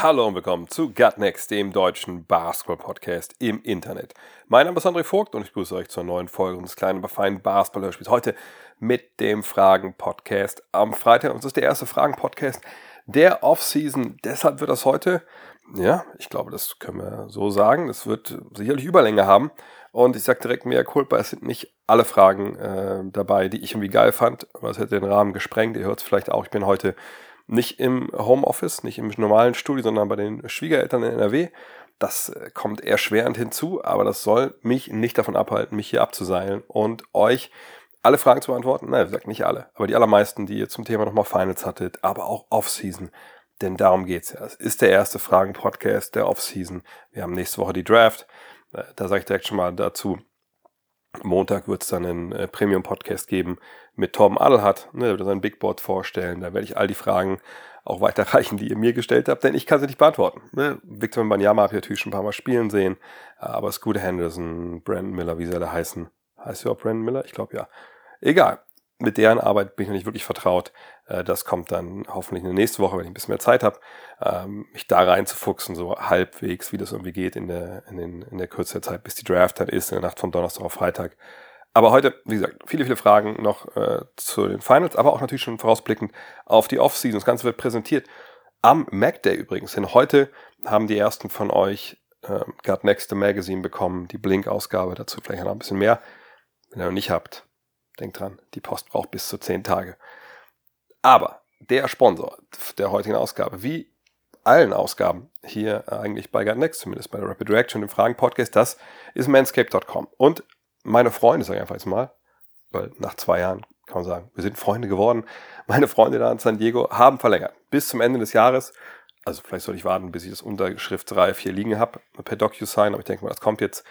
Hallo und willkommen zu Gutnext, dem deutschen Basketball-Podcast im Internet. Mein Name ist André Vogt und ich begrüße euch zur neuen Folge unseres kleinen, aber feinen Basketball-Hörspiels. Heute mit dem Fragen-Podcast am Freitag. Und es ist der erste Fragen-Podcast der Offseason. Deshalb wird das heute, ja, ich glaube, das können wir so sagen, das wird sicherlich Überlänge haben. Und ich sage direkt mehr Culpa, es sind nicht alle Fragen äh, dabei, die ich irgendwie geil fand. Was hätte den Rahmen gesprengt? Ihr hört es vielleicht auch. Ich bin heute nicht im Homeoffice, nicht im normalen Studio, sondern bei den Schwiegereltern in NRW. Das äh, kommt erschwerend hinzu, aber das soll mich nicht davon abhalten, mich hier abzuseilen und euch alle Fragen zu beantworten. Nein, wie gesagt, nicht alle, aber die allermeisten, die ihr zum Thema nochmal Finals hattet, aber auch Offseason. Denn darum geht's ja. Es ist der erste Fragen-Podcast der Offseason. Wir haben nächste Woche die Draft. Äh, Da sage ich direkt schon mal dazu. Montag wird es dann einen äh, Premium-Podcast geben mit Torben Adelhardt. Ne, der wird sein Big Board vorstellen. Da werde ich all die Fragen auch weiterreichen, die ihr mir gestellt habt, denn ich kann sie nicht beantworten. Ne? Victor Mbanyama habe ich natürlich schon ein paar Mal spielen sehen, aber Scooter Henderson, Brandon Miller, wie sie alle heißen. Heißt ja auch Brandon Miller? Ich glaube ja. Egal. Mit deren Arbeit bin ich noch nicht wirklich vertraut. Äh, Das kommt dann hoffentlich in der nächsten Woche, wenn ich ein bisschen mehr Zeit habe, ähm, mich da reinzufuchsen, so halbwegs, wie das irgendwie geht in der, in, den, in der Kürze der Zeit, bis die Draft dann ist, in der Nacht von Donnerstag auf Freitag. Aber heute, wie gesagt, viele, viele Fragen noch äh, zu den Finals, aber auch natürlich schon vorausblickend auf die Offseason. Das Ganze wird präsentiert am Mac Day übrigens. Denn heute haben die ersten von euch äh, Got Next Magazine bekommen, die Blink-Ausgabe. Dazu vielleicht noch ein bisschen mehr. Wenn ihr noch nicht habt, denkt dran, die Post braucht bis zu 10 Tage. Aber der Sponsor der heutigen Ausgabe, wie allen Ausgaben hier eigentlich bei Got Next, zumindest bei der Rapid Reaction, dem Fragen-Podcast, das ist manscape.com. Und meine Freunde, sage ich einfach jetzt mal, weil nach zwei Jahren kann man sagen, wir sind Freunde geworden. Meine Freunde da in San Diego haben verlängert bis zum Ende des Jahres. Also vielleicht soll ich warten, bis ich das unterschriftsreif hier liegen habe per DocuSign, aber ich denke mal, das kommt jetzt.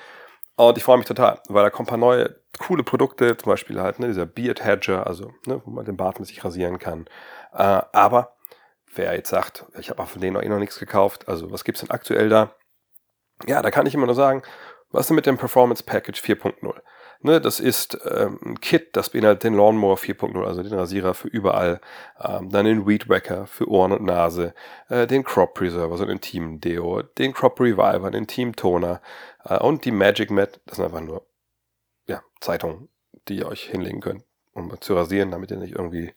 Und ich freue mich total, weil da kommen ein paar neue, coole Produkte, zum Beispiel halt ne, dieser Beard Hedger, also ne, wo man den Bart mit sich rasieren kann. Äh, aber wer jetzt sagt, ich habe von denen noch eh noch nichts gekauft, also was gibt's denn aktuell da? Ja, da kann ich immer nur sagen, was ist denn mit dem Performance Package 4.0? Ne, das ist ähm, ein Kit, das beinhaltet den Lawnmower 4.0, also den Rasierer für überall, ähm, dann den Weed Wacker für Ohren und Nase, äh, den Crop Preserver, so einen Intim Deo, den Crop Reviver, den Intim Toner äh, und die Magic Mat, das sind einfach nur ja, Zeitungen, die ihr euch hinlegen könnt, um zu rasieren, damit ihr nicht irgendwie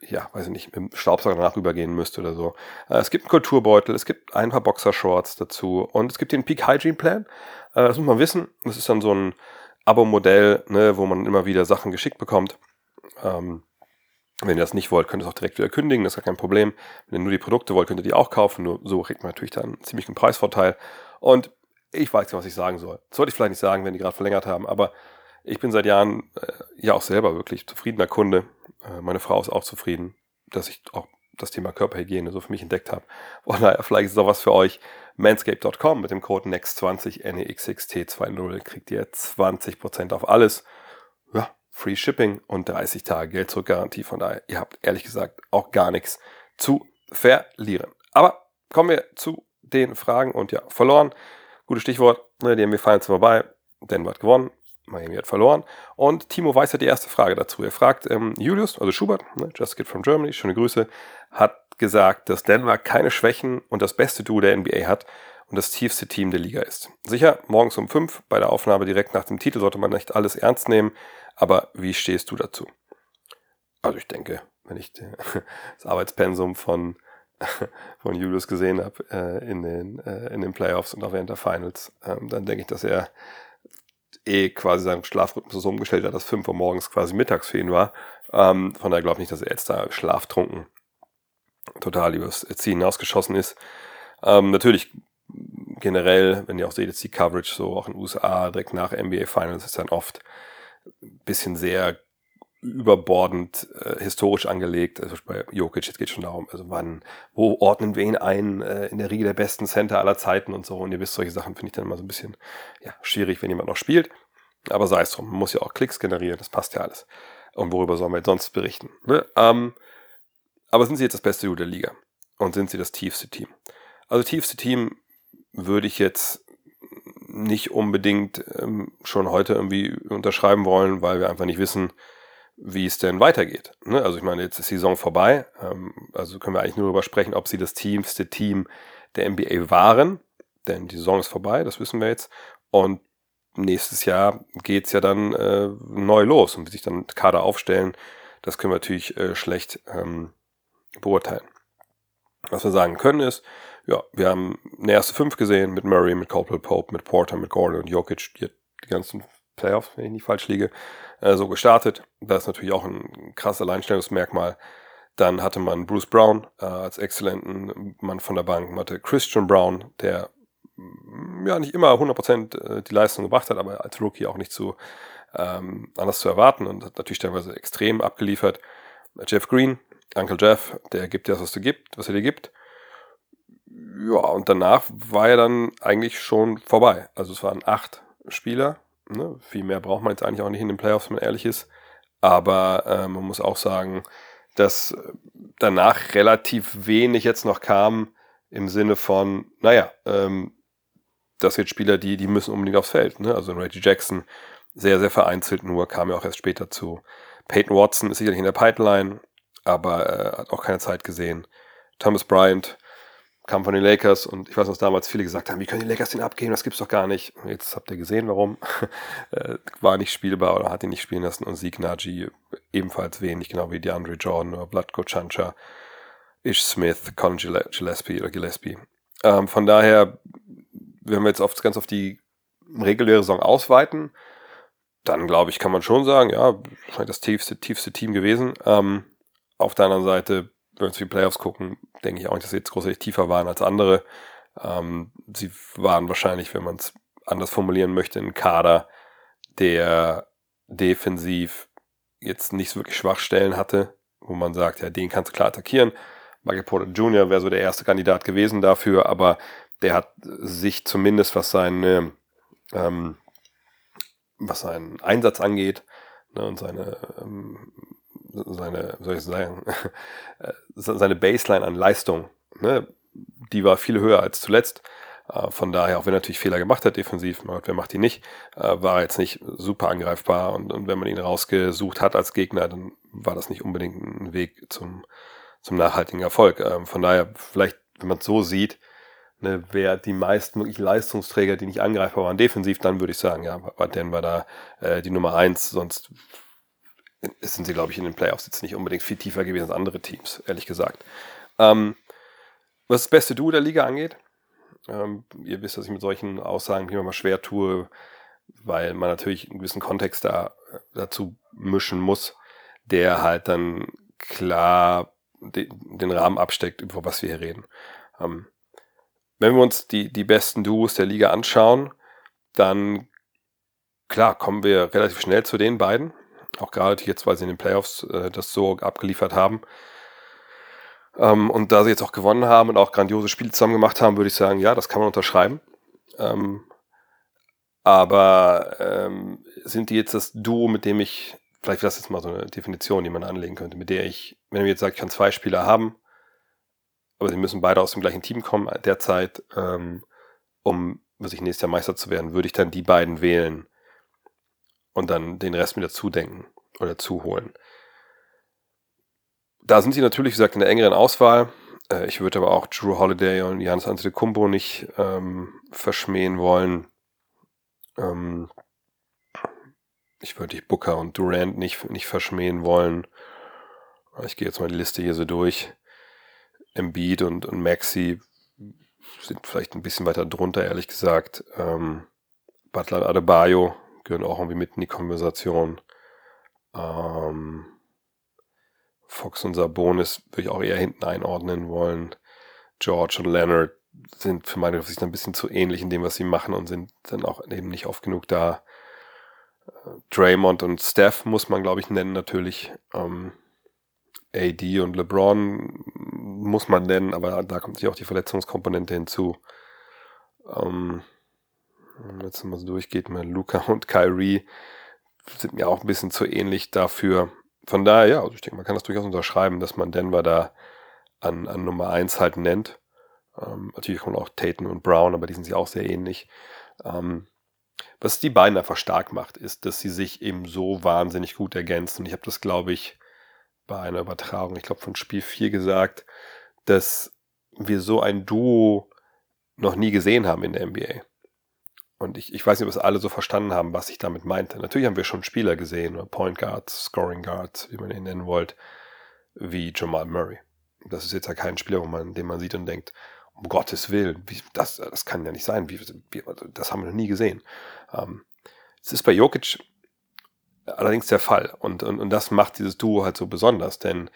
ja, weiß ich nicht, mit dem Staubsauger danach übergehen müsst oder so. Äh, Es gibt einen Kulturbeutel, es gibt ein paar Boxershorts dazu und es gibt den Peak Hygiene Plan. Äh, Das muss man wissen. Das ist dann so ein Abo-Modell, ne, wo man immer wieder Sachen geschickt bekommt. Ähm, wenn ihr das nicht wollt, könnt ihr es auch direkt wieder kündigen, das ist gar kein Problem. Wenn ihr nur die Produkte wollt, könnt ihr die auch kaufen. Nur so kriegt man natürlich dann einen ziemlichen Preisvorteil. Und ich weiß nicht, was ich sagen soll. Das sollte ich vielleicht nicht sagen, wenn die gerade verlängert haben, aber ich bin seit Jahren äh, ja auch selber wirklich zufriedener Kunde. Äh, meine Frau ist auch zufrieden, dass ich auch das Thema Körperhygiene so für mich entdeckt habe. Von daher, vielleicht ist es auch was für euch. Manscape.com mit dem Code NEXT20 NEXXT20 kriegt ihr 20% auf alles. Ja, Free Shipping und 30 Tage Geld zurück Garantie. Von daher, ihr habt ehrlich gesagt auch gar nichts zu verlieren. Aber kommen wir zu den Fragen und ja, verloren. Gutes Stichwort. Ne, Die NBA Finals sind vorbei. Denver hat gewonnen. Miami hat verloren. Und Timo Weiß hat die erste Frage dazu. Er fragt, ähm, Julius, also Schubert, ne, Just Kid from Germany, schöne Grüße, hat gesagt, dass Denver keine Schwächen und das beste Duo der NBA hat und das tiefste Team der Liga ist. Sicher, morgens um fünf bei der Aufnahme direkt nach dem Titel sollte man nicht alles ernst nehmen, aber wie stehst du dazu? Also ich denke, wenn ich das Arbeitspensum von, von Julius gesehen habe äh, in, den, äh, in den Playoffs und auch während der Finals, ähm, dann denke ich, dass er eh quasi seinen Schlafrhythmus so umgestellt hat, dass 5 Uhr morgens quasi mittags für ihn war. Ähm, von daher glaube ich nicht, dass er jetzt da schlaftrunken total übers Ziel hinausgeschossen ist. Ähm, natürlich generell, wenn ihr auch seht, jetzt die Coverage so auch in den USA direkt nach NBA Finals ist dann oft ein bisschen sehr überbordend äh, historisch angelegt. Also bei Jokic, jetzt geht schon darum, also wann, wo ordnen wir ihn ein äh, in der Riege der besten Center aller Zeiten und so. Und ihr wisst, solche Sachen finde ich dann immer so ein bisschen ja, schwierig, wenn jemand noch spielt. Aber sei es drum, man muss ja auch Klicks generieren, das passt ja alles. Und worüber sollen wir jetzt sonst berichten? Ne? Ähm, aber sind sie jetzt das beste Duo der Liga? Und sind sie das tiefste Team? Also tiefste Team würde ich jetzt nicht unbedingt ähm, schon heute irgendwie unterschreiben wollen, weil wir einfach nicht wissen, wie es denn weitergeht. Ne? Also ich meine, jetzt ist die Saison vorbei, ähm, also können wir eigentlich nur darüber sprechen, ob sie das tiefste Team der NBA waren, denn die Saison ist vorbei, das wissen wir jetzt. Und nächstes Jahr geht es ja dann äh, neu los und wie sich dann Kader aufstellen, das können wir natürlich äh, schlecht ähm, beurteilen. Was wir sagen können ist, ja, wir haben eine erste Fünf gesehen mit Murray, mit Coldwell Pope, mit Porter, mit Gordon und Jokic, die ganzen Playoffs, wenn ich nicht falsch liege, äh, so gestartet. Das ist natürlich auch ein krasses Alleinstellungsmerkmal. Dann hatte man Bruce Brown äh, als exzellenten Mann von der Bank. Man hatte Christian Brown, der mm, ja nicht immer 100% äh, die Leistung gebracht hat, aber als Rookie auch nicht zu ähm, anders zu erwarten und hat natürlich teilweise extrem abgeliefert. Jeff Green, Uncle Jeff, der gibt dir das, was du gibt, was er dir gibt. Ja, und danach war er dann eigentlich schon vorbei. Also es waren acht Spieler Ne? Viel mehr braucht man jetzt eigentlich auch nicht in den Playoffs, wenn man ehrlich ist. Aber äh, man muss auch sagen, dass danach relativ wenig jetzt noch kam im Sinne von, naja, ähm, das sind Spieler, die, die müssen unbedingt aufs Feld. Ne? Also Reggie Jackson sehr, sehr vereinzelt nur, kam ja auch erst später zu. Peyton Watson ist sicherlich in der Pipeline, aber äh, hat auch keine Zeit gesehen. Thomas Bryant kam von den Lakers und ich weiß dass damals viele gesagt haben, wie können die Lakers den abgeben, das gibt's doch gar nicht. Jetzt habt ihr gesehen, warum. Äh, war nicht spielbar oder hat ihn nicht spielen lassen und Sieg Naji ebenfalls wenig, genau wie DeAndre Jordan oder Bloodco Chancha, Ish Smith, Colin Gillespie oder Gillespie. Ähm, von daher, wenn wir jetzt auf, ganz auf die reguläre Saison ausweiten, dann glaube ich, kann man schon sagen, ja, das tiefste, tiefste Team gewesen. Ähm, auf der anderen Seite wenn wir uns die Playoffs gucken, denke ich auch nicht, dass sie jetzt großartig tiefer waren als andere. Ähm, sie waren wahrscheinlich, wenn man es anders formulieren möchte, ein Kader, der defensiv jetzt nicht so wirklich Schwachstellen hatte, wo man sagt, ja, den kannst du klar attackieren. Michael Porter Jr. wäre so der erste Kandidat gewesen dafür, aber der hat sich zumindest, was seine, ähm, was seinen Einsatz angeht ne, und seine ähm, seine, soll ich sagen, äh, seine Baseline an Leistung, ne, die war viel höher als zuletzt. Äh, von daher, auch wenn er natürlich Fehler gemacht hat, defensiv, wer macht die nicht, äh, war er jetzt nicht super angreifbar. Und, und wenn man ihn rausgesucht hat als Gegner, dann war das nicht unbedingt ein Weg zum, zum nachhaltigen Erfolg. Ähm, von daher, vielleicht, wenn man es so sieht, ne, wer die meisten wirklich Leistungsträger, die nicht angreifbar waren, defensiv, dann würde ich sagen, ja, war Denver da äh, die Nummer eins, sonst sind sie, glaube ich, in den Playoffs jetzt nicht unbedingt viel tiefer gewesen als andere Teams, ehrlich gesagt. Ähm, was das beste Duo der Liga angeht, ähm, ihr wisst, dass ich mit solchen Aussagen immer mal schwer tue, weil man natürlich einen gewissen Kontext da, äh, dazu mischen muss, der halt dann klar de, den Rahmen absteckt, über was wir hier reden. Ähm, wenn wir uns die, die besten Duos der Liga anschauen, dann klar kommen wir relativ schnell zu den beiden. Auch gerade jetzt, weil sie in den Playoffs äh, das so abgeliefert haben. Ähm, und da sie jetzt auch gewonnen haben und auch grandiose Spiele zusammen gemacht haben, würde ich sagen, ja, das kann man unterschreiben. Ähm, aber ähm, sind die jetzt das Duo, mit dem ich, vielleicht das jetzt mal so eine Definition, die man anlegen könnte, mit der ich, wenn man jetzt sagt, ich kann zwei Spieler haben, aber sie müssen beide aus dem gleichen Team kommen derzeit, ähm, um was ich nächstes Jahr Meister zu werden, würde ich dann die beiden wählen, und dann den Rest mit dazu denken oder zuholen. Da sind sie natürlich, wie gesagt, in der engeren Auswahl. Äh, ich würde aber auch Drew Holiday und Janis Antetokounmpo nicht ähm, verschmähen wollen. Ähm, ich würde dich Booker und Durant nicht, nicht verschmähen wollen. Ich gehe jetzt mal die Liste hier so durch. Embiid und, und Maxi sind vielleicht ein bisschen weiter drunter, ehrlich gesagt. Ähm, Butler Adebayo gehören auch irgendwie mit in die Konversation. Ähm, Fox und Sabonis würde ich auch eher hinten einordnen wollen. George und Leonard sind für meine Sicht ein bisschen zu ähnlich in dem, was sie machen und sind dann auch eben nicht oft genug da. Draymond und Steph muss man, glaube ich, nennen natürlich. Ähm, AD und LeBron muss man nennen, aber da kommt natürlich auch die Verletzungskomponente hinzu. Ähm, jetzt mal so durchgeht, mit Luca und Kyrie sind mir auch ein bisschen zu ähnlich dafür. Von daher, ja, also ich denke, man kann das durchaus unterschreiben, dass man Denver da an, an Nummer 1 halt nennt. Ähm, natürlich kommen auch Tatum und Brown, aber die sind sich auch sehr ähnlich. Ähm, was die beiden einfach stark macht, ist, dass sie sich eben so wahnsinnig gut ergänzen. Ich habe das, glaube ich, bei einer Übertragung, ich glaube von Spiel 4 gesagt, dass wir so ein Duo noch nie gesehen haben in der NBA. Und ich, ich weiß nicht, ob es alle so verstanden haben, was ich damit meinte. Natürlich haben wir schon Spieler gesehen, Point Guards, Scoring Guards, wie man ihn nennen wollt, wie Jamal Murray. Das ist jetzt ja kein Spieler, wo man, den man sieht und denkt, um Gottes Willen, wie, das, das kann ja nicht sein, wie, wie, das haben wir noch nie gesehen. Ähm, es ist bei Jokic allerdings der Fall und, und, und das macht dieses Duo halt so besonders, denn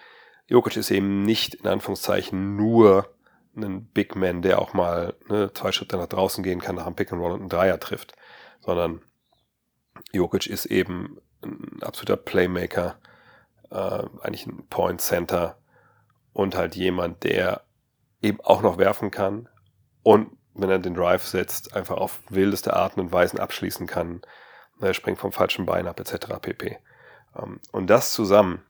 Jokic ist eben nicht in Anführungszeichen nur ein Big Man, der auch mal ne, zwei Schritte nach draußen gehen kann, nach einem Pick and Roll und einen Dreier trifft, sondern Jokic ist eben ein absoluter Playmaker, äh, eigentlich ein Point Center und halt jemand, der eben auch noch werfen kann und wenn er den Drive setzt, einfach auf wildeste Arten und Weisen abschließen kann. Er springt vom falschen Bein ab, etc. pp. Ähm, und das zusammen,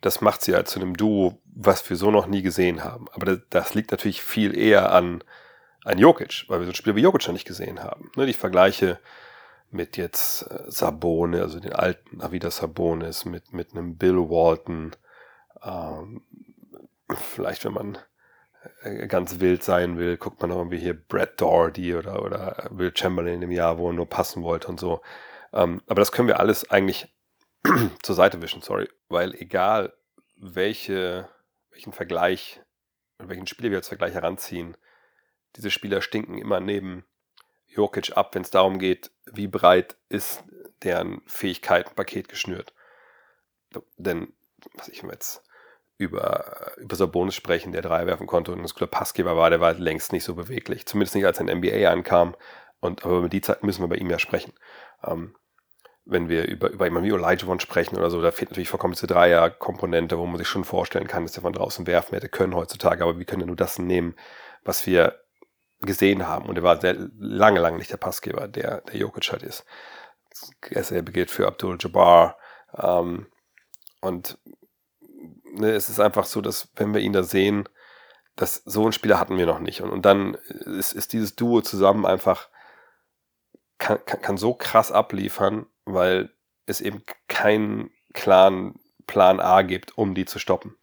das macht sie halt zu einem Duo, was wir so noch nie gesehen haben. Aber das, liegt natürlich viel eher an, an Jokic, weil wir so ein Spiel wie Jokic noch nicht gesehen haben. Ne, die Vergleiche mit jetzt äh, Sabone, also den alten Avida Sabonis, mit, mit einem Bill Walton, ähm, vielleicht wenn man äh, ganz wild sein will, guckt man auch irgendwie hier Brad Doherty oder, oder Will Chamberlain im Jahr, wo er nur passen wollte und so. Ähm, aber das können wir alles eigentlich zur Seite wischen, sorry, weil egal welche, welchen Vergleich, welchen Spieler wir als Vergleich heranziehen, diese Spieler stinken immer neben Jokic ab, wenn es darum geht, wie breit ist deren Fähigkeitenpaket geschnürt. Denn, was ich jetzt über, über Sabonis sprechen, der drei werfen konnte und ein cooler Passgeber war, der war längst nicht so beweglich. Zumindest nicht, als er in NBA ankam. Und, aber über die Zeit müssen wir bei ihm ja sprechen. Ähm, wenn wir über, über jemanden wie One sprechen oder so, da fehlt natürlich vollkommen diese Dreier-Komponente, wo man sich schon vorstellen kann, dass er von draußen werfen hätte können heutzutage. Aber wir können ja nur das nehmen, was wir gesehen haben. Und er war sehr lange, lange nicht der Passgeber, der, der Jokic halt ist. Dasselbe gilt für Abdul Jabbar. Ähm, und ne, es ist einfach so, dass wenn wir ihn da sehen, dass so einen Spieler hatten wir noch nicht. Und, und dann ist, ist dieses Duo zusammen einfach, kann, kann, kann so krass abliefern, weil es eben keinen klaren Plan A gibt, um die zu stoppen.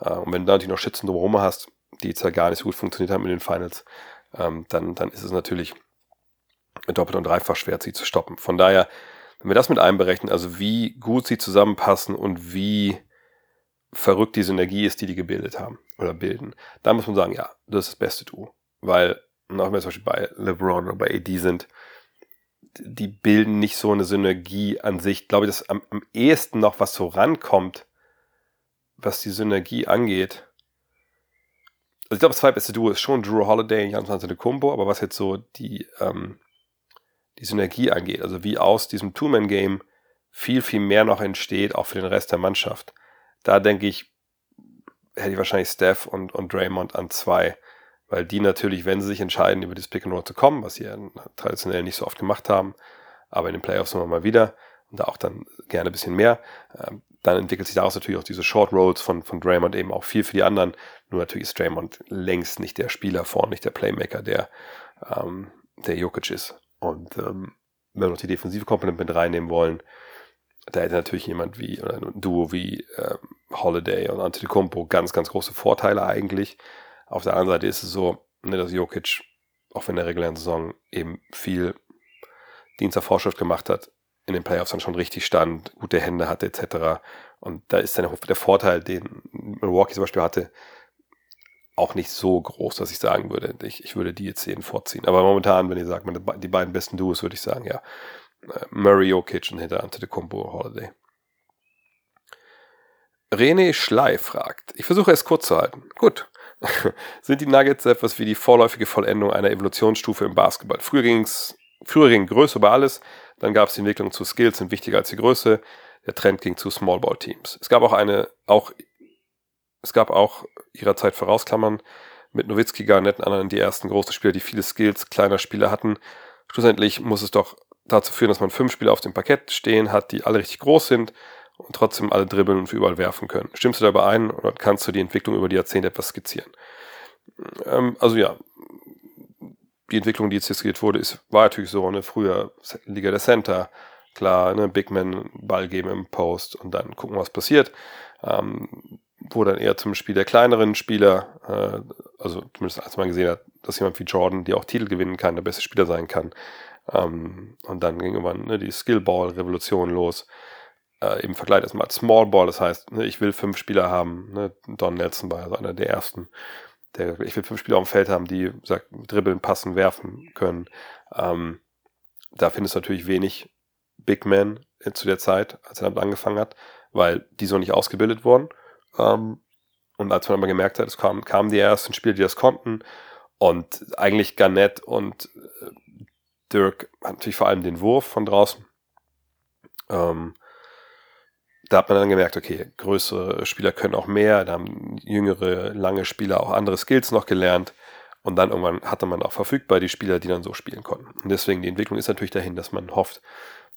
Äh, und wenn du natürlich noch Schützen drumherum hast, die jetzt ja gar nicht so gut funktioniert haben in den Finals, ähm, dann, dann ist es natürlich doppelt und dreifach schwer, sie zu stoppen. Von daher, wenn wir das mit einberechnen, also wie gut sie zusammenpassen und wie verrückt die Synergie ist, die die gebildet haben oder bilden. Da muss man sagen, ja, das ist das beste Duo. Weil, auch wenn wir zum Beispiel bei LeBron oder bei AD sind, die bilden nicht so eine Synergie an sich. Ich glaube, dass am, am ehesten noch was so rankommt, was die Synergie angeht. Also ich glaube, das zweitbeste Duo ist schon Drew Holiday und Jan Antetokounmpo, aber was jetzt so die, ähm, die Synergie angeht, also wie aus diesem Two-Man-Game viel, viel mehr noch entsteht, auch für den Rest der Mannschaft da denke ich, hätte ich wahrscheinlich Steph und, und Draymond an zwei, weil die natürlich, wenn sie sich entscheiden, über das Pick and Roll zu kommen, was sie ja traditionell nicht so oft gemacht haben, aber in den Playoffs immer mal wieder und da auch dann gerne ein bisschen mehr, ähm, dann entwickelt sich daraus natürlich auch diese Short Rolls von, von Draymond eben auch viel für die anderen. Nur natürlich ist Draymond längst nicht der Spieler vorne, nicht der Playmaker, der, ähm, der Jokic ist. Und ähm, wenn wir noch die defensive Komponente mit reinnehmen wollen, da hätte natürlich jemand wie, oder ein Duo wie ähm, Holiday und Antetokounmpo ganz, ganz große Vorteile eigentlich. Auf der anderen Seite ist es so, ne, dass Jokic, auch wenn der regulären Saison eben viel Dienst Vorschrift gemacht hat, in den Playoffs dann schon richtig stand, gute Hände hatte etc. Und da ist dann der Vorteil, den Milwaukee zum Beispiel hatte, auch nicht so groß, dass ich sagen würde, ich, ich würde die jetzt jeden vorziehen. Aber momentan, wenn ihr sagt, die beiden besten Duos, würde ich sagen, ja, Murray Jokic und hinter Antetokounmpo Holiday. René Schley fragt, ich versuche es kurz zu halten. Gut. Sind die Nuggets etwas wie die vorläufige Vollendung einer Evolutionsstufe im Basketball? Früher ging's, früher ging Größe über alles, Dann gab es die Entwicklung zu Skills sind wichtiger als die Größe. Der Trend ging zu Small Ball Teams. Es gab auch eine, auch, es gab auch ihrer Zeit vorausklammern mit Nowitzki, Garnett und anderen die ersten großen Spieler, die viele Skills kleiner Spieler hatten. Schlussendlich muss es doch dazu führen, dass man fünf Spieler auf dem Parkett stehen hat, die alle richtig groß sind und trotzdem alle dribbeln und überall werfen können. Stimmst du dabei ein oder kannst du die Entwicklung über die Jahrzehnte etwas skizzieren? Ähm, also ja, die Entwicklung, die jetzt skizziert wurde, ist, war natürlich so eine früher Liga der Center. Klar, ne, Big Man Ball geben im Post und dann gucken, was passiert. Ähm, wo dann eher zum Spiel der kleineren Spieler, äh, also zumindest als man gesehen hat, dass jemand wie Jordan, der auch Titel gewinnen kann, der beste Spieler sein kann. Ähm, und dann ging irgendwann ne, die Skillball-Revolution los. Äh, Im Vergleich erstmal als Smallball, das heißt, ne, ich will fünf Spieler haben. Ne, Don Nelson war also einer der ersten. Der, ich will fünf Spieler auf dem Feld haben, die sagt, dribbeln, passen, werfen können. Ähm, da findest du natürlich wenig Big Men zu der Zeit, als er damit angefangen hat, weil die so nicht ausgebildet wurden. Ähm, und als man aber gemerkt hat, es kamen, kamen die ersten Spieler, die das konnten. Und eigentlich Garnett und äh, Dirk hat natürlich vor allem den Wurf von draußen. Ähm, da hat man dann gemerkt, okay, größere Spieler können auch mehr, da haben jüngere, lange Spieler auch andere Skills noch gelernt. Und dann irgendwann hatte man auch verfügbar die Spieler, die dann so spielen konnten. Und deswegen die Entwicklung ist natürlich dahin, dass man hofft,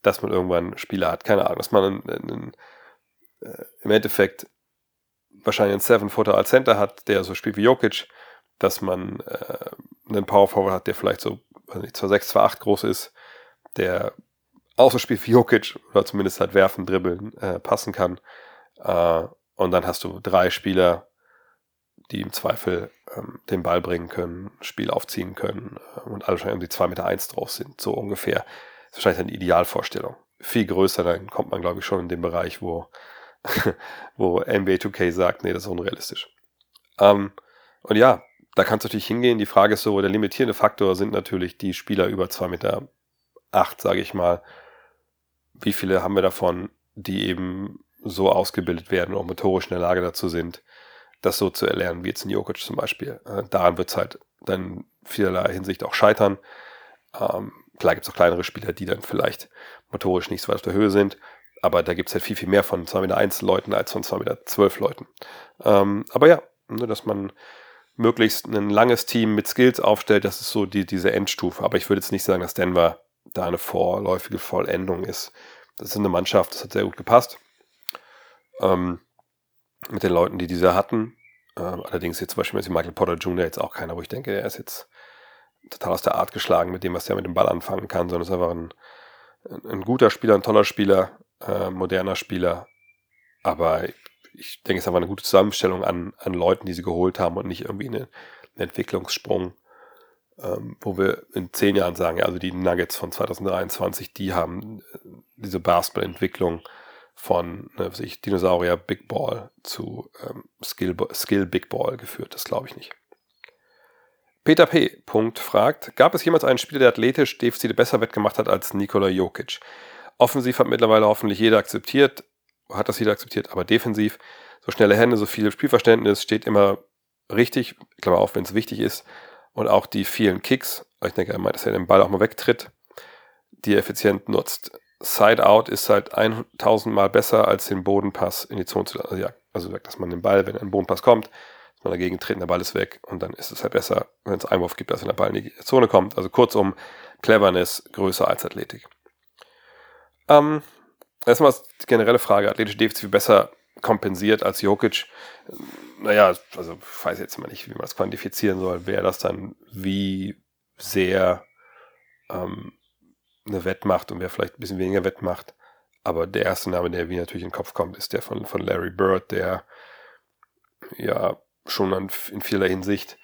dass man irgendwann Spieler hat, keine Ahnung, dass man einen, einen, äh, im Endeffekt wahrscheinlich einen Seven-Footer als Center hat, der so spielt wie Jokic, dass man äh, einen Power Forward hat, der vielleicht so, weiß nicht, 2,6, 2,8 groß ist, der spielt wie Jokic oder zumindest halt werfen, dribbeln, äh, passen kann. Äh, und dann hast du drei Spieler, die im Zweifel ähm, den Ball bringen können, Spiel aufziehen können äh, und alle um die 2,1 Meter eins drauf sind, so ungefähr. Das ist wahrscheinlich eine Idealvorstellung. Viel größer, dann kommt man, glaube ich, schon in den Bereich, wo, wo NBA 2K sagt, nee, das ist unrealistisch. Ähm, und ja, da kannst du natürlich hingehen. Die Frage ist so, der limitierende Faktor sind natürlich die Spieler über 2,8 Meter, sage ich mal. Wie viele haben wir davon, die eben so ausgebildet werden und auch motorisch in der Lage dazu sind, das so zu erlernen, wie jetzt in Jokic zum Beispiel. Äh, daran wird es halt dann vielerlei Hinsicht auch scheitern. Ähm, klar gibt es auch kleinere Spieler, die dann vielleicht motorisch nicht so weit auf der Höhe sind, aber da gibt es halt viel, viel mehr von 2,1 Meter Leuten als von 2,12 Meter Leuten. Ähm, aber ja, ne, dass man möglichst ein langes Team mit Skills aufstellt, das ist so die, diese Endstufe. Aber ich würde jetzt nicht sagen, dass Denver da eine vorläufige Vollendung ist. Das ist eine Mannschaft, das hat sehr gut gepasst. Ähm, mit den Leuten, die diese hatten. Ähm, allerdings jetzt zum Beispiel mit Michael Potter Jr. jetzt auch keiner, wo ich denke, er ist jetzt total aus der Art geschlagen mit dem, was er mit dem Ball anfangen kann, sondern ist einfach ein, ein guter Spieler, ein toller Spieler, äh, moderner Spieler. Aber ich denke, es ist einfach eine gute Zusammenstellung an, an Leuten, die sie geholt haben und nicht irgendwie eine, ein Entwicklungssprung, ähm, wo wir in zehn Jahren sagen, also die Nuggets von 2023, die haben äh, diese Basketball-Entwicklung von ne, was ich, Dinosaurier Big Ball zu ähm, Skill, Skill Big Ball geführt. Das glaube ich nicht. Peter P. Punkt fragt, gab es jemals einen Spieler, der athletisch Defizite besser wettgemacht hat als Nikola Jokic? Offensiv hat mittlerweile hoffentlich jeder akzeptiert, hat das jeder akzeptiert, aber defensiv, so schnelle Hände, so viel Spielverständnis steht immer richtig, Klammer auf, wenn es wichtig ist. Und auch die vielen Kicks, ich denke, meint, dass er den Ball auch mal wegtritt, die er effizient nutzt. Side-Out ist halt 1000 Mal besser als den Bodenpass in die Zone zu lassen. Also, ja, also dass man den Ball, wenn ein Bodenpass kommt, dass man dagegen tritt, der Ball ist weg und dann ist es halt besser, wenn es Einwurf gibt, als wenn der Ball in die Zone kommt. Also kurzum, Cleverness größer als Athletik. Ähm, erstmal die generelle Frage, athletische Defizit besser kompensiert als Jokic. Naja, also ich weiß jetzt immer nicht, wie man das quantifizieren soll, wer das dann wie sehr ähm, eine Wettmacht und wer vielleicht ein bisschen weniger Wettmacht. Aber der erste Name, der mir natürlich in den Kopf kommt, ist der von, von Larry Bird, der ja schon an, in vieler Hinsicht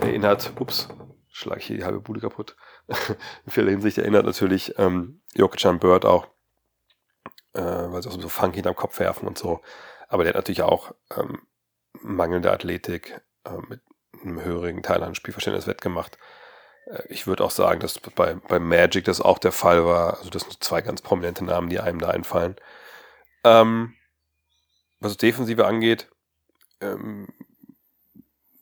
erinnert, ups, schlage ich hier die halbe Bude kaputt, in vieler Hinsicht erinnert natürlich ähm, Jokic an Bird auch, äh, weil sie auch so Funk hinterm Kopf werfen und so. Aber der hat natürlich auch ähm, mangelnde Athletik äh, mit einem höheren Teil an Spielverständnis wettgemacht. Äh, ich würde auch sagen, dass bei, bei Magic das auch der Fall war. Also das sind zwei ganz prominente Namen, die einem da einfallen. Ähm, was Defensive angeht, ähm,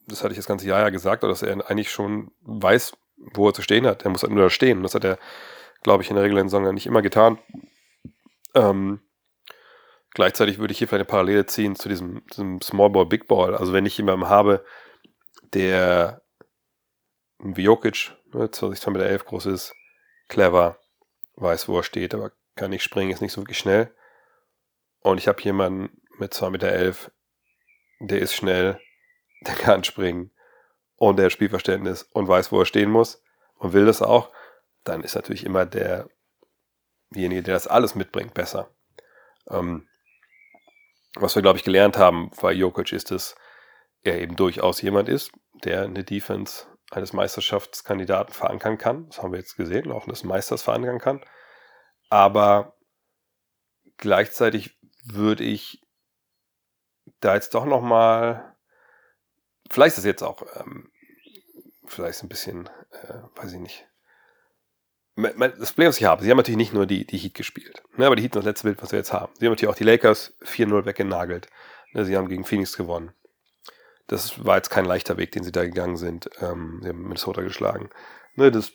das hatte ich das ganze Jahr ja gesagt, dass er eigentlich schon weiß, wo er zu stehen hat. Er muss halt nur da stehen. Das hat er glaube ich, in der regulären Saison nicht immer getan. Ähm, gleichzeitig würde ich hier vielleicht eine Parallele ziehen zu diesem, diesem Small Ball, Big Ball. Also wenn ich jemanden habe, der wie Jokic, ne, 20 Meter 11 groß ist, clever, weiß, wo er steht, aber kann nicht springen, ist nicht so wirklich schnell. Und ich habe jemanden mit 2,11 Meter, 11, der ist schnell, der kann springen und der hat Spielverständnis und weiß, wo er stehen muss und will das auch, dann ist natürlich immer der, derjenige, der das alles mitbringt, besser. Ähm, was wir, glaube ich, gelernt haben bei Jokic ist, dass er eben durchaus jemand ist, der eine Defense eines Meisterschaftskandidaten verankern kann. Das haben wir jetzt gesehen, auch des Meisters verankern kann. Aber gleichzeitig würde ich da jetzt doch noch mal, vielleicht ist es jetzt auch, ähm, vielleicht ein bisschen, äh, weiß ich nicht. Das Problem, was ich habe, sie haben natürlich nicht nur die, die Heat gespielt, ne, aber die Heat sind das letzte Bild, was wir jetzt haben. Sie haben natürlich auch die Lakers 4-0 weggenagelt. Ne, sie haben gegen Phoenix gewonnen. Das war jetzt kein leichter Weg, den sie da gegangen sind. Ähm, sie haben Minnesota geschlagen. Ne, das,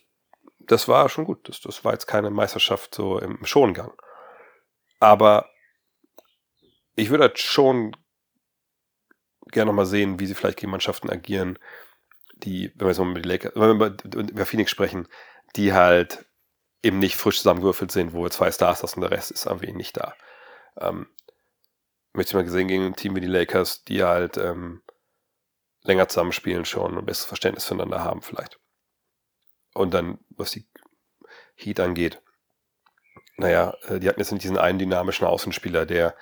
das war schon gut. Das, das war jetzt keine Meisterschaft so im Schongang. Aber ich würde halt schon gerne nochmal sehen, wie sie vielleicht gegen Mannschaften agieren, die, wenn wir jetzt mal über die Lakers, wenn wir über Phoenix sprechen, die halt eben nicht frisch zusammengewürfelt sind, wo zwei Stars hast und der Rest ist irgendwie nicht da. Ähm, möchte ich mal gesehen gegen ein Team wie die Lakers, die halt ähm, länger zusammenspielen schon und besseres Verständnis füreinander haben vielleicht. Und dann, was die Heat angeht, naja, äh, die hatten jetzt nicht diesen einen dynamischen Außenspieler, der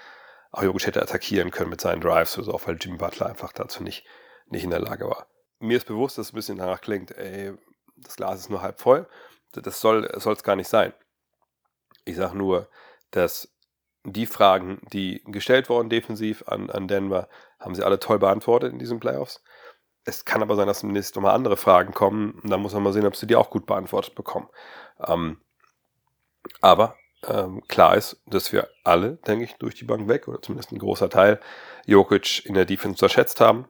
auch Jokic hätte attackieren können mit seinen Drives oder so, auch weil Jimmy Butler einfach dazu nicht, nicht in der Lage war. Mir ist bewusst, dass es ein bisschen danach klingt, ey, das Glas ist nur halb voll. Das soll es gar nicht sein. Ich sage nur, dass die Fragen, die gestellt wurden defensiv an, an Denver, haben sie alle toll beantwortet in diesen Playoffs. Es kann aber sein, dass demnächst nochmal andere Fragen kommen. Und dann muss man mal sehen, ob sie die auch gut beantwortet bekommen. Ähm, aber ähm, klar ist, dass wir alle, denke ich, durch die Bank weg, oder zumindest ein großer Teil, Jokic in der Defense unterschätzt haben.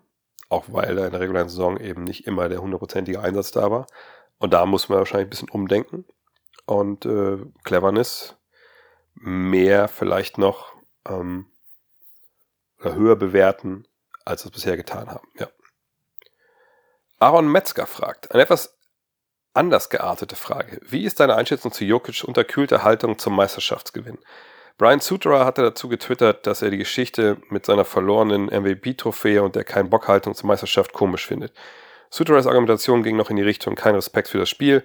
Auch weil er in der regulären Saison eben nicht immer der hundertprozentige Einsatz da war. Und da muss man wahrscheinlich ein bisschen umdenken. Und äh, Cleverness mehr vielleicht noch ähm, oder höher bewerten, als wir es bisher getan haben. Ja. Aaron Metzger fragt, eine etwas anders geartete Frage. Wie ist deine Einschätzung zu Jokic unterkühlter Haltung zum Meisterschaftsgewinn? Brian Suterer hatte dazu getwittert, dass er die Geschichte mit seiner verlorenen MVP-Trophäe und der kein Bock-Haltung zur Meisterschaft komisch findet. Suterers Argumentation ging noch in die Richtung kein Respekt für das Spiel,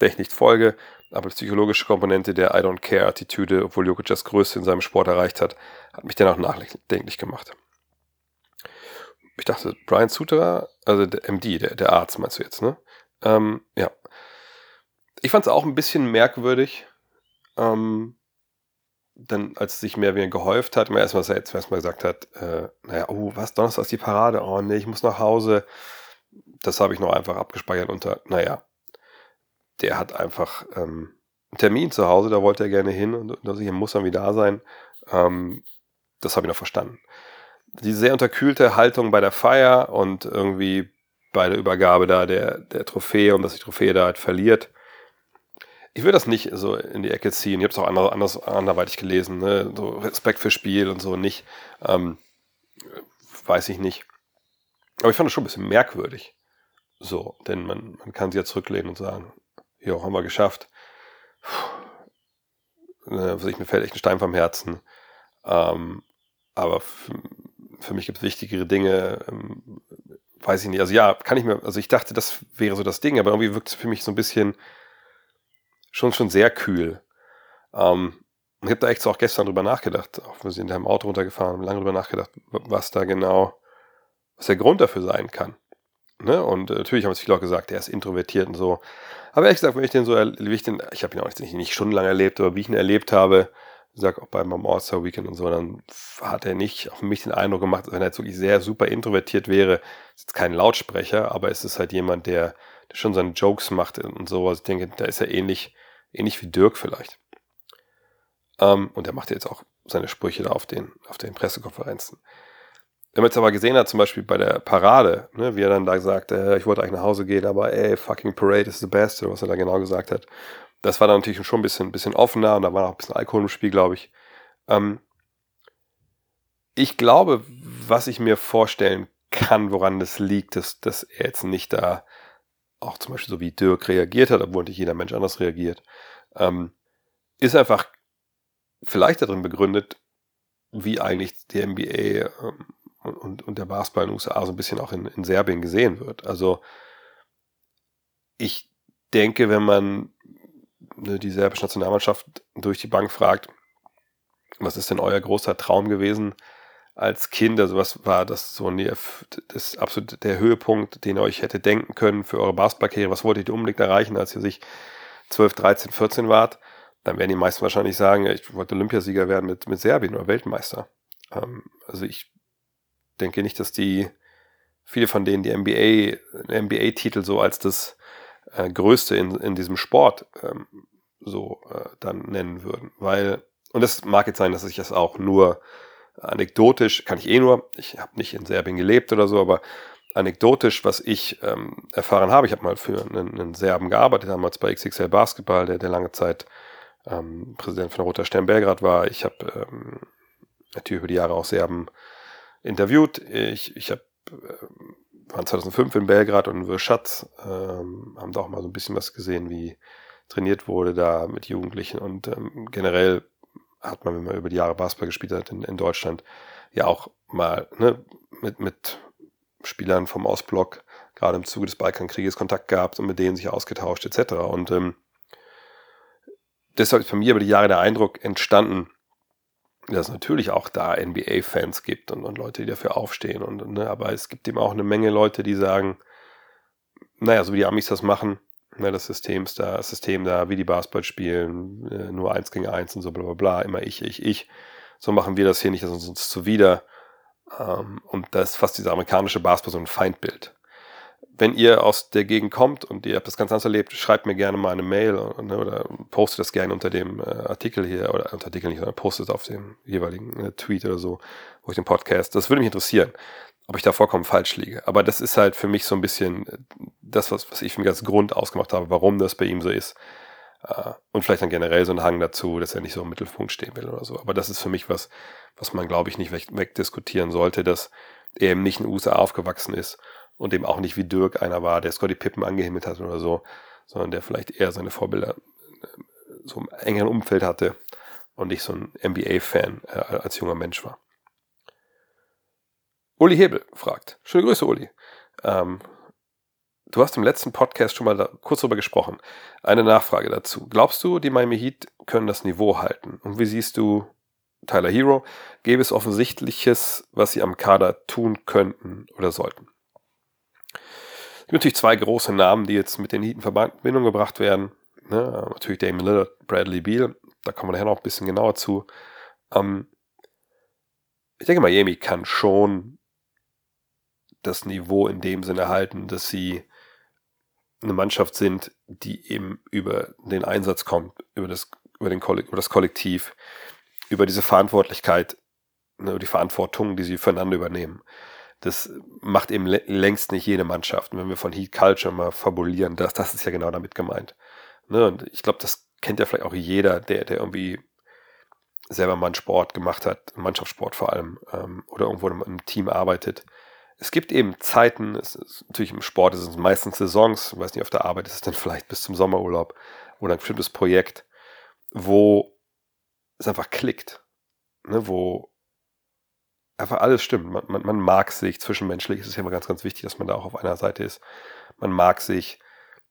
der ich nicht folge, aber die psychologische Komponente der I don't care Attitüde, obwohl Jokic das Größte in seinem Sport erreicht hat, hat mich dennoch nachdenklich gemacht. Ich dachte, Brian Suterer, also der MD, der, der Arzt meinst du jetzt, ne? Ähm, ja. Ich fand es auch ein bisschen merkwürdig, ähm, dann, als es sich mehr wie gehäuft hat, immer erstmal, er erstmal gesagt hat, äh, naja, oh, was, Donnerstag ist die Parade, oh nee, ich muss nach Hause. Das habe ich noch einfach abgespeichert unter, naja, der hat einfach ähm, einen Termin zu Hause, da wollte er gerne hin und, und also hier muss er wieder da sein. Ähm, das habe ich noch verstanden. Die sehr unterkühlte Haltung bei der Feier und irgendwie bei der Übergabe da der, der Trophäe und dass die Trophäe da halt verliert. Ich will das nicht so in die Ecke ziehen. Ich habe es auch anders, anders, anderweitig gelesen. Ne? So Respekt für Spiel und so nicht. Ähm, weiß ich nicht. Aber ich fand das schon ein bisschen merkwürdig. So, denn man, man kann sich ja zurücklehnen und sagen, ja, haben wir geschafft. Puh, ne, ich, mir fällt echt ein Stein vom Herzen. Ähm, aber für, mich gibt es wichtigere Dinge. Ähm, weiß ich nicht. Also ja, kann ich mir, also ich dachte, das wäre so das Ding, aber irgendwie wirkt es für mich so ein bisschen schon, schon sehr kühl. Ähm, ich habe da echt so auch gestern drüber nachgedacht, auch wir sind in einem Auto runtergefahren, haben lange drüber nachgedacht, was da genau, was der Grund dafür sein kann. Ne? Und äh, natürlich haben es viele auch gesagt, er ist introvertiert und so. Aber ehrlich gesagt, wenn ich den so, wie ich den, ich habe ihn auch nicht, nicht stundenlang erlebt, aber wie ich ihn erlebt habe, sag auch beim All-Star Weekend und so, dann hat er nicht auf mich den Eindruck gemacht, wenn er jetzt wirklich sehr super introvertiert wäre, ist jetzt kein Lautsprecher, aber es ist halt jemand, der, der schon seine Jokes macht und so. Also ich denke, da ist er ähnlich, ähnlich wie Dirk vielleicht. Ähm, und er macht jetzt auch seine Sprüche da auf den, auf den Pressekonferenzen. Wenn man jetzt aber gesehen hat, zum Beispiel bei der Parade, ne, wie er dann da sagt, äh, ich wollte eigentlich nach Hause gehen, aber ey, fucking Parade is the best, oder was er da genau gesagt hat. Das war dann natürlich schon ein bisschen, bisschen offener und da war auch ein bisschen Alkohol im Spiel, glaube ich. Ähm, ich glaube, was ich mir vorstellen kann, woran das liegt, dass, dass er jetzt nicht da auch zum Beispiel so wie Dirk reagiert hat, obwohl nicht jeder Mensch anders reagiert, ähm, ist einfach vielleicht darin begründet, wie eigentlich die NBA ähm, und, und der Basketball in den USA so ein bisschen auch in, in Serbien gesehen wird. Also ich denke, wenn man ne, die serbische Nationalmannschaft durch die Bank fragt, was ist denn euer großer Traum gewesen als Kind? Also was war das so ein, das absolut der Höhepunkt, den ihr euch hätte denken können für eure Basketballkarriere? Was wolltet ihr unbedingt erreichen, als ihr sich 12, 13, 14 wart? Dann werden die meisten wahrscheinlich sagen, ich wollte Olympiasieger werden mit, mit Serbien oder Weltmeister. Ähm, also ich denke nicht, dass die viele von denen die NBA, NBA-Titel so als das äh, Größte in, in diesem Sport ähm, so äh, dann nennen würden. Weil, und das mag jetzt sein, dass ich das auch nur anekdotisch, kann ich eh nur, ich habe nicht in Serbien gelebt oder so, aber anekdotisch, was ich ähm, erfahren habe, ich habe mal für einen, einen, Serben gearbeitet, damals bei XXL Basketball, der, der lange Zeit ähm, Präsident von Roter Stern Belgrad war. Ich habe ähm, natürlich über die Jahre auch Serben interviewt. Ich, ich habe ähm, waren 2005 in Belgrad und in Wirschatz, ähm, haben da auch mal so ein bisschen was gesehen, wie trainiert wurde da mit Jugendlichen und ähm, generell hat man, wenn man über die Jahre Basketball gespielt hat in, in Deutschland, ja auch mal ne, mit, mit Spielern vom Ostblock, gerade im Zuge des Balkankrieges, Kontakt gehabt und mit denen sich ausgetauscht etc. Und ähm, deshalb ist bei mir über die Jahre der Eindruck entstanden, dass es natürlich auch da NBA-Fans gibt und, und, Leute, die dafür aufstehen. Und, ne, aber es gibt eben auch eine Menge Leute, die sagen, naja, so wie die Amis das machen, ne, das System da, das System da, wie die Basketball spielen, äh, nur eins gegen eins und so bla bla bla, immer ich, ich, ich. So machen wir das hier nicht, das ist uns zuwider. Ähm, und da ist fast diese amerikanische Basketball so ein Feindbild wenn ihr aus der Gegend kommt und ihr habt das ganz anders erlebt, schreibt mir gerne mal eine Mail ne, oder postet das gerne unter dem äh, Artikel hier oder unter Artikel nicht, sondern postet auf dem jeweiligen äh, Tweet oder so, wo ich den Podcast. Das würde mich interessieren, ob ich da vollkommen falsch liege. Aber das ist halt für mich so ein bisschen äh, das, was, was ich für mich als Grund ausgemacht habe, warum das bei ihm so ist. Äh, und vielleicht dann generell so ein Hang dazu, dass er nicht so im Mittelpunkt stehen will oder so. Aber das ist für mich was, was man, glaube ich, nicht weg, wegdiskutieren sollte, dass er eben nicht in den USA aufgewachsen ist und eben auch nicht wie Dirk einer war, der Scotty Pippen angehimmelt hat oder so, sondern der vielleicht eher seine Vorbilder äh, so im engeren Umfeld hatte und nicht so ein NBA-Fan äh, als junger Mensch war. Uli Hebel fragt. Schöne Grüße, Uli. Ähm, du hast im letzten Podcast schon mal da, kurz darüber gesprochen. Eine Nachfrage dazu. Glaubst du, die Miami Heat können das Niveau halten? Und wie siehst du Tyler Hero? Gäbe es Offensichtliches, was sie am Kader tun könnten oder sollten? Gibt natürlich zwei große Namen, die jetzt mit den Heat in Verbindung gebracht werden. Ne? Natürlich Damon Lillard, Bradley Beal. Da kommen wir nachher noch ein bisschen genauer zu. Ähm, ich denke, Miami kann schon das Niveau in dem Sinne halten, dass sie eine Mannschaft sind, die eben über den Einsatz kommt, über das, über den über das Kollektiv, über diese Verantwortlichkeit, ne, die Verantwortung, die sie füreinander übernehmen das macht eben längst nicht jede Mannschaft. Und wenn wir von Heat Culture mal fabulieren, das, das ist ja genau damit gemeint. Ne? Und ich glaube, das kennt ja vielleicht auch jeder, der, der irgendwie selber mal einen Sport gemacht hat, Mannschaftssport vor allem, ähm, oder irgendwo im, Team arbeitet. Es gibt eben Zeiten, es ist, natürlich im Sport ist es meistens Saisons, ich weiß nicht, auf der Arbeit ist es dann vielleicht bis zum Sommerurlaub oder ein bestimmtes Projekt, wo es einfach klickt, ne, wo einfach alles stimmt. Man, man, man mag sich, zwischenmenschlich ist es ja immer ganz, ganz wichtig, dass man da auch auf einer Seite ist. Man mag sich,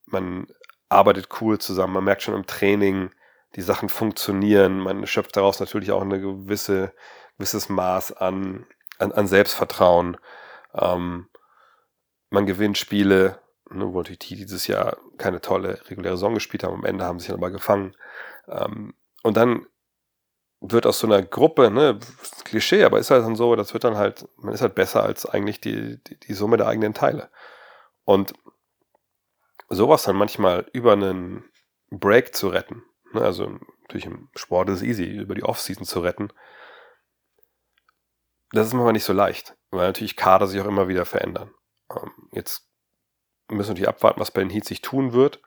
man arbeitet cool zusammen, man merkt schon im Training, die Sachen funktionieren, man schöpft daraus natürlich auch ein gewisse, gewisses Maß an, an, an Selbstvertrauen. Ähm, man gewinnt Spiele, wo natürlich die dieses Jahr keine tolle reguläre Saison gespielt haben, am Ende haben sie sich aber gefangen. Ähm, und dann wird aus so einer Gruppe, ne, Klischee, aber ist halt dann so, das wird dann halt, man ist halt besser als eigentlich die, die, die Summe der eigenen Teile. Und sowas dann manchmal über einen Break zu retten, ne, also natürlich im Sport ist es easy, über die Offseason zu retten, das ist manchmal nicht so leicht, weil natürlich Kader sich auch immer wieder verändern. Ähm, jetzt müssen wir natürlich abwarten, was bei den Heats sich tun wird.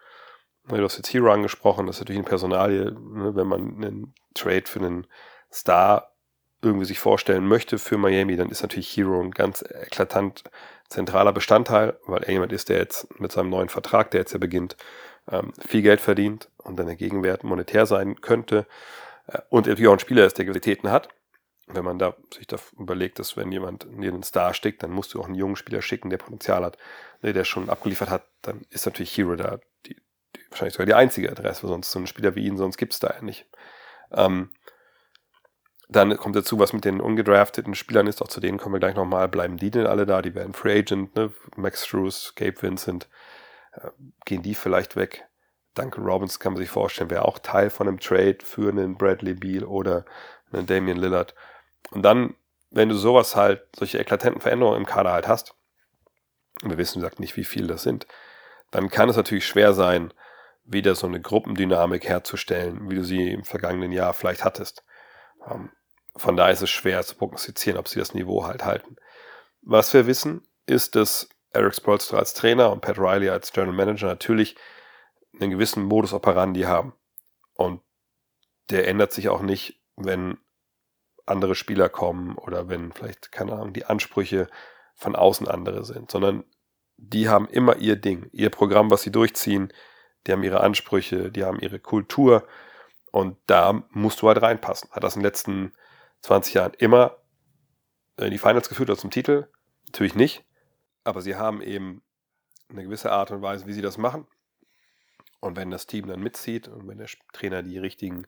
Du hast jetzt Hero angesprochen, das ist natürlich eine Personalie, ne, wenn man einen Trade für einen Star irgendwie sich vorstellen möchte für Miami, dann ist natürlich Hero ein ganz eklatant zentraler Bestandteil, weil er jemand ist, der jetzt mit seinem neuen Vertrag, der jetzt ja beginnt, ähm, viel Geld verdient und dann der Gegenwert monetär sein könnte äh, und natürlich auch ein Spieler ist, der Qualitäten hat. Wenn man da sich da überlegt, dass wenn jemand dir einen Star stickt, dann musst du auch einen jungen Spieler schicken, der Potenzial hat, ne, der schon abgeliefert hat, dann ist natürlich Hero da die, wahrscheinlich sogar die einzige Adresse, sonst so einen Spieler wie ihn, sonst gibt es da ja nicht. Ähm, dann kommt dazu, was mit den ungedrafteten Spielern ist, auch zu denen kommen wir gleich nochmal, bleiben die denn alle da, die werden Free Agent, ne? Max Struess, Gabe Vincent, äh, gehen die vielleicht weg? Duncan Robbins kann man sich vorstellen, wäre auch Teil von einem Trade für einen Bradley Beal oder einen Damian Lillard. Und dann, wenn du sowas halt, solche eklatanten Veränderungen im Kader halt hast, und wir wissen, wie gesagt, nicht, wie viel das sind, dann kann es natürlich schwer sein, wieder so eine Gruppendynamik herzustellen, wie du sie im vergangenen Jahr vielleicht hattest. Ähm, von daher ist es schwer zu prognostizieren, ob sie das Niveau halt halten. Was wir wissen, ist, dass Eric Spolstra als Trainer und Pat Riley als General Manager natürlich einen gewissen Modus operandi haben. Und der ändert sich auch nicht, wenn andere Spieler kommen oder wenn vielleicht, keine Ahnung, die Ansprüche von außen andere sind, sondern die haben immer ihr Ding, ihr Programm, was sie durchziehen, die haben ihre Ansprüche, die haben ihre Kultur und da musst du halt reinpassen. Hat das in den letzten 20 Jahren immer in die Finals geführt oder zum Titel? Natürlich nicht, aber sie haben eben eine gewisse Art und Weise, wie sie das machen. Und wenn das Team dann mitzieht und wenn der Trainer die richtigen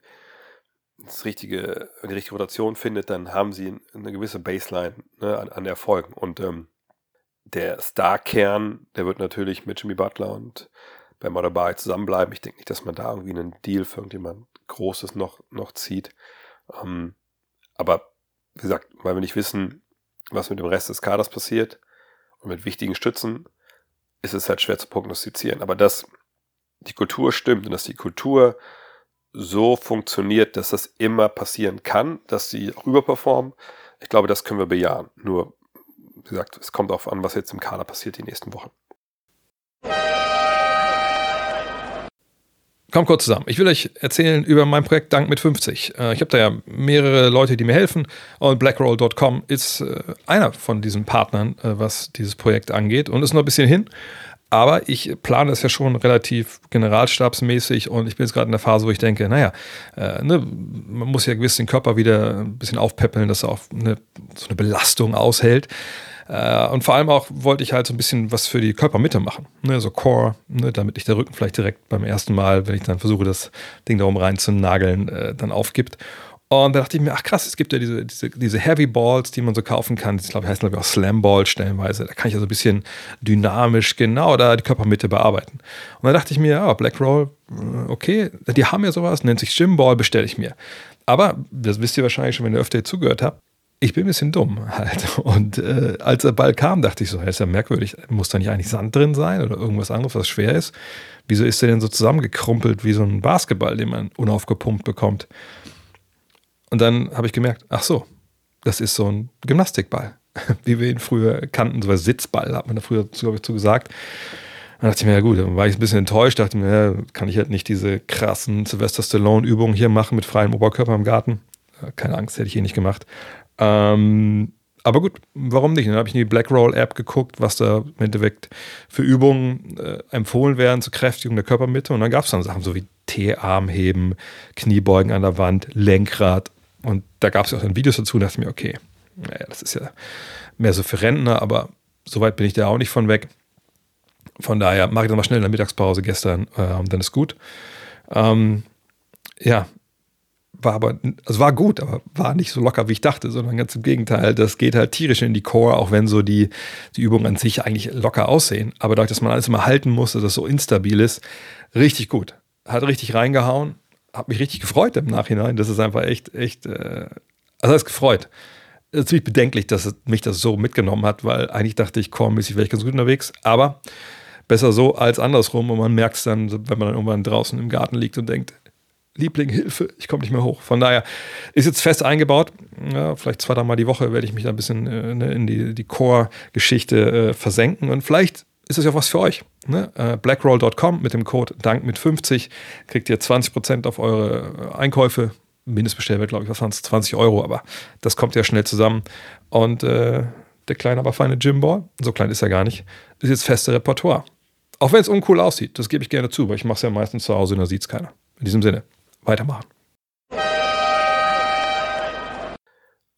das richtige, die richtige Rotation findet, dann haben sie eine gewisse Baseline ne, an, an Erfolgen. Und ähm, der Star-Kern, der wird natürlich mit Jimmy Butler und bei Bay zusammenbleiben. Ich denke nicht, dass man da irgendwie einen Deal für irgendjemand Großes noch, noch zieht. Ähm, aber wie gesagt, weil wir nicht wissen, was mit dem Rest des Kaders passiert und mit wichtigen Stützen, ist es halt schwer zu prognostizieren. Aber dass die Kultur stimmt und dass die Kultur so funktioniert, dass das immer passieren kann, dass sie auch überperformen. Ich glaube, das können wir bejahen. Nur, wie gesagt, es kommt auch an, was jetzt im Kader passiert die nächsten Wochen. Kommt kurz zusammen. Ich will euch erzählen über mein Projekt Dank mit 50. Äh, ich habe da ja mehrere Leute, die mir helfen und blackroll.com ist äh, einer von diesen Partnern, äh, was dieses Projekt angeht und ist noch ein bisschen hin. Aber ich plane das ja schon relativ generalstabsmäßig und ich bin jetzt gerade in der Phase, wo ich denke, naja, ne, man muss ja gewiss den Körper wieder ein bisschen aufpäppeln, dass er auch eine, so eine Belastung aushält. Äh, und vor allem auch wollte ich halt so ein bisschen was für die Körpermitte machen, ne, so Core, ne, damit nicht der Rücken vielleicht direkt beim ersten Mal, wenn ich dann versuche, das Ding darum reinzunageln, äh, dann aufgibt. Und da dachte ich mir, ach krass, es gibt ja diese, diese, diese Heavy Balls, die man so kaufen kann. Die glaube ich, heißen glaube ich auch Slam Ball stellenweise. Da kann ich ja so ein bisschen dynamisch genau da die Körpermitte bearbeiten. Und da dachte ich mir, ja, Black Roll, äh, okay, die haben ja sowas, nennt sich Gym Ball, bestelle ich mir. Aber, das wisst ihr wahrscheinlich schon, wenn ihr öfter zugehört habt, ich bin ein bisschen dumm halt. Und äh, als der Ball kam, dachte ich so, ist ja merkwürdig, muss da nicht eigentlich Sand drin sein oder irgendwas anderes, was schwer ist? Wieso ist der denn so zusammengekrumpelt wie so ein Basketball, den man unaufgepumpt bekommt? Und dann habe ich gemerkt, ach so, das ist so ein Gymnastikball, wie wir ihn früher kannten, so ein Sitzball, hat man da früher, glaube ich, zu gesagt. Dann dachte ich mir, ja gut, dann war ich ein bisschen enttäuscht, dachte mir, ja, kann ich halt nicht diese krassen Sylvester Stallone-Übungen hier machen mit freiem Oberkörper im Garten. Keine Angst, hätte ich eh nicht gemacht. Ähm, aber gut, warum nicht? Dann habe ich in die Blackroll-App geguckt, was da im Endeffekt für Übungen äh, empfohlen werden zur Kräftigung der Körpermitte. Und dann gab es dann Sachen so wie T-Armheben, Kniebeugen an der Wand, Lenkrad, und da gab es auch dann Videos dazu und dachte mir, okay, naja, das ist ja mehr so für Rentner, aber so weit bin ich da auch nicht von weg. Von daher mache ich dann mal schnell in der Mittagspause gestern äh, und dann ist gut. Ähm, ja, war aber, also war gut, aber war nicht so locker, wie ich dachte, sondern ganz im Gegenteil. Das geht halt tierisch in die Core, auch wenn so die, die Übungen an sich eigentlich locker aussehen. Aber dadurch, dass man alles immer halten muss, dass das so instabil ist, richtig gut. Hat richtig reingehauen habe mich richtig gefreut im Nachhinein. Das ist einfach echt, echt, äh, also das gefreut. Es ist ziemlich bedenklich, dass mich das so mitgenommen hat, weil eigentlich dachte ich, core-mäßig wäre ich ganz gut unterwegs. Aber besser so als andersrum. Und man merkt es dann, wenn man dann irgendwann draußen im Garten liegt und denkt, Liebling, Hilfe, ich komme nicht mehr hoch. Von daher ist jetzt fest eingebaut. Ja, vielleicht zwei, dreimal die Woche werde ich mich da ein bisschen äh, ne, in die, die Core-Geschichte äh, versenken. Und vielleicht ist es ja was für euch. Ne? Äh, blackroll.com mit dem Code DANK mit 50 kriegt ihr 20% auf eure Einkäufe. Mindestbestellwert, glaube ich, was waren es? 20 Euro, aber das kommt ja schnell zusammen. Und äh, der kleine, aber feine Gymball, so klein ist er gar nicht, ist jetzt feste Repertoire. Auch wenn es uncool aussieht, das gebe ich gerne zu, weil ich mache es ja meistens zu Hause und da sieht es keiner. In diesem Sinne, weitermachen.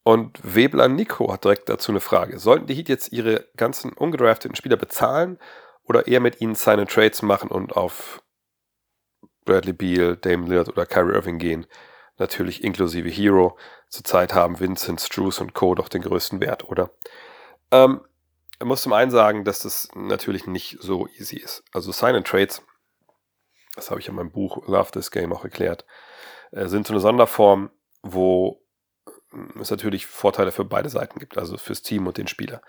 Und Webler Nico hat direkt dazu eine Frage. Sollten die Heat jetzt ihre ganzen ungedrafteten Spieler bezahlen oder eher mit ihnen seine Trades machen und auf Bradley Beal, Dame Lillard oder Kyrie Irving gehen? Natürlich inklusive Hero. Zurzeit haben Vincent, Struce und Co. doch den größten Wert, oder? Ähm, ich muss zum einen sagen, dass das natürlich nicht so easy ist. Also Sign and Trades, das habe ich in meinem Buch Love This Game auch erklärt, äh, sind so eine Sonderform, wo es natürlich Vorteile für beide Seiten gibt, also fürs Team und den Spieler.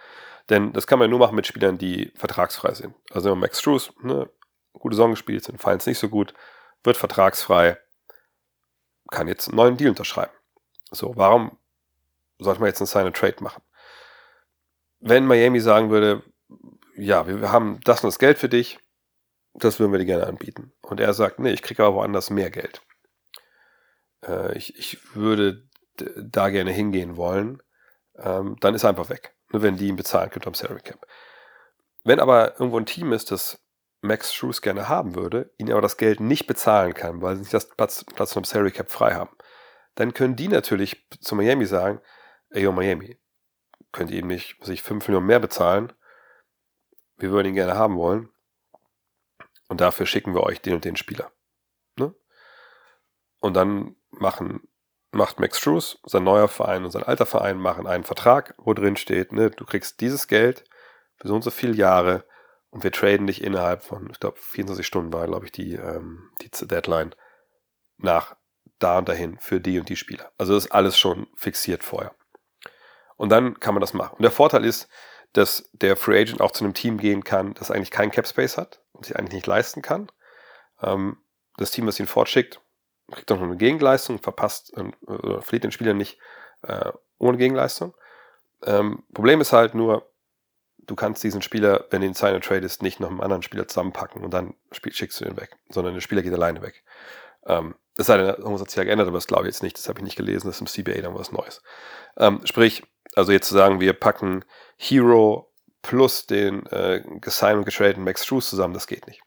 Denn das kann man nur machen mit Spielern, die vertragsfrei sind. Also Max Struess, ne, gute Saison gespielt, sind es nicht so gut, wird vertragsfrei, kann jetzt einen neuen Deal unterschreiben. So, warum sollte man jetzt einen Sign and Trade machen? Wenn Miami sagen würde, ja, wir haben das und das Geld für dich, das würden wir dir gerne anbieten. Und er sagt, nee, ich kriege aber woanders mehr Geld. Äh, ich, ich würde da gerne hingehen wollen, ähm, dann ist er einfach weg, nur wenn die ihn bezahlen könnte am Salary Cap. Wenn aber irgendwo ein Team ist, das Max Schrues gerne haben würde, ihn aber das Geld nicht bezahlen kann, weil sie nicht das Platz, Platz am Salary Cap frei haben, dann können die natürlich zu Miami sagen, ey, yo, Miami, könnt ihr ihm nicht, sich 5 Millionen mehr bezahlen, wir würden ihn gerne haben wollen und dafür schicken wir euch den und den Spieler. Ne? Und dann machen macht Max Struess, sein neuer Verein und sein alter Verein machen einen Vertrag, wo drin steht, ne, du kriegst dieses Geld für so und so viele Jahre und wir traden dich innerhalb von, ich glaube, 24 Stunden war, glaube ich, die, ähm, die Deadline nach da und dahin für die und die Spieler. Also das ist alles schon fixiert vorher. Und dann kann man das machen. Und der Vorteil ist, dass der Free Agent auch zu einem Team gehen kann, das eigentlich keinen Cap Space hat sich eigentlich nicht leisten kann. Ähm, das Team, das ihn fortschickt, kriegt auch noch eine Gegenleistung, verpasst, äh, verliert den Spieler nicht äh, ohne Gegenleistung. Ähm, Problem ist halt nur, du kannst diesen Spieler, wenn du ihn sign tradest, nicht noch einem anderen Spieler zusammenpacken und dann schickst du ihn weg, sondern der Spieler geht alleine weg. Ähm, das sei denn, irgendwas hat sich ja geändert, aber das glaube ich jetzt nicht, das habe ich nicht gelesen, das ist im CBA dann was Neues. Ähm, sprich, also jetzt zu sagen, wir packen Hero plus den äh, gesigned und getradeten Max Struess zusammen, das geht nicht.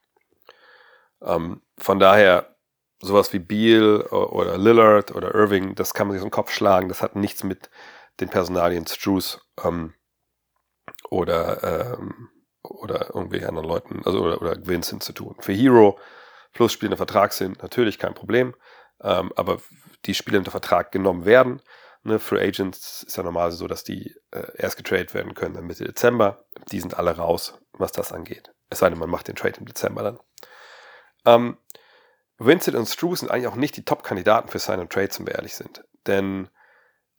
Ähm, von daher sowas wie Beal oder Lillard oder Irving, das kann man sich so im Kopf schlagen. Das hat nichts mit den Personalien Struce ähm, oder, ähm, oder irgendwie anderen Leuten, also oder, oder Vincent zu tun. Für Hero plus Spiele unter Vertrag sind natürlich kein Problem, ähm, aber die Spiele unter Vertrag genommen werden. Ne, Free Agents ist ja normalerweise so, dass die äh, erst getradet werden können dann Mitte Dezember. Die sind alle raus, was das angeht. Es sei denn, man macht den Trade im Dezember dann. Ähm, Vincent und Struce sind eigentlich auch nicht die Top-Kandidaten für Sign and Trades, wenn wir ehrlich sind. Denn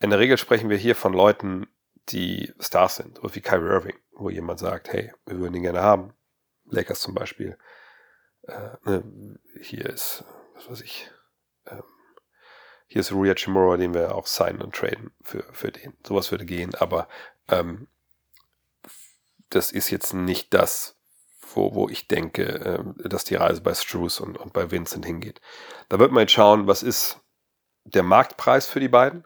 in der Regel sprechen wir hier von Leuten, die Stars sind, so wie Kyrie Irving, wo jemand sagt, hey, wir würden ihn gerne haben. Lakers zum Beispiel. Äh, ne, hier ist, was weiß ich, ähm, hier ist Rui Chimura, den wir auch signen und traden für, für den. Sowas würde gehen, aber ähm, das ist jetzt nicht das, wo, wo ich denke, äh, dass die Reise bei Struce und, und bei Vincent hingeht. Da wird man jetzt schauen, was ist der Marktpreis für die beiden.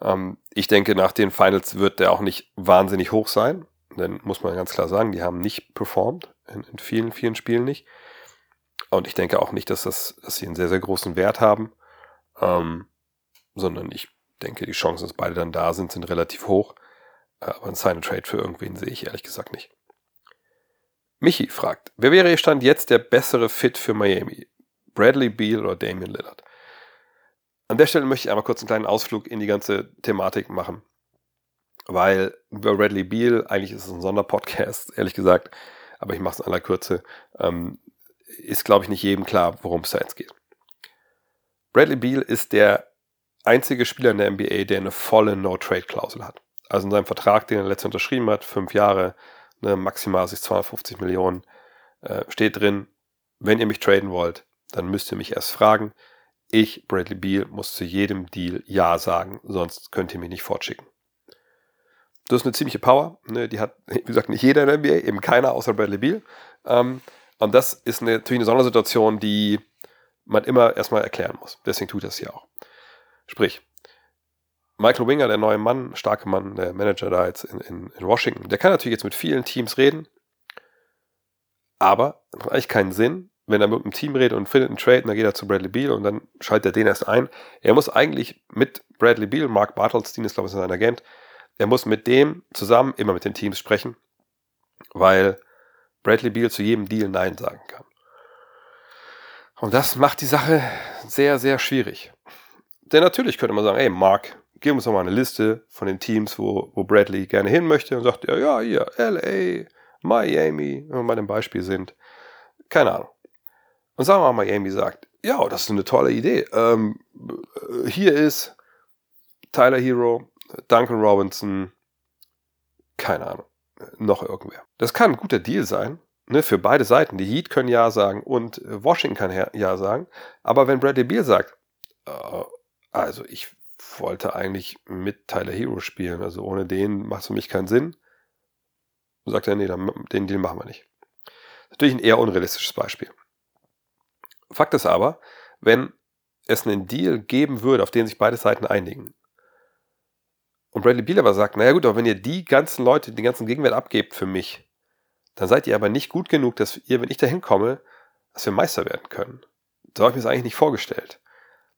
Ähm, ich denke, nach den Finals wird der auch nicht wahnsinnig hoch sein. Denn muss man ganz klar sagen, die haben nicht performt, in, in vielen, vielen Spielen nicht. Und ich denke auch nicht, dass, das, dass sie einen sehr, sehr großen Wert haben. Ähm, sondern ich denke, die Chancen, dass beide dann da sind, sind relativ hoch. Aber ein Sign-Trade für irgendwen sehe ich ehrlich gesagt nicht. Michi fragt, wer wäre Stand jetzt der bessere Fit für Miami? Bradley Beal oder Damian Lillard? An der Stelle möchte ich einmal kurz einen kleinen Ausflug in die ganze Thematik machen. Weil über Bradley Beal, eigentlich ist es ein Sonderpodcast, ehrlich gesagt, aber ich mache es in aller Kürze, ähm, ist, glaube ich, nicht jedem klar, worum es da jetzt geht. Bradley Beal ist der einzige Spieler in der NBA, der eine volle No-Trade-Klausel hat. Also in seinem Vertrag, den er letztens unterschrieben hat, fünf Jahre, ne, maximal sich 250 Millionen, äh, steht drin, wenn ihr mich traden wollt, dann müsst ihr mich erst fragen. Ich, Bradley Beal, muss zu jedem Deal Ja sagen, sonst könnt ihr mich nicht fortschicken. Das ist eine ziemliche Power. Ne? Die hat, wie gesagt, nicht jeder in der NBA, eben keiner außer Bradley Beal. Ähm, Und das ist eine, natürlich eine Sondersituation, die man immer erstmal erklären muss. Deswegen tut das hier auch. Sprich, Michael Winger, der neue Mann, starke Mann, der Manager da jetzt in, in, in Washington, der kann natürlich jetzt mit vielen Teams reden, aber macht eigentlich keinen Sinn, wenn er mit einem Team redet und findet einen Trade, und dann geht er zu Bradley Beal und dann schaltet er den erst ein. Er muss eigentlich mit Bradley Beal, Mark Bartelstein ist glaube ich sein Agent, er muss mit dem zusammen immer mit den Teams sprechen, weil Bradley Beal zu jedem Deal Nein sagen kann. Und das macht die Sache sehr, sehr schwierig. Denn natürlich könnte man sagen, ey Mark, gib uns doch mal eine Liste von den Teams, wo, wo Bradley gerne hin möchte und sagt, ja, ja, hier, LA, Miami, wenn wir bei dem Beispiel sind. Keine Ahnung. Und sagen wir mal, Miami sagt, ja, das ist eine tolle Idee. Ähm, hier ist Tyler Hero, Duncan Robinson, keine Ahnung, noch irgendwer. Das kann ein guter Deal sein, ne, für beide Seiten. Die Heat können Ja sagen und Washington kann Ja sagen. Aber wenn Bradley Beal sagt, äh, also ich wollte eigentlich mit Tyler Hero spielen, also ohne den macht es für mich keinen Sinn, sagt er, nee, den Deal machen wir nicht. Natürlich ein eher unrealistisches Beispiel. Fakt ist aber, wenn es einen Deal geben würde, auf den sich beide Seiten einigen, und Bradley Beal aber sagt, naja gut, aber wenn ihr die ganzen Leute, den ganzen Gegenwert abgebt für mich, dann seid ihr aber nicht gut genug, dass ihr, wenn ich da hinkomme, dass wir Meister werden können. So habe ich mir das eigentlich nicht vorgestellt.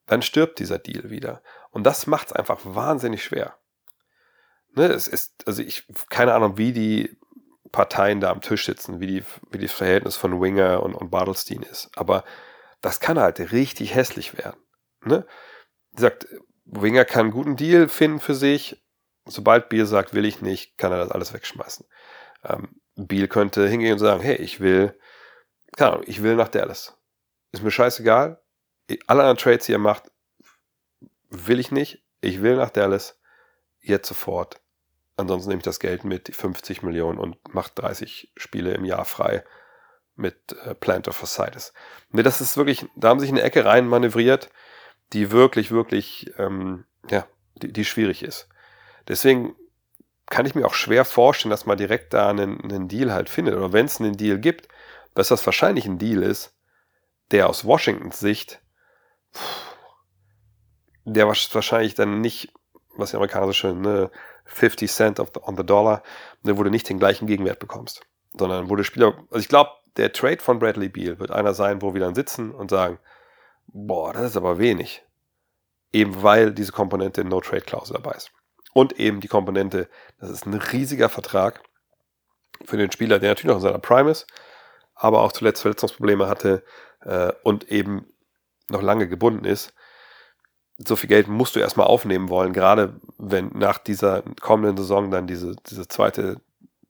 Dann stirbt dieser Deal wieder. Und das macht es einfach wahnsinnig schwer. Ne, es ist, also ich, keine Ahnung, wie die Parteien da am Tisch sitzen, wie, die, wie das Verhältnis von Winger und, und Bartelstein ist. Aber das kann halt richtig hässlich werden. Ne? Wie gesagt, Winger kann einen guten Deal finden für sich. Sobald Beal sagt, will ich nicht, kann er das alles wegschmeißen. Ähm, Beal könnte hingehen und sagen, hey, ich will, keine Ahnung, ich will nach Dallas. Ist mir scheißegal. Alle anderen Trades, die er macht, will ich nicht. Ich will nach Dallas. Jetzt sofort. Ansonsten nehme ich das Geld mit, die 50 Millionen und mache 30 Spiele im Jahr frei mit äh, Plantar Fasciitis. Nee, das ist wirklich, da haben sich eine Ecke rein manövriert, die wirklich, wirklich, ähm, ja, die, die schwierig ist. Deswegen kann ich mir auch schwer vorstellen, dass man direkt da einen, einen Deal halt findet. Oder wenn es einen Deal gibt, dass das wahrscheinlich ein Deal ist, der aus Washingtons Sicht, der wahrscheinlich dann nicht, was die Amerikaner so schön, ne, 50 Cent the, on the Dollar, wo du nicht den gleichen Gegenwert bekommst. Sondern wo der Spieler, also ich glaube, der Trade von Bradley Beal wird einer sein, wo wir dann sitzen und sagen, boah, das ist aber wenig. Eben weil diese Komponente in No-Trade-Klausel dabei ist. Und eben die Komponente, das ist ein riesiger Vertrag für den Spieler, der natürlich noch in seiner Prime ist, aber auch zuletzt Verletzungsprobleme hatte äh, und eben noch lange gebunden ist so viel Geld musst du erstmal aufnehmen wollen, gerade wenn nach dieser kommenden Saison dann diese, diese zweite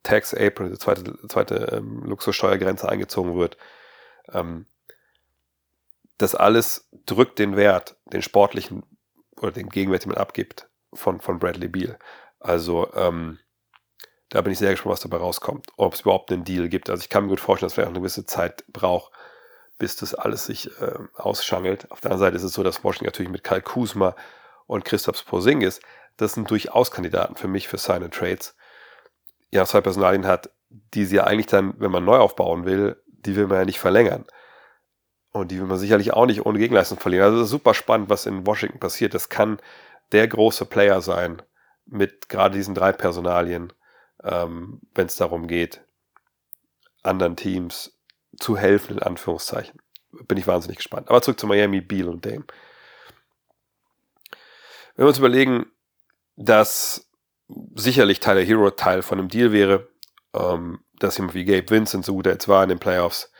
Tax April, die zweite, zweite ähm, Luxussteuergrenze eingezogen wird. Ähm, das alles drückt den Wert, den sportlichen oder den Gegenwert, den man abgibt von, von Bradley Beal. Also ähm, da bin ich sehr gespannt, was dabei rauskommt, ob es überhaupt einen Deal gibt. Also ich kann mir gut vorstellen, dass vielleicht auch eine gewisse Zeit braucht, bis das alles sich äh, ausschangelt. Auf der anderen Seite ist es so, dass Washington natürlich mit Kyle Kuzma und Christoph Porzingis, das sind durchaus Kandidaten für mich für Sign Trades. Ja, zwei Personalien hat, die sie ja eigentlich dann, wenn man neu aufbauen will, die will man ja nicht verlängern. Und die will man sicherlich auch nicht ohne Gegenleistung verlieren. Also es ist super spannend, was in Washington passiert. Das kann der große Player sein mit gerade diesen drei Personalien, ähm, wenn es darum geht, anderen Teams zu helfen, in Anführungszeichen. Bin ich wahnsinnig gespannt. Aber zurück zu Miami, Beal und Dame. Wenn wir uns überlegen, dass sicherlich Tyler Hero Teil von einem Deal wäre, ähm, dass jemand wie Gabe Vincent, so gut er jetzt war in den Playoffs,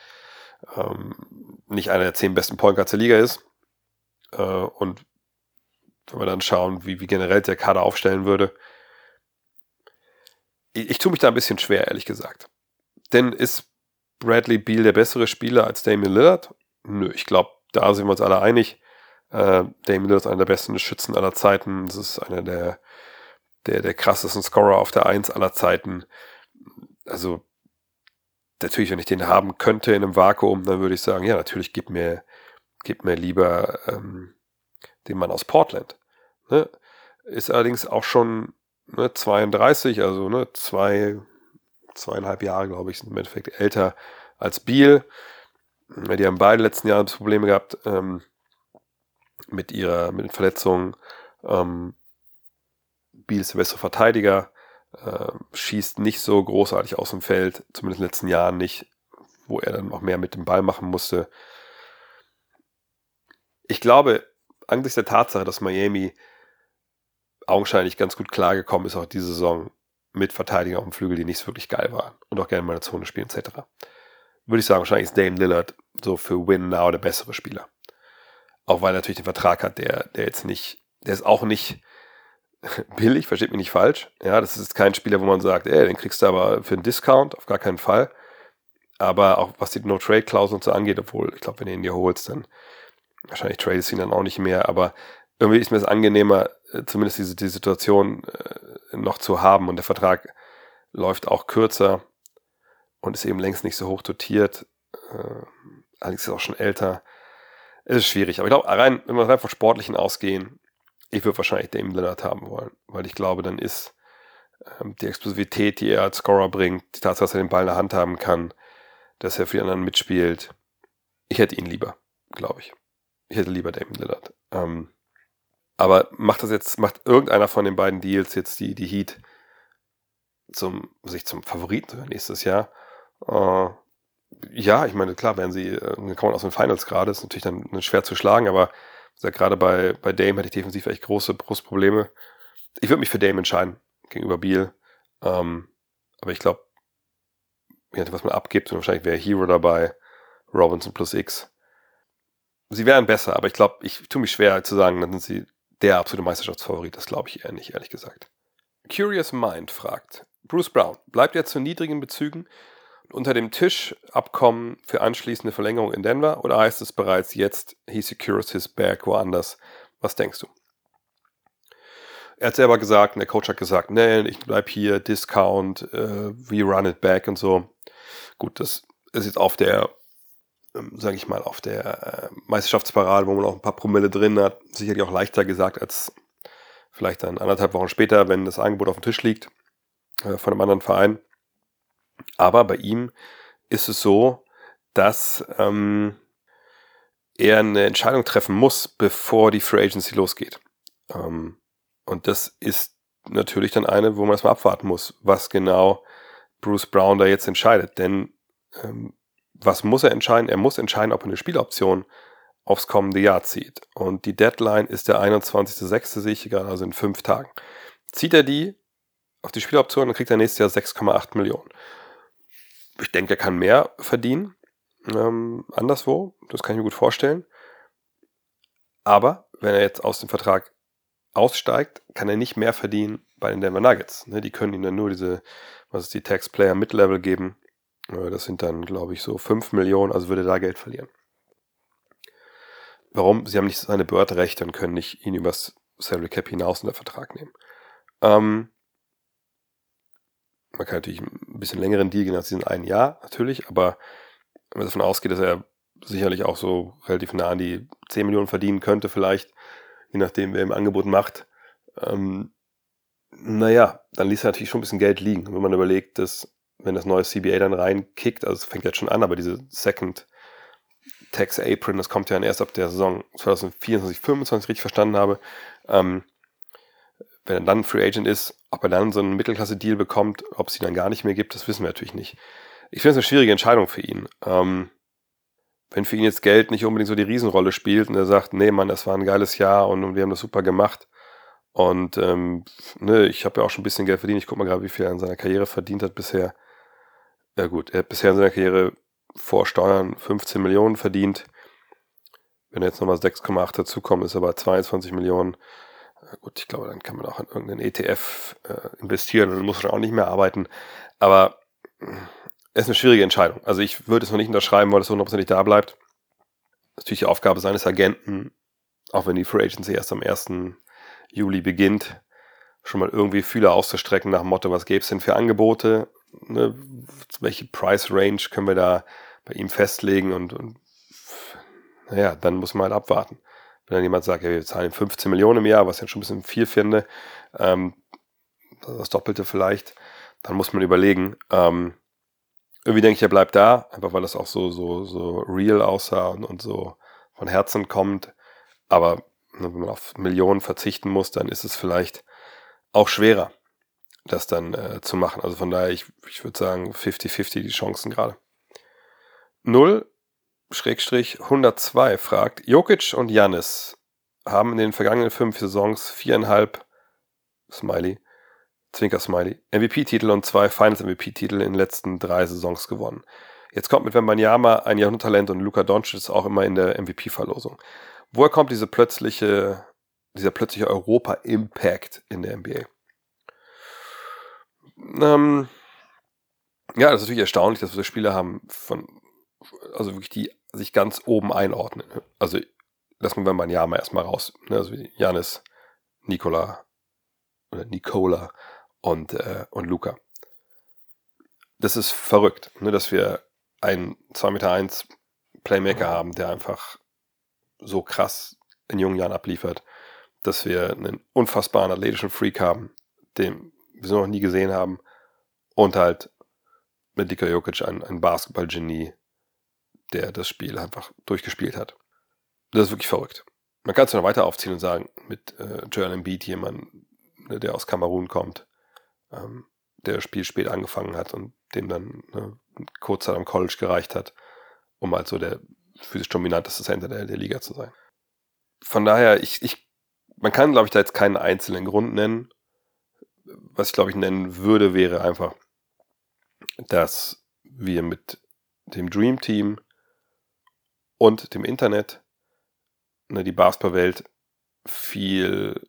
ähm, nicht einer der zehn besten Point Guards der Liga ist. Äh, und wenn wir dann schauen, wie, wie generell der Kader aufstellen würde, ich, ich tue mich da ein bisschen schwer, ehrlich gesagt. Denn ist Bradley Beal der bessere Spieler als Damian Lillard? Nö, ich glaube, da sind wir uns alle einig. Äh, Damian Lillard ist einer der besten Schützen aller Zeiten. Das ist einer der, der, der krassesten Scorer auf der Eins aller Zeiten. Also, natürlich, wenn ich den haben könnte in einem Vakuum, dann würde ich sagen, ja, natürlich gib mir, gib mir lieber ähm, den Mann aus Portland. Ne? Ist allerdings auch schon ne, 32, also ne, zwei, zweieinhalb Jahre, glaube ich, sind im Endeffekt älter als Beal. Die haben beide letzten Jahre Probleme gehabt ähm, mit ihrer mit Verletzungen. Ähm, Beal ist der bessere Verteidiger, äh, schießt nicht so großartig aus dem Feld, zumindest in den letzten Jahren nicht, wo er dann auch mehr mit dem Ball machen musste. Ich glaube, angesichts der Tatsache, dass Miami augenscheinlich ganz gut klargekommen ist, auch diese Saison mit Verteidiger auf dem Flügel, die nicht wirklich geil waren und auch gerne mal in der Zone spielen, etc. Würde ich sagen, wahrscheinlich ist Dame Lillard so für Win Now der bessere Spieler. Auch weil er natürlich den Vertrag hat, der, der jetzt nicht, der ist auch nicht billig, versteht mich nicht falsch. Ja, das ist kein Spieler, wo man sagt, ey, den kriegst du aber für einen Discount, auf gar keinen Fall. Aber auch was die No-Trade-Klausel und so angeht, obwohl, ich glaube, wenn du ihn dir holst, dann wahrscheinlich tradest du ihn dann auch nicht mehr, aber irgendwie ist mir es angenehmer, zumindest diese die Situation äh, noch zu haben und der Vertrag läuft auch kürzer und ist eben längst nicht so hoch dotiert. Äh, Alex ist auch schon älter. Es ist schwierig, aber ich glaube, rein, wenn wir rein von Sportlichen ausgehen, ich würde wahrscheinlich Damon Lillard haben wollen, weil ich glaube, dann ist ähm, die Explosivität, die er als Scorer bringt, die Tatsache, dass er den Ball in der Hand haben kann, dass er für die anderen mitspielt. Ich hätte ihn lieber, glaube ich. Ich hätte lieber Damon Lillard. Ähm, aber macht das jetzt, macht irgendeiner von den beiden Deals jetzt die, die Heat zum, sich zum Favoriten nächstes Jahr? Äh, ja, ich meine, klar, werden sie, äh, kommen aus den Finals gerade, ist natürlich dann schwer zu schlagen, aber ja, gerade bei, bei Dame hätte ich defensiv echt große, große Probleme. Ich würde mich für Dame entscheiden gegenüber Beal. Ähm, aber ich glaube, was man abgibt, wahrscheinlich wäre Hero dabei, Robinson plus X. Sie wären besser, aber ich glaube, ich tue mich schwer zu sagen, dann sind sie der absolute Meisterschaftsfavorit. Das glaube ich eher nicht, ehrlich gesagt. Curious Mind fragt, Bruce Brown, bleibt er zu niedrigen Bezügen unter dem Tisch Abkommen für anschließende Verlängerung in Denver oder heißt es bereits jetzt, he secures his bag woanders? Was denkst du? Er hat selber gesagt, und der Coach hat gesagt, nee, ich bleib hier, Discount, äh, we run it back und so. Gut, das ist jetzt auf der, sage ich mal, auf der äh, Meisterschaftsparade, wo man auch ein paar Promille drin hat, sicherlich auch leichter gesagt als vielleicht dann anderthalb Wochen später, wenn das Angebot auf dem Tisch liegt äh, von einem anderen Verein. Aber bei ihm ist es so, dass ähm, er eine Entscheidung treffen muss, bevor die Free Agency losgeht. Ähm, und das ist natürlich dann eine, wo man erstmal abwarten muss, was genau Bruce Brown da jetzt entscheidet. Denn ähm, was muss er entscheiden? Er muss entscheiden, ob er eine Spieloption aufs kommende Jahr zieht. Und die Deadline ist der 21.06. sehe ich gerade, also in fünf Tagen. Zieht er die auf die Spieloption, dann kriegt er nächstes Jahr 6,8 Millionen. Ich denke, er kann mehr verdienen ähm, anderswo. Das kann ich mir gut vorstellen. Aber wenn er jetzt aus dem Vertrag aussteigt, kann er nicht mehr verdienen bei den Denver Nuggets. Ne, die können ihm dann nur diese, was ist die Tax Player Mid-Level geben. Das sind dann, glaube ich, so 5 Millionen, also würde er da Geld verlieren. Warum? Sie haben nicht seine Börderechte und können nicht ihn übers Salary Cap hinaus in den Vertrag nehmen. Ähm, man kann natürlich ein bisschen längeren Deal gehen als diesen einen Jahr, natürlich, aber wenn man davon ausgeht, dass er sicherlich auch so relativ nah an die 10 Millionen verdienen könnte, vielleicht, je nachdem, wer im Angebot macht, ähm, naja, dann ließ er natürlich schon ein bisschen Geld liegen. Wenn man überlegt, dass, wenn das neue CBA dann reinkickt, also es fängt jetzt schon an, aber diese Second Tax Apron, das kommt ja erst ab der Saison 2024, 2025 richtig verstanden habe, ähm, wenn er dann Free Agent ist, ob er dann so einen Mittelklasse-Deal bekommt, ob es ihn dann gar nicht mehr gibt, das wissen wir natürlich nicht. Ich finde es eine schwierige Entscheidung für ihn. Ähm, wenn für ihn jetzt Geld nicht unbedingt so die Riesenrolle spielt und er sagt, nee, Mann, das war ein geiles Jahr und, und wir haben das super gemacht. Und ähm, ne, ich habe ja auch schon ein bisschen Geld verdient. Ich gucke mal gerade, wie viel er in seiner Karriere verdient hat bisher. Ja gut, er hat bisher in seiner Karriere vor Steuern 15 Millionen verdient. Wenn jetzt nochmal 6,8 dazukommen, ist er bei 22 Millionen. Gut, ich glaube, dann kann man auch in irgendeinen ETF äh, investieren und muss schon auch nicht mehr arbeiten. Aber es ist eine schwierige Entscheidung. Also ich würde es noch nicht unterschreiben, weil es hundertprozentig da bleibt. Natürlich die Aufgabe seines Agenten, auch wenn die Free Agency erst am 1. Juli beginnt, schon mal irgendwie Fühler auszustrecken nach dem Motto, was gäbe es denn für Angebote? Ne? Welche Price Range können wir da bei ihm festlegen? Und, und naja, dann muss man halt abwarten. Wenn dann jemand sagt, ja, wir zahlen 15 Millionen im Jahr, was ich ja schon ein bisschen viel finde, ähm, das Doppelte vielleicht, dann muss man überlegen, ähm, irgendwie denke ich, er bleibt da, einfach weil das auch so, so, so real aussah und, und so von Herzen kommt. Aber ne, wenn man auf Millionen verzichten muss, dann ist es vielleicht auch schwerer, das dann äh, zu machen. Also von daher, ich, ich würde sagen, 50-50 die Chancen gerade. 0 Schrägstrich 102 fragt, Jokic und Janis haben in den vergangenen fünf Saisons viereinhalb Smiley, Zwinker Smiley, MVP-Titel und zwei Finals-MVP-Titel in den letzten drei Saisons gewonnen. Jetzt kommt mit Wembanyama ein Jahrhunderttalent und Luka Doncic ist auch immer in der MVP-Verlosung. Woher kommt diese plötzliche, dieser plötzliche Europa-Impact in der NBA? Ähm, ja, das ist natürlich erstaunlich, dass wir Spieler haben von, also wirklich die sich ganz oben einordnen. Also lassen wir mal Jama erstmal raus. Ne? Also Janis, Nikola oder Nicola und, äh, und Luca. Das ist verrückt, ne? dass wir einen 2,1 Meter eins Playmaker haben, der einfach so krass in jungen Jahren abliefert, dass wir einen unfassbaren athletischen Freak haben, den wir noch nie gesehen haben und halt mit Dika Jokic ein, ein Basketball-Genie, der das Spiel einfach durchgespielt hat. Das ist wirklich verrückt. Man kann es noch weiter aufziehen und sagen, mit äh, Joel Embiid jemand, ne, der aus Kamerun kommt, ähm, der das Spiel spät angefangen hat und dem dann ne, kurz Zeit am College gereicht hat, um halt so der physisch dominanteste Center der, der Liga zu sein. Von daher, ich, ich, man kann, glaube ich, da jetzt keinen einzelnen Grund nennen. Was ich, glaube ich, nennen würde, wäre einfach, dass wir mit dem Dream Team und dem Internet ne, die Basketballwelt viel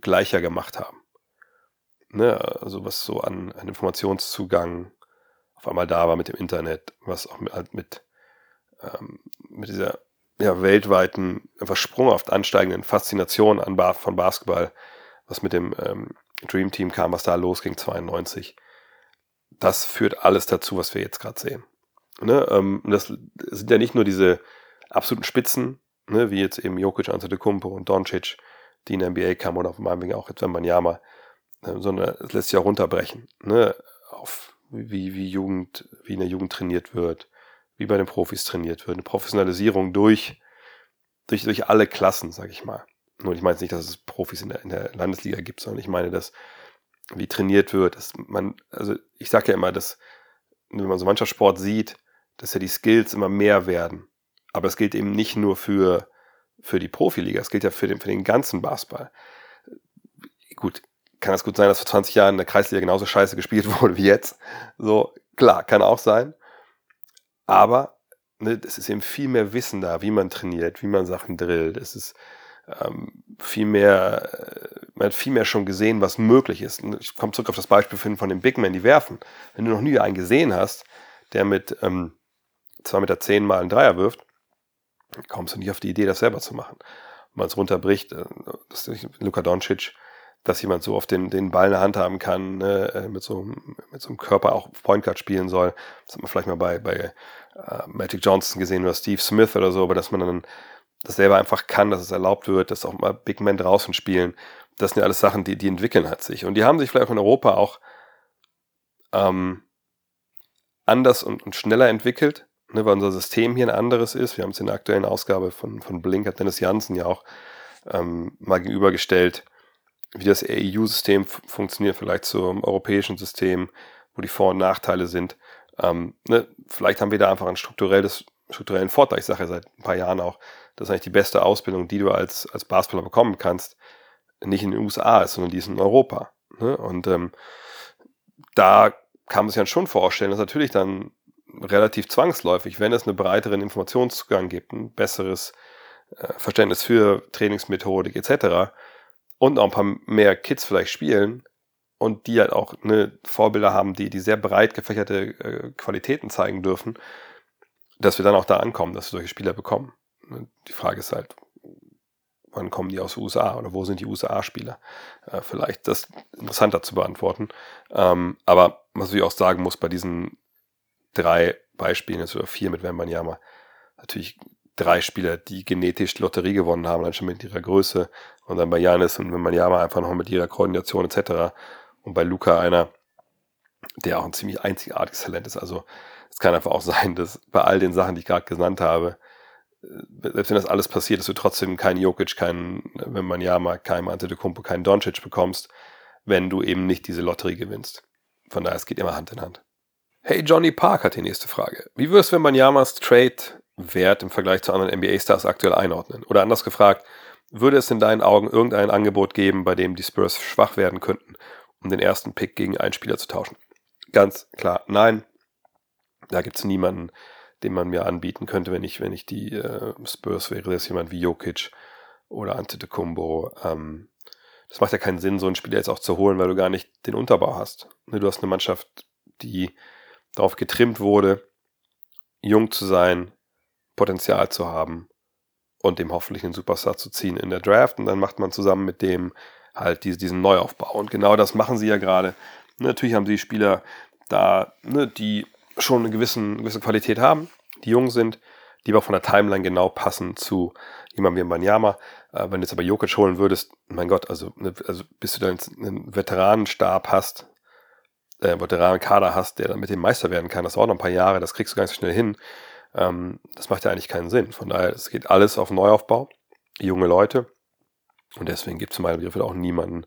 gleicher gemacht haben. Ne, also was so an, an, Informationszugang auf einmal da war mit dem Internet, was auch mit, halt mit, ähm, mit dieser ja, weltweiten, einfach sprunghaft ansteigenden Faszination an von Basketball, was mit dem ähm, Dream Team kam, was da losging, 92. Das führt alles dazu, was wir jetzt gerade sehen. Ne, ähm, das sind ja nicht nur diese absoluten Spitzen, ne, wie jetzt eben Jokic, Antetokounmpo und Doncic, die in der NBA kamen oder auf meinem Weg auch jetzt Wembanyama, äh, sondern es lässt sich auch runterbrechen, ne, auf wie, wie Jugend, wie in der Jugend trainiert wird, wie bei den Profis trainiert wird, eine Professionalisierung durch, durch, durch alle Klassen, sag ich mal. Nur ich meine jetzt nicht, dass es Profis in der, in der Landesliga gibt, sondern ich meine, dass wie trainiert wird, dass man, also ich sage ja immer, dass wenn man so mancher Sport sieht, dass ja die Skills immer mehr werden. Aber es gilt eben nicht nur für, für die Profiliga, es gilt ja für den, für den ganzen Basketball. Gut, kann es gut sein, dass vor 20 Jahren in der Kreisliga genauso scheiße gespielt wurde wie jetzt. So, klar, kann auch sein. Aber ne, es ist eben viel mehr Wissen da, wie man trainiert, wie man Sachen drillt. Es ist ähm, viel mehr, äh, man hat viel mehr schon gesehen, was möglich ist. Ich komme zurück auf das Beispiel von den Big Men, die werfen. Wenn du noch nie einen gesehen hast, der mit ähm, 2,10 Meter zehn mal einen Dreier wirft, kommst du nicht auf die Idee, das selber zu machen. Wenn man es runterbricht, äh, das ist Luka Doncic, dass jemand so auf den, den Ball in der Hand haben kann, ne, äh, mit, so, mit so einem Körper auch Point Guard spielen soll. Das hat man vielleicht mal bei, bei uh, Magic Johnson gesehen oder Steve Smith oder so, aber dass man dann das selber einfach kann, dass es erlaubt wird, dass auch mal Big Men draußen spielen. Das sind ja alles Sachen, die, die entwickeln hat sich. Und die haben sich vielleicht auch in Europa auch ähm, anders und, und schneller entwickelt ne, weil unser System hier ein anderes ist. Wir haben es in der aktuellen Ausgabe von, von Blink, hat Dennis Janssen ja auch ähm, mal gegenübergestellt, wie das EU-System funktioniert, vielleicht zum europäischen System, wo die Vor- und Nachteile sind. Ähm, ne, vielleicht haben wir da einfach einen strukturelles, strukturellen Vorteil. Ich sage ja seit ein paar Jahren auch, dass eigentlich die beste Ausbildung, die du als, als Basketballer bekommen kannst, nicht in den USA ist, sondern die ist in Europa. Ne? Und ähm, da kann man sich dann schon vorstellen, dass natürlich dann relativ zwangsläufig, wenn es einen breiteren Informationszugang gibt, ein besseres äh, Verständnis für Trainingsmethodik etc. und auch ein paar mehr Kids vielleicht spielen und die halt auch eine Vorbilder haben, die, die sehr breit gefächerte äh, Qualitäten zeigen dürfen, dass wir dann auch da ankommen, dass wir solche Spieler bekommen. Die Frage ist halt, wann kommen die aus den USA oder wo sind die USA-Spieler? Äh, vielleicht das interessanter zu beantworten. Ähm, aber was ich auch sagen muss, bei diesen drei Beispielen, jetzt oder vier mit Wembanyama, natürlich drei Spieler, die genetisch Lotterie gewonnen haben, dann schon mit ihrer Größe und dann bei Janis und Wembanyama einfach noch mit ihrer Koordination etc. Und bei Luca einer, der auch ein ziemlich einzigartiges Talent ist. Also es kann einfach auch sein, dass bei all den Sachen, die ich gerade genannt habe, äh, selbst wenn das alles passiert, dass du trotzdem keinen Jokic, keinen, wenn man ja mal keinen Antetokounmpo, keinen Doncic bekommst, wenn du eben nicht diese Lotterie gewinnst. Von daher, es geht immer Hand in Hand. Hey, Johnny Park hat die nächste Frage. Wie wirst du, wenn man Yamas Trade Wert im Vergleich zu anderen NBA-Stars aktuell einordnen? Oder anders gefragt, würde es in deinen Augen irgendein Angebot geben, bei dem die Spurs schwach werden könnten, um den ersten Pick gegen einen Spieler zu tauschen? Ganz klar, nein. Da gibt es niemanden, den man mir anbieten könnte, wenn ich, wenn ich die äh, Spurs wäre. Das ist jemand wie Jokic oder Antetokounmpo. Ähm, das macht ja keinen Sinn, so einen Spieler jetzt auch zu holen, weil du gar nicht den Unterbau hast. Ne, du hast eine Mannschaft, die darauf getrimmt wurde, jung zu sein, Potenzial zu haben und dem hoffentlich einen Superstar zu ziehen in der Draft. Und dann macht man zusammen mit dem halt diesen Neuaufbau. Und genau das machen sie ja gerade. Natürlich haben sie Spieler da, ne, die schon eine gewissen, gewisse Qualität haben, die jung sind, die aber von der Timeline genau passen zu jemandem wie Banyama. Äh, wenn du jetzt aber Jokic holen würdest, mein Gott, also, ne, also bis du dann einen Veteranenstab hast, äh, Veteranenkader hast, der dann mit dem Meister werden kann, das dauert noch ein paar Jahre, das kriegst du ganz schnell hin. Ähm, das macht ja eigentlich keinen Sinn. Von daher, es geht alles auf Neuaufbau, junge Leute. Und deswegen gibt es in meinem Begriff auch niemanden,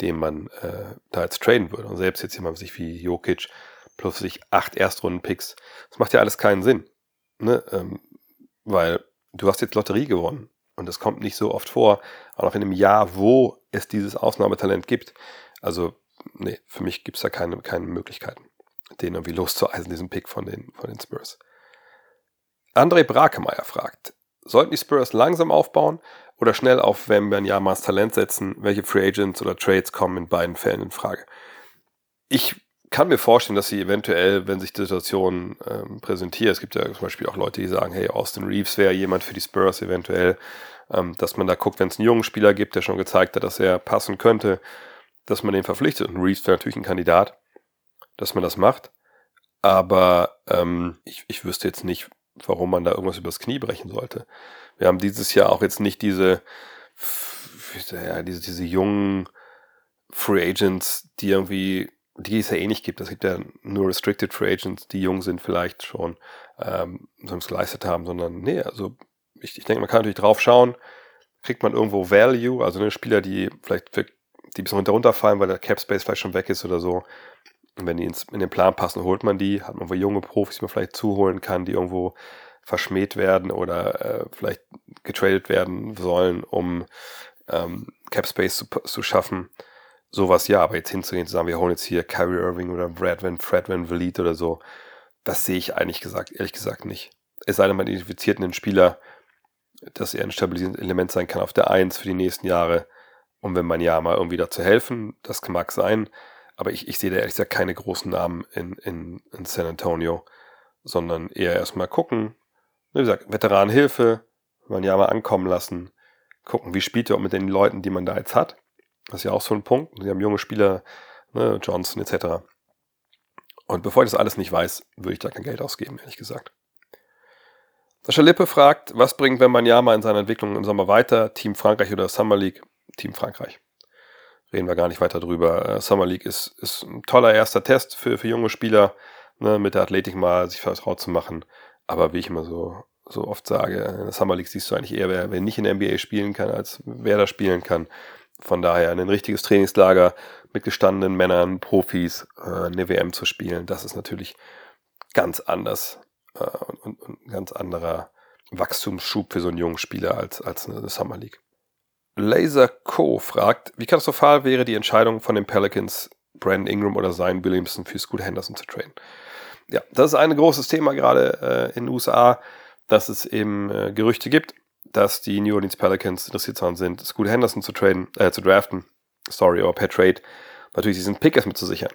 den man äh, da jetzt traden würde. Und selbst jetzt jemand sich wie Jokic plus sich acht Erstrunden-Picks, das macht ja alles keinen Sinn. Ne? Ähm, weil du hast jetzt Lotterie gewonnen. Und das kommt nicht so oft vor, auch noch in einem Jahr, wo es dieses Ausnahmetalent gibt. Also nee, für mich gibt es da keine, keine Möglichkeiten, den irgendwie loszueisen, diesen Pick von den, von den Spurs. André Brakemeyer fragt, sollten die Spurs langsam aufbauen oder schnell auf Wembanyama's Talent setzen? Welche Free Agents oder Trades kommen in beiden Fällen in Frage? Ich kann mir vorstellen, dass sie eventuell, wenn sich die Situation ähm, präsentiert, es gibt ja zum Beispiel auch Leute, die sagen, hey, Austin Reeves wäre jemand für die Spurs eventuell, ähm, dass man da guckt, wenn es einen jungen Spieler gibt, der schon gezeigt hat, dass er passen könnte, dass man den verpflichtet. Und Reeves wäre natürlich ein Kandidat, dass man das macht. Aber ähm, ich, ich wüsste jetzt nicht, warum man da irgendwas übers Knie brechen sollte. Wir haben dieses Jahr auch jetzt nicht diese, ja, diese, diese jungen Free Agents, die irgendwie, die es ja eh nicht gibt. Es gibt ja nur Restricted Free Agents, die jung sind vielleicht schon, ähm, sonst geleistet haben, sondern nee, also ich, ich denke, man kann natürlich drauf schauen, kriegt man irgendwo Value, also eine Spieler, die vielleicht für die ein bisschen runterfallen, weil der Cap Space vielleicht schon weg ist oder so. Und wenn die ins, in den Plan passen, holt man die, hat man wohl junge Profis, die man vielleicht zuholen kann, die irgendwo verschmäht werden oder äh, vielleicht getradet werden sollen, um ähm, Cap Space zu, zu schaffen. Sowas ja, aber jetzt hinzugehen zu sagen, wir holen jetzt hier Kyrie Irving oder Brad Van, Fred Van Vliet oder so, das sehe ich eigentlich gesagt, ehrlich gesagt nicht. Es sei denn, man identifiziert einen Spieler, dass er ein stabilisierendes Element sein kann auf der Eins für die nächsten Jahre und wenn man ja mal irgendwie dazu helfen, das mag sein, aber ich, ich sehe da ehrlich gesagt keine großen Namen in, in, in San Antonio, sondern eher erstmal gucken, wie gesagt, Veteranenhilfe, man ja mal ankommen lassen, gucken, wie spielt er mit den Leuten, die man da jetzt hat. Das ist ja auch so ein Punkt. Sie haben junge Spieler, ne, Johnson etc. Und bevor ich das alles nicht weiß, würde ich da kein Geld ausgeben, ehrlich gesagt. Sascha Lippe fragt, was bringt Wembanyama in seiner Entwicklung im Sommer weiter? Team Frankreich oder Summer League? Team Frankreich. Reden wir gar nicht weiter drüber. Äh, Summer League ist, ist ein toller erster Test für, für junge Spieler, ne, mit der Athletik mal sich vertraut zu machen. Aber wie ich immer so, so oft sage, in der Summer League siehst du eigentlich eher, wer, wer nicht in der NBA spielen kann, als wer da spielen kann. Von daher ein richtiges Trainingslager mit gestandenen Männern, Profis, äh, eine WM zu spielen, das ist natürlich ganz anders äh, und, ein ganz anderer Wachstumsschub für so einen jungen Spieler als, als eine Summer League. Laser Co. fragt, wie katastrophal wäre die Entscheidung von den Pelicans, Brandon Ingram oder Zion Williamson für Scoot Henderson zu traden? Ja, das ist ein großes Thema gerade äh, in den USA, dass es eben äh, Gerüchte gibt, dass die New Orleans Pelicans interessiert daran sind, Scoot Henderson zu traden, äh, zu draften, sorry, aber per Trade, natürlich diesen Pick erstmal zu sichern.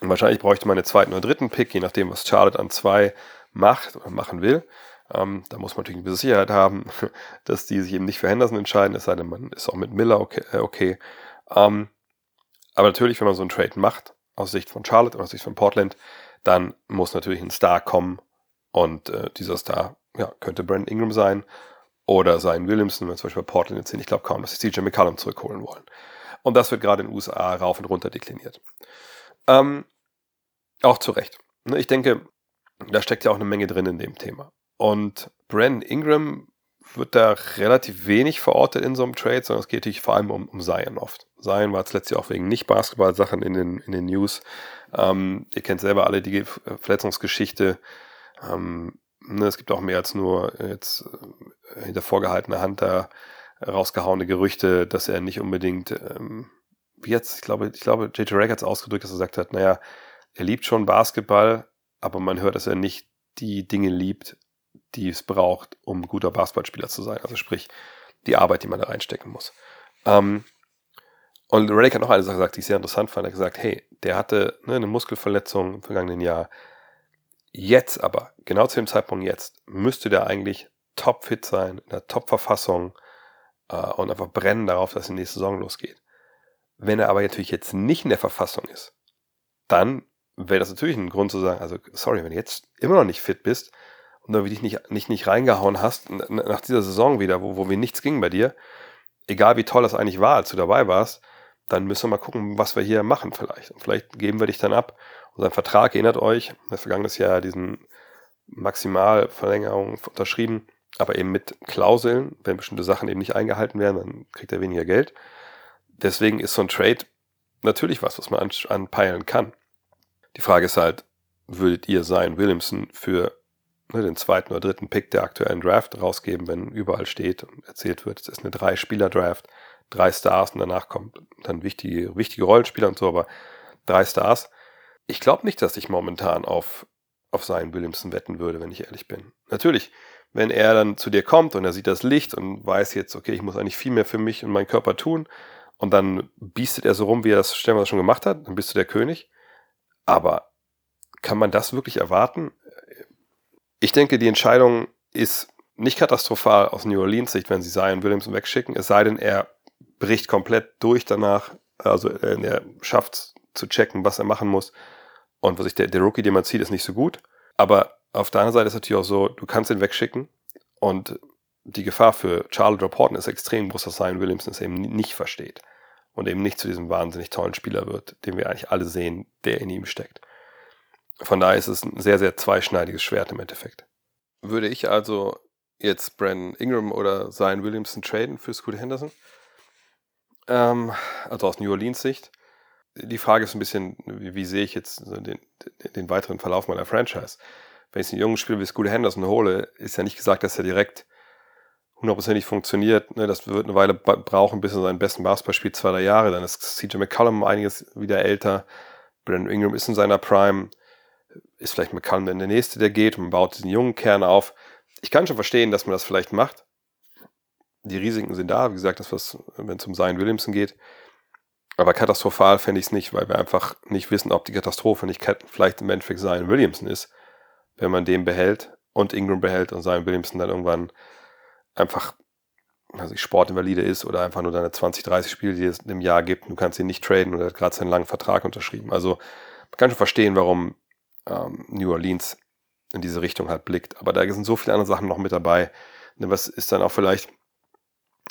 Und wahrscheinlich bräuchte man einen zweiten oder dritten Pick, je nachdem, was Charlotte an zwei macht oder machen will. Ähm, da muss man natürlich eine gewisse Sicherheit haben, dass die sich eben nicht für Henderson entscheiden, es sei denn, man ist auch mit Miller okay. Äh, okay. Ähm, aber natürlich, wenn man so einen Trade macht, aus Sicht von Charlotte oder aus Sicht von Portland, dann muss natürlich ein Star kommen und äh, dieser Star ja, könnte Brandon Ingram sein oder sein Williamson, wenn zum Beispiel bei Portland jetzt sind. Ich glaube kaum, dass sie CJ McCallum zurückholen wollen. Und das wird gerade in den USA rauf und runter dekliniert. Ähm, Auch zu Recht. Ne, Ich denke, da steckt ja auch eine Menge drin in dem Thema. Und Brandon Ingram wird da relativ wenig verortet in so einem Trade, sondern es geht natürlich vor allem um, um Zion oft. Zion war zuletzt ja auch wegen Nicht-Basketball-Sachen in den, in den News. Ähm, ihr kennt selber alle die Verletzungsgeschichte. Ähm, ne, es gibt auch mehr als nur jetzt äh, hinter vorgehaltener Hand da rausgehauene Gerüchte, dass er nicht unbedingt, ähm, wie jetzt, ich glaube, ich glaube, JJ Reg hat es ausgedrückt, dass er gesagt hat, naja, er liebt schon Basketball, aber man hört, dass er nicht die Dinge liebt, die es braucht, um guter Basketballspieler zu sein. Also sprich, die Arbeit, die man da reinstecken muss. Ähm, und Redick hat noch eine Sache gesagt, die ich sehr interessant fand. Er hat gesagt, hey, der hatte ne, eine Muskelverletzung im vergangenen Jahr. Jetzt aber, genau zu dem Zeitpunkt jetzt, müsste der eigentlich topfit sein, in der Top-Verfassung äh, und einfach brennen darauf, dass die nächste Saison losgeht. Wenn er aber natürlich jetzt nicht in der Verfassung ist, dann wäre das natürlich ein Grund zu sagen, also sorry, wenn du jetzt immer noch nicht fit bist und du dich nicht, nicht, nicht reingehauen hast, nach dieser Saison wieder, wo, wo wir nichts ging bei dir, egal wie toll das eigentlich war, als du dabei warst, dann müssen wir mal gucken, was wir hier machen vielleicht. Und vielleicht geben wir dich dann ab. Unser Vertrag, erinnert euch, das vergangenes Jahr diesen Maximalverlängerung unterschrieben, aber eben mit Klauseln, wenn bestimmte Sachen eben nicht eingehalten werden, dann kriegt er weniger Geld. Deswegen ist so ein Trade natürlich was, was man anpeilen kann. Die Frage ist halt, würdet ihr sein Williamson für ne, den zweiten oder dritten Pick der aktuellen Draft rausgeben, wenn überall steht und erzählt wird, es ist eine Drei-Spieler-Draft, drei Stars und danach kommt dann wichtige, wichtige Rollenspieler und so, aber drei Stars. Ich glaube nicht, dass ich momentan auf, auf seinen Williamson wetten würde, wenn ich ehrlich bin. Natürlich, wenn er dann zu dir kommt und er sieht das Licht und weiß jetzt, okay, ich muss eigentlich viel mehr für mich und meinen Körper tun und dann biestet er so rum, wie er das stellenweise schon gemacht hat, dann bist du der König. Aber kann man das wirklich erwarten? Ich denke, die Entscheidung ist nicht katastrophal aus New Orleans Sicht, wenn sie Zion Williamson wegschicken, es sei denn, er bricht komplett durch danach, also er schafft zu checken, was er machen muss. Und was ich, der, der Rookie, den man zieht, ist nicht so gut. Aber auf der anderen Seite ist natürlich auch so, du kannst ihn wegschicken und die Gefahr für Charlotte Horton ist extrem groß, dass Zion Williamson es eben nicht versteht und eben nicht zu diesem wahnsinnig tollen Spieler wird, den wir eigentlich alle sehen, der in ihm steckt. Von daher ist es ein sehr, sehr zweischneidiges Schwert im Endeffekt. Würde ich also jetzt Brandon Ingram oder Zion Williamson traden für Scoot Henderson? Ähm, also aus New Orleans Sicht. Die Frage ist ein bisschen, wie, wie sehe ich jetzt den, den, weiteren Verlauf meiner Franchise? Wenn ich einen jungen Spieler wie Scoot Henderson hole, ist ja nicht gesagt, dass er direkt hundertprozentig funktioniert. Ne, das wird eine Weile brauchen, bis er seinen besten Basketball spielt, zwei, drei Jahre. Dann ist CJ McCollum einiges wieder älter. Brandon Ingram ist in seiner Prime. Ist vielleicht McCollum dann der Nächste, der geht und man baut diesen jungen Kern auf. Ich kann schon verstehen, dass man das vielleicht macht. Die Risiken sind da, wie gesagt, das was, wenn es um Zion Williamson geht. Aber katastrophal fände ich es nicht, weil wir einfach nicht wissen, ob die Katastrophe nicht vielleicht im Endeffekt Zion Williamson ist, wenn man den behält und Ingram behält und Zion Williamson dann irgendwann einfach also Sportinvalide ist oder einfach nur deine 20, 30 Spiele, die es im Jahr gibt. Du kannst ihn nicht traden und er hat gerade seinen langen Vertrag unterschrieben. Also man kann schon verstehen, warum ähm, New Orleans in diese Richtung halt blickt. Aber da sind so viele andere Sachen noch mit dabei. Ne, was ist dann auch vielleicht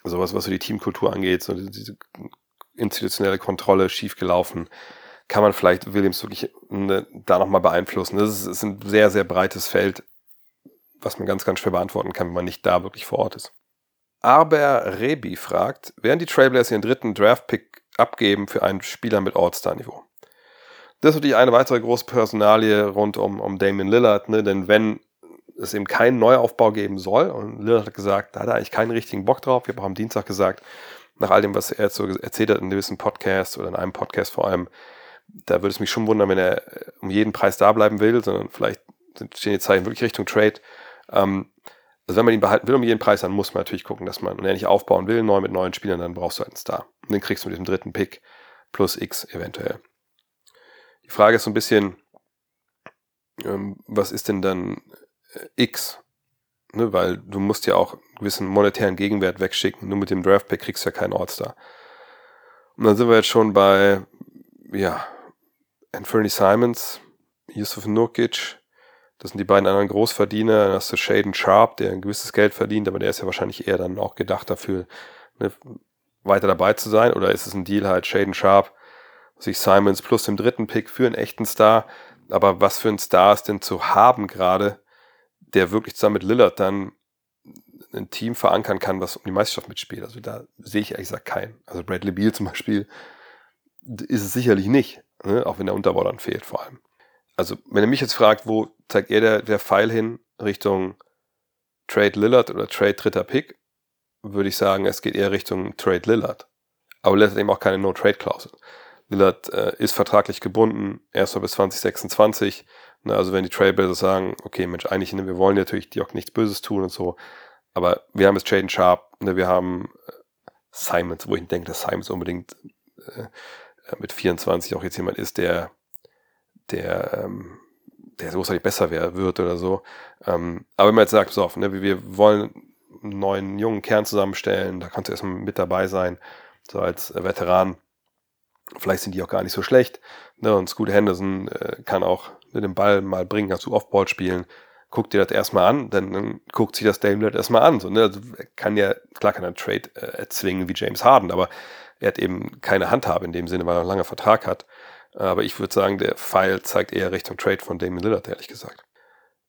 sowas, was so die Teamkultur angeht, so diese institutionelle Kontrolle schiefgelaufen. Kann man vielleicht Williams wirklich ne, da nochmal beeinflussen? Das ist, ist ein sehr, sehr breites Feld, was man ganz, ganz schwer beantworten kann, wenn man nicht da wirklich vor Ort ist. Aber Rebi fragt, werden die Trailblazers ihren dritten Draft-Pick abgeben für einen Spieler mit All-Star-Niveau? Das ist natürlich eine weitere große Personalie rund um, um Damien Lillard, ne? denn wenn es eben keinen Neuaufbau geben soll, und Lillard hat gesagt, da hat er eigentlich keinen richtigen Bock drauf, ich habe auch am Dienstag gesagt, nach all dem, was er so erzählt hat in gewissen Podcasts oder in einem Podcast vor allem, da würde es mich schon wundern, wenn er um jeden Preis da bleiben will, sondern vielleicht stehen die Zeichen wirklich Richtung Trade. Ähm, also wenn man ihn behalten will um jeden Preis, dann muss man natürlich gucken, dass man, wenn er nicht aufbauen will, neu mit neuen Spielern, dann brauchst du einen Star. Und den kriegst du mit dem dritten Pick plus X eventuell. Die Frage ist so ein bisschen, ähm, was ist denn dann äh, X? Ne, weil du musst ja auch gewissen monetären Gegenwert wegschicken. Nur mit dem Draft-Pick kriegst du ja keinen All-Star. Und dann sind wir jetzt schon bei, ja, Anthony Simons, Yusuf Nurkic, das sind die beiden anderen Großverdiener. Dann hast du Shaden Sharp, der ein gewisses Geld verdient, aber der ist ja wahrscheinlich eher dann auch gedacht dafür, ne, weiter dabei zu sein. Oder ist es ein Deal halt Shaden Sharp, sich Simons plus dem dritten Pick für einen echten Star? Aber was für ein Star ist denn zu haben gerade, der wirklich zusammen mit Lillard dann ein Team verankern kann, was um die Meisterschaft mitspielt. Also da sehe ich ehrlich gesagt keinen. Also Bradley Beal zum Beispiel ist es sicherlich nicht, ne? auch wenn der Unterbau dann fehlt vor allem. Also wenn er mich jetzt fragt, wo zeigt er der, der Pfeil hin Richtung Trade Lillard oder Trade dritter Pick, würde ich sagen, es geht eher Richtung Trade Lillard. Aber Lillard hat eben auch keine No-Trade-Klausel. Lillard äh, ist vertraglich gebunden, erst mal bis 2026. Ne, also wenn die Trailblazers sagen, okay, Mensch, eigentlich, ne, wir wollen natürlich auch nichts Böses tun und so, aber wir haben jetzt Jaden Sharp, ne, wir haben äh, Simons, wo ich denke, dass Simons unbedingt äh, mit 24 auch jetzt jemand ist, der, der, ähm, der großartig besser wär, wird oder so. Ähm, aber wenn man jetzt sagt, pass auf, ne, wir wollen einen neuen jungen Kern zusammenstellen, da kannst du erstmal mit dabei sein, so als Veteran. Vielleicht sind die auch gar nicht so schlecht. Ne, und Scoot Henderson äh, kann auch mit dem Ball mal bringen, kannst du Offball spielen guck dir das erstmal an, dann, dann guckt sich das Dame Lillard erstmal an. So, ne? also kann ja, klar kann er einen Trade äh, erzwingen wie James Harden, aber er hat eben keine Handhabe in dem Sinne, weil er einen langen Vertrag hat. Aber ich würde sagen, der Pfeil zeigt eher Richtung Trade von Damon Lillard, ehrlich gesagt.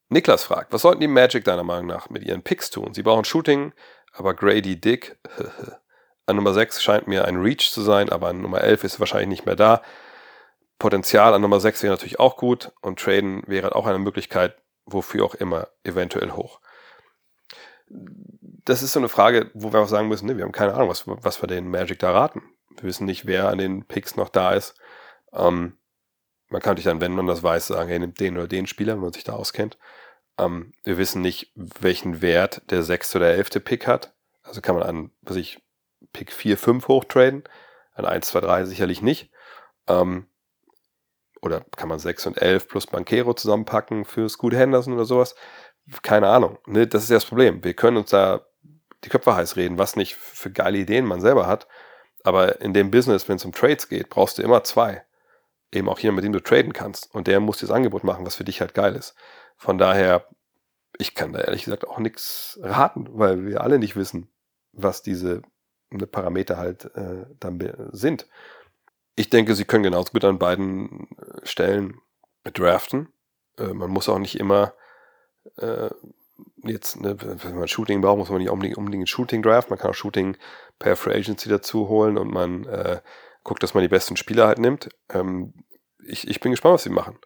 Niklas fragt, was sollten die Magic deiner Meinung nach mit ihren Picks tun? Sie brauchen Shooting, aber Grady Dick an Nummer 6 scheint mir ein Reach zu sein, aber an Nummer 11 ist wahrscheinlich nicht mehr da. Potenzial an Nummer 6 wäre natürlich auch gut und Traden wäre auch eine Möglichkeit, wofür auch immer, eventuell hoch. Das ist so eine Frage, wo wir auch sagen müssen, ne, wir haben keine Ahnung, was, was wir den Magic da raten. Wir wissen nicht, wer an den Picks noch da ist. Ähm, man kann natürlich dann, wenn man das weiß, sagen, hey, nimmt den oder den Spieler, wenn man sich da auskennt. Ähm, wir wissen nicht, welchen Wert der sechste oder elfte Pick hat. Also kann man an, was ich, Pick 4, 5 hochtraden. An 1, 2, 3 sicherlich nicht. Ähm, oder kann man 6 und 11 plus Banquero zusammenpacken für Scoot Henderson oder sowas? Keine Ahnung. Ne? Das ist ja das Problem. Wir können uns da die Köpfe heiß reden, was nicht für geile Ideen man selber hat. Aber in dem Business, wenn es um Trades geht, brauchst du immer zwei. Eben auch jemand, mit dem du traden kannst. Und der muss dir das Angebot machen, was für dich halt geil ist. Von daher, ich kann da ehrlich gesagt auch nichts raten, weil wir alle nicht wissen, was diese ne, Parameter halt äh, dann sind. Ich denke, sie können genauso gut an beiden äh, Stellen draften. Äh, man muss auch nicht immer äh, jetzt, ne, wenn man Shooting braucht, muss man nicht unbedingt, unbedingt Shooting draften. Man kann auch Shooting per Free Agency dazu holen und man äh, guckt, dass man die besten Spieler halt nimmt. Ähm, ich, ich bin gespannt, was sie machen.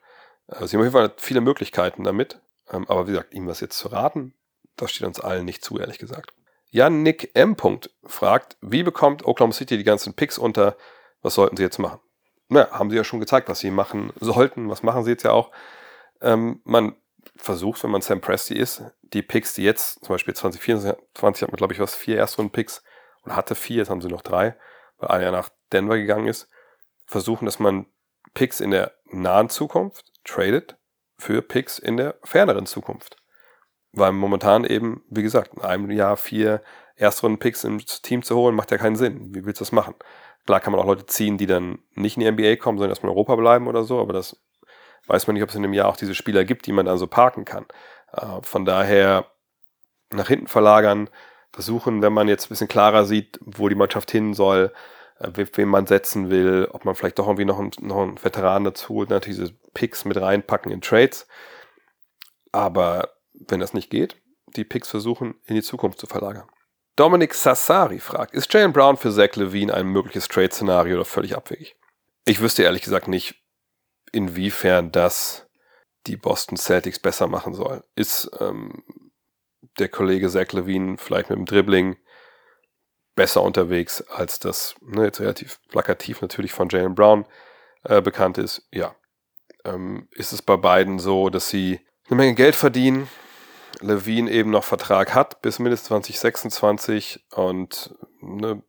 Also sie haben auf jeden Fall viele Möglichkeiten damit. Ähm, aber wie gesagt, ihm was jetzt zu raten, das steht uns allen nicht zu, ehrlich gesagt. Jan Nick M. fragt, wie bekommt Oklahoma City die ganzen Picks unter was sollten sie jetzt machen? Na, haben sie ja schon gezeigt, was sie machen sollten. Was machen sie jetzt ja auch? Ähm, man versucht, wenn man Sam Presti ist, die Picks, die jetzt, zum Beispiel 2024 hat man, glaube ich, was, vier Erstrunden-Picks oder hatte vier, jetzt haben sie noch drei, weil einer nach Denver gegangen ist, versuchen, dass man Picks in der nahen Zukunft tradet für Picks in der ferneren Zukunft. Weil momentan eben, wie gesagt, in einem Jahr vier Erstrunden-Picks ins Team zu holen, macht ja keinen Sinn. Wie willst du das machen? Klar kann man auch Leute ziehen, die dann nicht in die NBA kommen, sondern erstmal in Europa bleiben oder so, aber das weiß man nicht, ob es in einem Jahr auch diese Spieler gibt, die man dann so parken kann. Äh, von daher nach hinten verlagern, versuchen, wenn man jetzt ein bisschen klarer sieht, wo die Mannschaft hin soll, äh, wen man setzen will, ob man vielleicht doch irgendwie noch einen, noch einen Veteran dazu holt, natürlich diese Picks mit reinpacken in Trades. Aber wenn das nicht geht, die Picks versuchen, in die Zukunft zu verlagern. Dominic Sassari fragt, ist Jalen Brown für Zach Levine ein mögliches Trade-Szenario oder völlig abwegig? Ich wüsste ehrlich gesagt nicht, inwiefern das die Boston Celtics besser machen soll. Ist ähm, der Kollege Zach Levine vielleicht mit dem Dribbling besser unterwegs, als das ne, jetzt relativ plakativ natürlich von Jalen Brown äh, bekannt ist? Ja. Ähm, ist es bei beiden so, dass sie eine Menge Geld verdienen, Levine eben noch Vertrag hat bis mindestens 2026 und ne,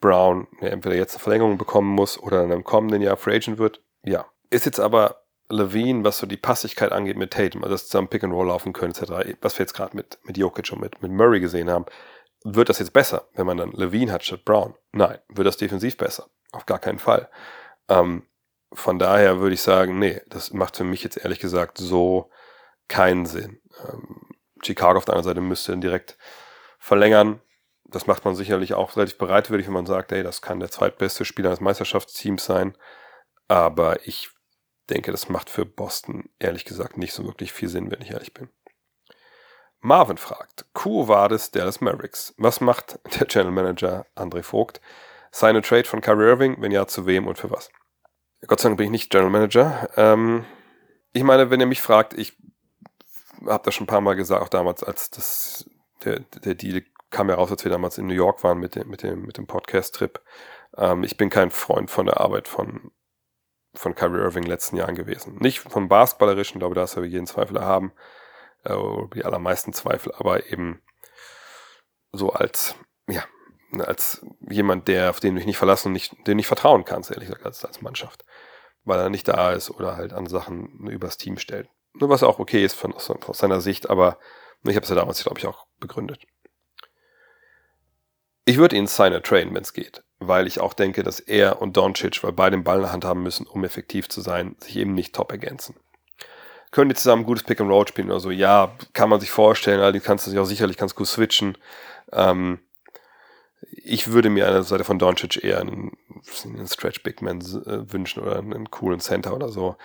Brown ja, entweder jetzt eine Verlängerung bekommen muss oder in einem kommenden Jahr Free Agent wird. Ja. Ist jetzt aber Levine, was so die Passigkeit angeht mit Tatum, also zusammen Pick and Roll laufen können, etc., was wir jetzt gerade mit, mit Jokic und mit, mit Murray gesehen haben, wird das jetzt besser, wenn man dann Levine hat statt Brown? Nein. Wird das defensiv besser? Auf gar keinen Fall. Ähm, von daher würde ich sagen, nee, das macht für mich jetzt ehrlich gesagt so keinen Sinn. Ähm, Chicago auf der anderen Seite müsste direkt verlängern. Das macht man sicherlich auch relativ bereitwillig, wenn man sagt, ey, das kann der zweitbeste Spieler des Meisterschaftsteams sein. Aber ich denke, das macht für Boston ehrlich gesagt nicht so wirklich viel Sinn, wenn ich ehrlich bin. Marvin fragt, Quo Vadis Dallas Mavericks. Was macht der General Manager André Vogt? Seine Trade von Kyrie Irving? Wenn ja, zu wem und für was? Gott sei Dank bin ich nicht General Manager. Ähm, ich meine, wenn ihr mich fragt, ich habe das schon ein paar Mal gesagt, auch damals, als das, der, der Deal kam ja raus, als wir damals in New York waren mit dem, mit dem, mit dem Podcast-Trip. Ähm, ich bin kein Freund von der Arbeit von, von Kyrie Irving in den letzten Jahren gewesen. Nicht vom Basketballerischen, glaube, da ist er jeden Zweifel haben, äh, die allermeisten Zweifel, aber eben so als, ja, als jemand, der, auf den du dich nicht verlassen und nicht, den nicht vertrauen kannst, ehrlich gesagt, als, als Mannschaft. Weil er nicht da ist oder halt an Sachen übers Team stellt. Was auch okay ist von, aus, seiner Sicht, aber ich habe es ja damals, glaube ich, auch begründet. Ich würde ihn signen traden, wenn es geht, weil ich auch denke, dass er und Doncic, weil beide den Ball in der Hand haben müssen, um effektiv zu sein, sich eben nicht top ergänzen. Können die zusammen gutes Pick and Roll spielen oder so? Ja, kann man sich vorstellen, allerdings kannst du sich auch sicherlich ganz gut switchen. Ähm, ich würde mir an der Seite von Doncic eher einen, einen Stretch Big Man äh, wünschen oder einen coolen Center oder so.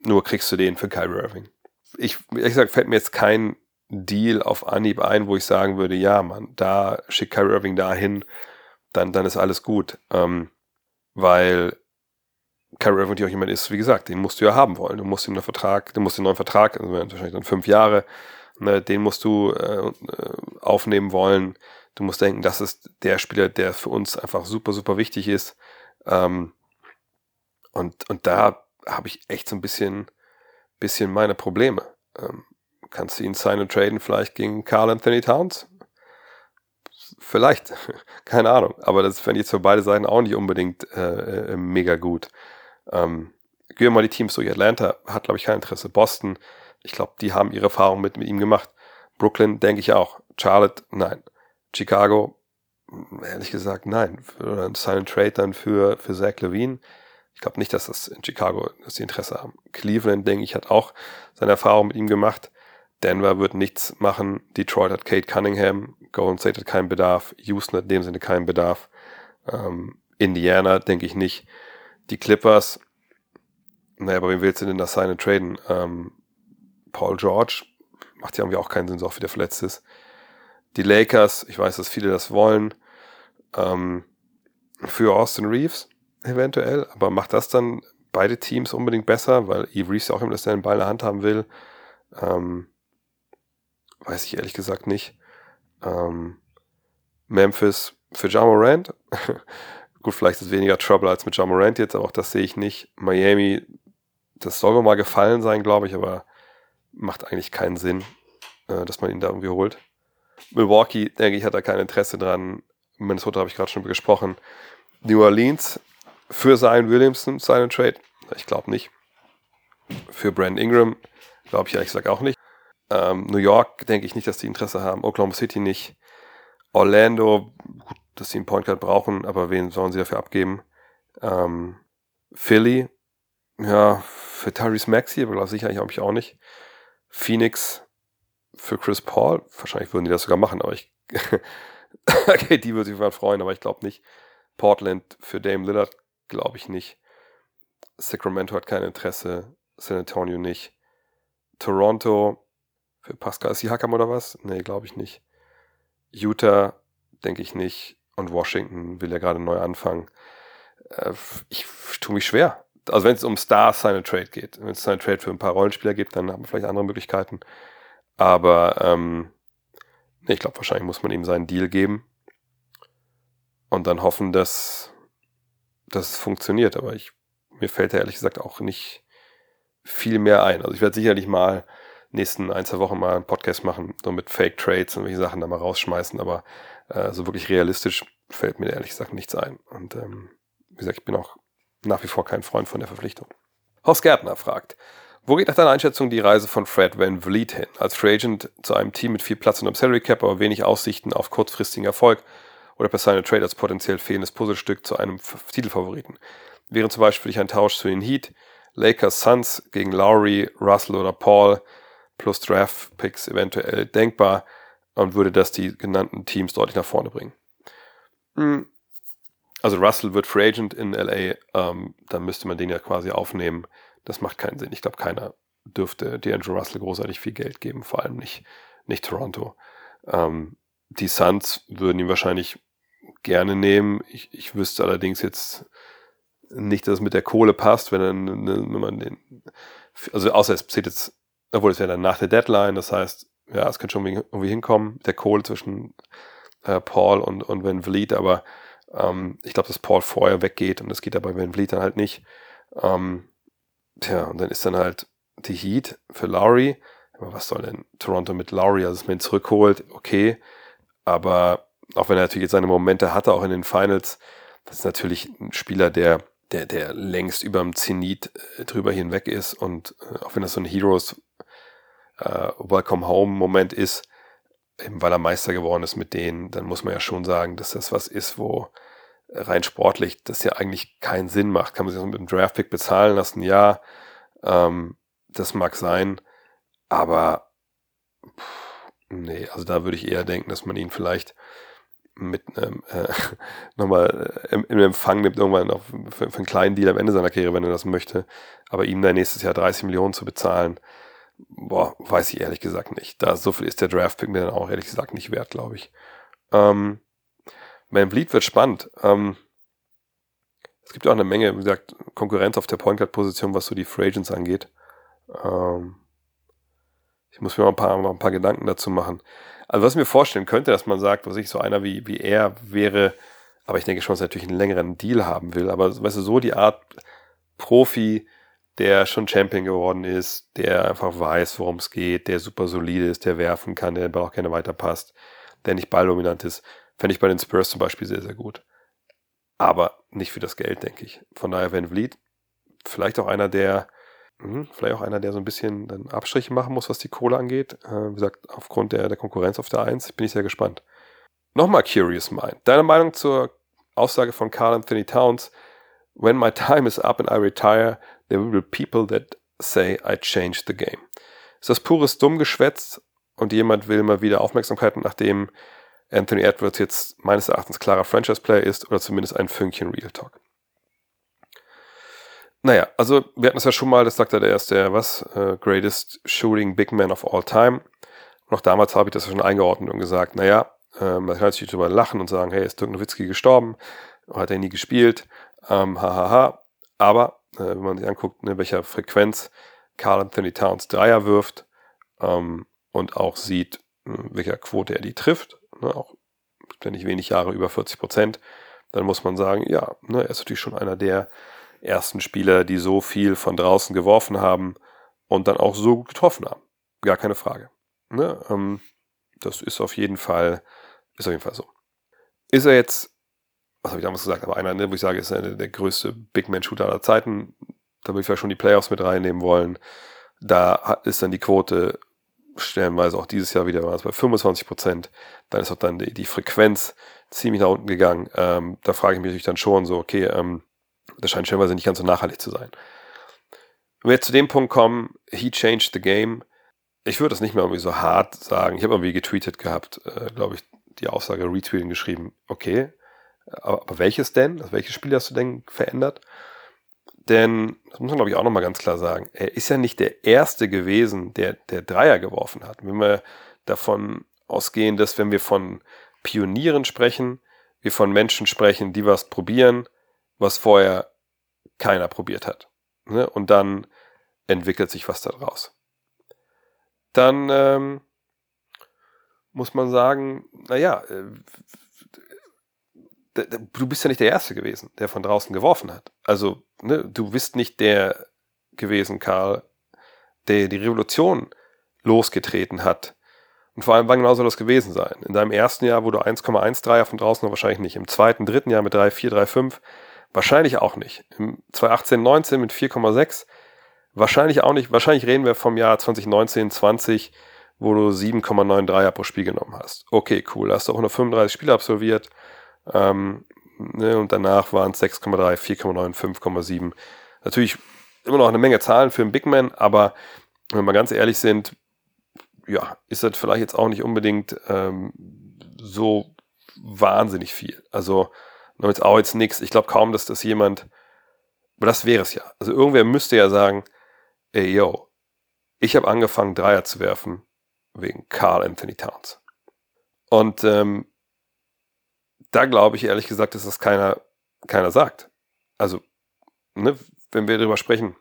Nur kriegst du den für Kyrie Irving. Ich, ehrlich gesagt, fällt mir jetzt kein Deal auf Anhieb ein, wo ich sagen würde, ja, man, da schickt Kyrie Irving dahin, dann, dann ist alles gut. Ähm, weil Kyrie Irving auch jemand ist, wie gesagt, den musst du ja haben wollen. Du musst ihm einen Vertrag, du musst den neuen Vertrag, also wahrscheinlich dann fünf Jahre, ne, den musst du äh, äh, aufnehmen wollen. Du musst denken, das ist der Spieler, der für uns einfach super, super wichtig ist. Ähm, und, und da habe ich echt so ein bisschen, bisschen meine Probleme. Ähm, Kannst du ihn sign und traden vielleicht gegen Carl Anthony Towns? Vielleicht, keine Ahnung. Aber das fände ich jetzt für beide Seiten auch nicht unbedingt äh, äh, mega gut. Ähm, gehen wir mal die Teams durch. Atlanta hat, glaube ich, kein Interesse. Boston, ich glaube, die haben ihre Erfahrung mit, mit ihm gemacht. Brooklyn, denke ich auch. Charlotte, nein. Chicago, ehrlich gesagt, nein. Oder ein and Trade dann für, für Zach Levine. Ich glaube nicht, dass das in Chicago dass die Interesse haben. Cleveland, denke ich, hat auch seine Erfahrung mit ihm gemacht. Denver wird nichts machen. Detroit hat Kate Cunningham. Golden State hat keinen Bedarf. Houston hat in dem Sinne keinen Bedarf. Ähm, Indiana denke ich nicht. Die Clippers, naja, aber wen willst du denn das sein und traden? Ähm, Paul George macht ja irgendwie auch keinen Sinn, so oft wieder verletzt ist. Die Lakers, ich weiß, dass viele das wollen. Ähm, für Austin Reeves eventuell, aber macht das dann beide Teams unbedingt besser, weil Eve Reeves ja auch immer, dass er den Ball in der Hand haben will. Ähm, weiß ich ehrlich gesagt nicht. Ähm, Memphis für Ja Morant. Gut, vielleicht ist weniger Trouble als mit Ja Morant jetzt, aber auch das sehe ich nicht. Miami, das soll mir mal gefallen sein, glaube ich, aber macht eigentlich keinen Sinn, äh, dass man ihn da irgendwie holt. Milwaukee, denke ich, hat da kein Interesse dran. Minnesota habe ich gerade schon gesprochen. New Orleans für Zion Williamson, seinen Trade? Ich glaube nicht. Für Brandon Ingram glaube ich ehrlich gesagt auch nicht. Ähm, New York denke ich nicht, dass die Interesse haben. Oklahoma City nicht. Orlando, gut, dass sie einen Point Guard brauchen, aber wen sollen sie dafür abgeben? Ähm, Philly, ja, für Tyrese Maxey, aber glaube sicherlich ich auch nicht. Phoenix für Chris Paul, wahrscheinlich würden die das sogar machen, aber ich, okay, die würde sich freuen, aber ich glaube nicht. Portland für Dame Lillard, glaube ich nicht. Sacramento hat kein Interesse, San Antonio nicht. Toronto, für Pascal Siakam oder was? Nee, glaube ich nicht. Utah, denke ich nicht. Und Washington will ja gerade neu anfangen. Äh, ich tue mich schwer. Also wenn es um Stars seine Trade geht, wenn es seine Trade für ein paar Rollenspieler gibt, dann haben wir vielleicht andere Möglichkeiten. Aber ähm, ich glaube, wahrscheinlich muss man ihm seinen Deal geben und dann hoffen, dass, dass es funktioniert. Aber ich, mir fällt da ehrlich gesagt auch nicht viel mehr ein. Also ich werde sicherlich mal nächsten ein, zwei Wochen mal einen Podcast machen, so mit Fake Trades und welche Sachen da mal rausschmeißen, aber äh, so wirklich realistisch fällt mir ehrlich gesagt nichts ein. Und ähm, wie gesagt, ich bin auch nach wie vor kein Freund von der Verpflichtung. Horst Gärtner fragt, wo geht nach deiner Einschätzung die Reise von Fred Van Vliet hin? Als Free Agent zu einem Team mit viel Platz und einem Salary Cap, aber wenig Aussichten auf kurzfristigen Erfolg oder per seine Trade als potenziell fehlendes Puzzlestück zu einem Titelfavoriten. Wäre zum Beispiel dich ein Tausch zu den Heat, Lakers Suns gegen Lowry, Russell oder Paul plus Draft-Picks eventuell denkbar und würde das die genannten Teams deutlich nach vorne bringen. Hm. Also Russell wird Free Agent in LA, ähm, dann müsste man den ja quasi aufnehmen. Das macht keinen Sinn. Ich glaube, keiner dürfte D'Angelo Russell großartig viel Geld geben, vor allem nicht, nicht Toronto. Ähm, die Suns würden ihn wahrscheinlich gerne nehmen. Ich, ich wüsste allerdings jetzt nicht, dass es mit der Kohle passt, wenn, dann, wenn man den, also außer es passiert jetzt, obwohl es wäre dann nach der Deadline, das heißt, ja, es könnte schon irgendwie hinkommen, der Kohle zwischen äh, Paul und, und Van Vliet, aber ähm, ich glaube, dass Paul vorher weggeht und das geht aber Van Vliet dann halt nicht. Ähm, tja, und dann ist dann halt die Heat für Lowry. Aber was soll denn Toronto mit Lowry? Also, dass man ihn zurückholt, okay. Aber auch wenn er natürlich jetzt seine Momente hatte, auch in den Finals, das ist natürlich ein Spieler, der, der, der längst über dem Zenit äh, drüber hinweg ist. Und äh, auch wenn das so ein Heroes äh, Welcome Home Moment ist, eben weil er Meister geworden ist mit denen, dann muss man ja schon sagen, dass das was ist, wo rein sportlich das ja eigentlich keinen Sinn macht. Kann man sich das mit einem Draftpick bezahlen lassen? Ja, ähm, das mag sein, aber pff, nee, also da würde ich eher denken, dass man ihn vielleicht mit einem äh, nochmal äh, im, im Empfang nimmt, irgendwann auf, für, für einen kleinen Deal am Ende seiner Karriere, wenn er das möchte. Aber ihm dann nächstes Jahr 30 Millionen zu bezahlen, boah, weiß ich ehrlich gesagt nicht. Da so viel ist der Draftpick mir dann auch ehrlich gesagt nicht wert, glaube ich. Ähm, Van Vliet wird spannend. Ähm, es gibt auch eine Menge, wie gesagt, Konkurrenz auf der Point Guard Position, was so die Free Agents angeht. Ähm, ich muss mir mal ein paar, mal ein paar Gedanken dazu machen. Also was ich mir vorstellen könnte, dass man sagt, was ich so einer wie, wie er wäre, aber ich denke schon, dass er natürlich einen längeren Deal haben will, aber weißt du, so die Art Profi, der schon Champion geworden ist, der einfach weiß, worum es geht, der super solide ist, der werfen kann, der auch gerne weiterpasst, der nicht balldominant ist, fände ich bei den Spurs zum Beispiel sehr, sehr gut. Aber nicht für das Geld, denke ich. Von daher Van Vliet, vielleicht auch einer, der, mh, vielleicht auch einer, der so ein bisschen dann Abstriche machen muss, was die Kohle angeht. Äh, wie gesagt, aufgrund der, der Konkurrenz auf der Eins bin ich sehr gespannt. Nochmal Curious Mind. Deine Meinung zur Aussage von Carl Anthony Towns? When my time is up and I retire, there will be people that say I changed the game. Ist das pures Dummgeschwätz und jemand will mal wieder Aufmerksamkeit, nachdem Anthony Edwards jetzt meines Erachtens klarer Franchise-Player ist oder zumindest ein Fünkchen Real Talk. Naja, also wir hatten es ja schon mal, das sagt er, der der, was, uh, greatest shooting big man of all time. Auch damals habe ich das schon eingeordnet und gesagt, naja, äh, man kann natürlich darüber lachen und sagen, hey, ist Dirk Nowitzki gestorben, hat er nie gespielt, ähm, hahaha. Aber äh, wenn man sich anguckt, ne, welcher Frequenz Carl Anthony Towns Dreier wirft ähm, und auch sieht, äh, welcher Quote er die trifft, ne, auch wenn nicht wenig Jahre über 40 Prozent, dann muss man sagen, ja, ne, er ist natürlich schon einer der ersten Spieler, die so viel von draußen geworfen haben und dann auch so gut getroffen haben. Gar keine Frage. Ne, ähm, das ist auf jeden Fall, ist auf jeden Fall so. Ist er jetzt, was habe ich damals gesagt, aber einer, ne, wo ich sage, ist er der größte Big Man Shooter aller Zeiten. Da würde ich vielleicht schon die Playoffs mit reinnehmen wollen. Da ist dann die Quote stellenweise auch dieses Jahr wieder bei 25 Prozent. Dann ist auch dann die, die Frequenz ziemlich nach unten gegangen. Ähm, da frage ich mich natürlich dann schon so, okay, ähm, das scheint stellenweise nicht ganz so nachhaltig zu sein. Wenn wir jetzt zu dem Punkt kommen, he changed the game. Ich würde das nicht mehr irgendwie so hart sagen. Ich habe irgendwie getweetet gehabt, äh, glaube ich, die Aussage retweeten geschrieben. Okay, aber, aber welches denn? Also welches Spiel hast du denn verändert? Denn, das muss man glaube ich auch nochmal ganz klar sagen, er ist ja nicht der Erste gewesen, der, der Dreier geworfen hat. Wenn wir davon ausgehen, dass wenn wir von Pionieren sprechen, wir von Menschen sprechen, die was probieren, was vorher keiner probiert hat. Ne? Und dann entwickelt sich was daraus. Dann ähm, muss man sagen, naja, äh, du bist ja nicht der Erste gewesen, der von draußen geworfen hat. Also, ne, du bist nicht der gewesen, Karl, der die Revolution losgetreten hat. Und vor allem, wann genau soll das gewesen sein? In deinem ersten Jahr, wo du 1,13er von draußen wahrscheinlich nicht. Im zweiten, dritten Jahr mit 3,4, 3,5 wahrscheinlich auch nicht. Im 2018, 19 mit 4,6 wahrscheinlich auch nicht. Wahrscheinlich reden wir vom Jahr 2019, 20, wo du 7,93er pro Spiel genommen hast. Okay, cool. Hast du auch 135 Spiele absolviert ähm, ne, und danach waren es 6,3, 4,9, 5,7. Natürlich immer noch eine Menge Zahlen für einen Big Man, aber wenn wir ganz ehrlich sind, ja, ist das vielleicht jetzt auch nicht unbedingt ähm, so wahnsinnig viel. Also, damit auch jetzt nichts. Ich glaube kaum, dass das jemand, aber das wäre es ja. Also irgendwer müsste ja sagen, ey yo, ich habe angefangen Dreier zu werfen wegen Carl Anthony Towns. Und ähm, da glaube ich ehrlich gesagt, dass das keiner, keiner sagt. Also, ne, wenn wir darüber sprechen,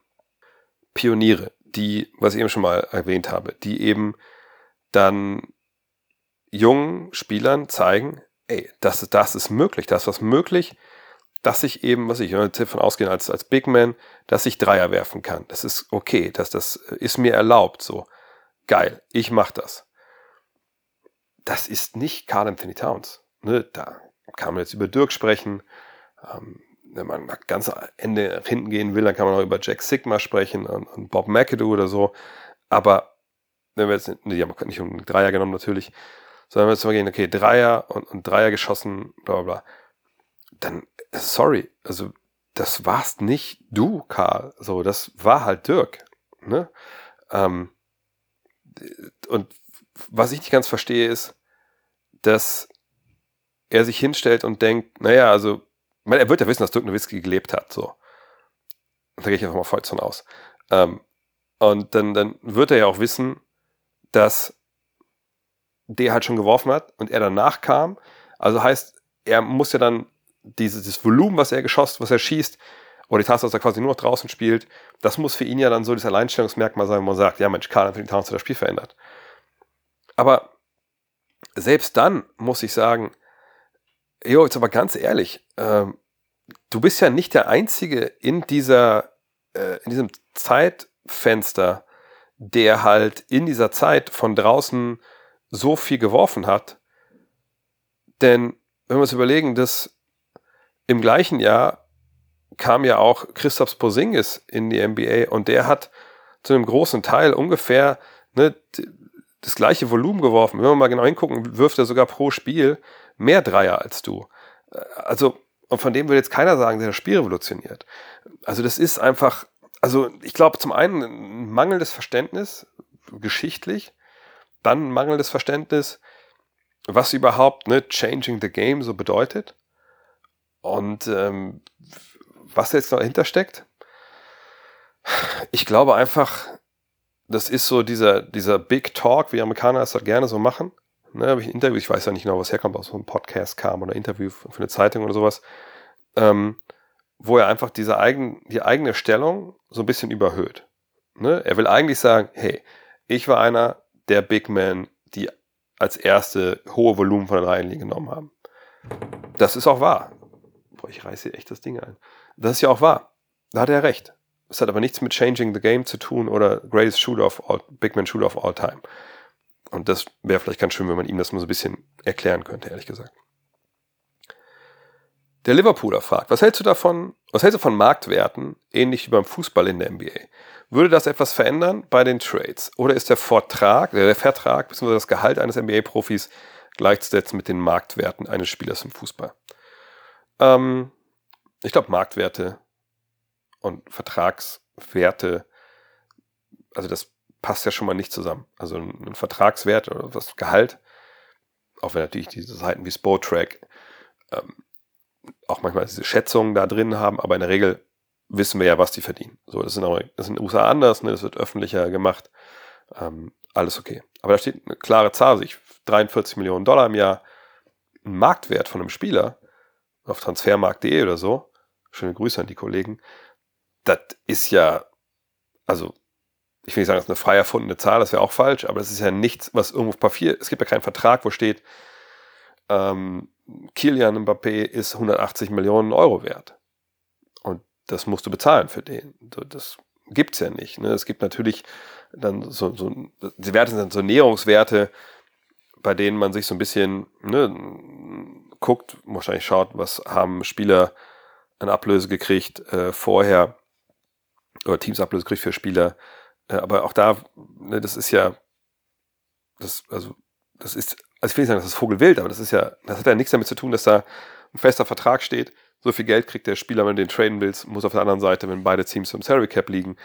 Pioniere, die, was ich eben schon mal erwähnt habe, die eben dann jungen Spielern zeigen, ey, das, das ist möglich, das ist was möglich, dass ich eben, was ich davon ausgehen als, als Big Man, dass ich Dreier werfen kann. Das ist okay, dass das ist mir erlaubt, so. Geil, ich mach das. Das ist nicht Carl Anthony Towns. Ne, da kann man jetzt über Dirk sprechen. Ähm, wenn man ganz Ende hinten gehen will, dann kann man auch über Jack Sigma sprechen und, und Bob McAdoo oder so. Aber wenn wir jetzt, die haben nicht um Dreier genommen natürlich, sondern wenn wir gehen, okay, Dreier und, und Dreier geschossen, bla bla bla, dann, sorry, also das warst nicht du, Karl. So, das war halt Dirk. Ne? Ähm, und was ich nicht ganz verstehe, ist, dass er sich hinstellt und denkt, naja, also, meine, er wird ja wissen, dass Dirk Nowitzki gelebt hat, so. Da gehe ich einfach mal voll von aus. Ähm, und dann, dann wird er ja auch wissen, dass der halt schon geworfen hat und er danach kam. Also heißt, er muss ja dann dieses, dieses Volumen, was er geschossen, was er schießt, oder die Tatsache, dass er quasi nur noch draußen spielt, das muss für ihn ja dann so das Alleinstellungsmerkmal sein, wo man sagt, ja Mensch, Karl Anthony Towns hat das Spiel verändert. Aber selbst dann muss ich sagen, jo, jetzt aber ganz ehrlich, ähm, du bist ja nicht der Einzige in dieser, äh, in diesem Zeitfenster, der halt in dieser Zeit von draußen so viel geworfen hat. Denn wenn wir uns überlegen, dass im gleichen Jahr kam ja auch Christoph Posingis in die NBA und der hat zu einem großen Teil ungefähr ne, das gleiche Volumen geworfen. Wenn wir mal genau hingucken, wirft er sogar pro Spiel mehr Dreier als du. Also, und von dem will jetzt keiner sagen, der das Spiel revolutioniert. Also, das ist einfach, also ich glaube zum einen ein mangelndes Verständnis, geschichtlich, dann mangelndes Verständnis, was überhaupt ne, Changing the Game so bedeutet. Und ähm, was jetzt dahinter steckt? Ich glaube einfach, das ist so dieser, dieser Big Talk, wie Amerikaner es halt gerne so machen. Ne, habe ich ein Interview, ich weiß ja nicht genau, was herkommt, aus so einem Podcast kam oder Interview für eine Zeitung oder sowas, ähm, wo er einfach diese eigen, die eigene Stellung so ein bisschen überhöht. Ne? Er will eigentlich sagen, hey, ich war einer der Big Men, die als erste hohe Volumen von der Reihenlinie genommen haben. Das ist auch wahr. Boah, ich reiße hier echt das Ding ein. Das ist ja auch wahr. Da hat er recht. Es hat aber nichts mit Changing the Game zu tun oder Greatest Shooter of all, Big Man Shooter of all time. Und das wäre vielleicht ganz schön, wenn man ihm das mal so ein bisschen erklären könnte, ehrlich gesagt. Der Liverpooler fragt, was hältst du davon, was hältst du von Marktwerten, ähnlich wie beim Fußball in der NBA? Würde das etwas verändern bei den Trades? Oder ist der Vertrag, der Vertrag bzw. das Gehalt eines NBA-Profis gleichzusetzen mit den Marktwerten eines Spielers im Fußball? Ähm, ich glaube, Marktwerte und Vertragswerte, also das passt ja schon mal nicht zusammen. Also ein, Vertragswert oder das Gehalt, auch wenn natürlich diese Seiten wie Spotrack ähm, auch manchmal diese Schätzungen da drin haben, aber in der Regel wissen wir ja, was die verdienen. So, das, sind auch, das ist in den USA anders, ne, das wird öffentlicher gemacht. Ähm, alles okay. Aber da steht eine klare Zahl, sich 43 Millionen Dollar im Jahr, ein Marktwert von einem Spieler auf transfermarkt.de oder so, schöne Grüße an die Kollegen, das ist ja, also ich will nicht sagen, das ist eine frei erfundene Zahl, das wäre auch falsch, aber das ist ja nichts, was irgendwo auf Papier, es gibt ja keinen Vertrag, wo steht, ähm, Kilian Mbappé ist 180 Millionen Euro wert. Und das musst du bezahlen für den. Das gibt's ja nicht. Ne? Es gibt natürlich dann so, so, die Werte sind so Näherungswerte, bei denen man sich so ein bisschen ne, guckt, wahrscheinlich schaut, was haben Spieler an Ablöse gekriegt äh, vorher oder Teams Ablöse gekriegt für Spieler. Äh, aber auch da, ne, das ist ja, das, also, das ist, also ich will nicht sagen, das ist Vogelwild, aber das ist ja, das hat ja nichts damit zu tun, dass da ein fester Vertrag steht. So viel Geld kriegt der Spieler, wenn du den traden willst, muss auf der anderen Seite, wenn beide Teams im Salary Cap liegen,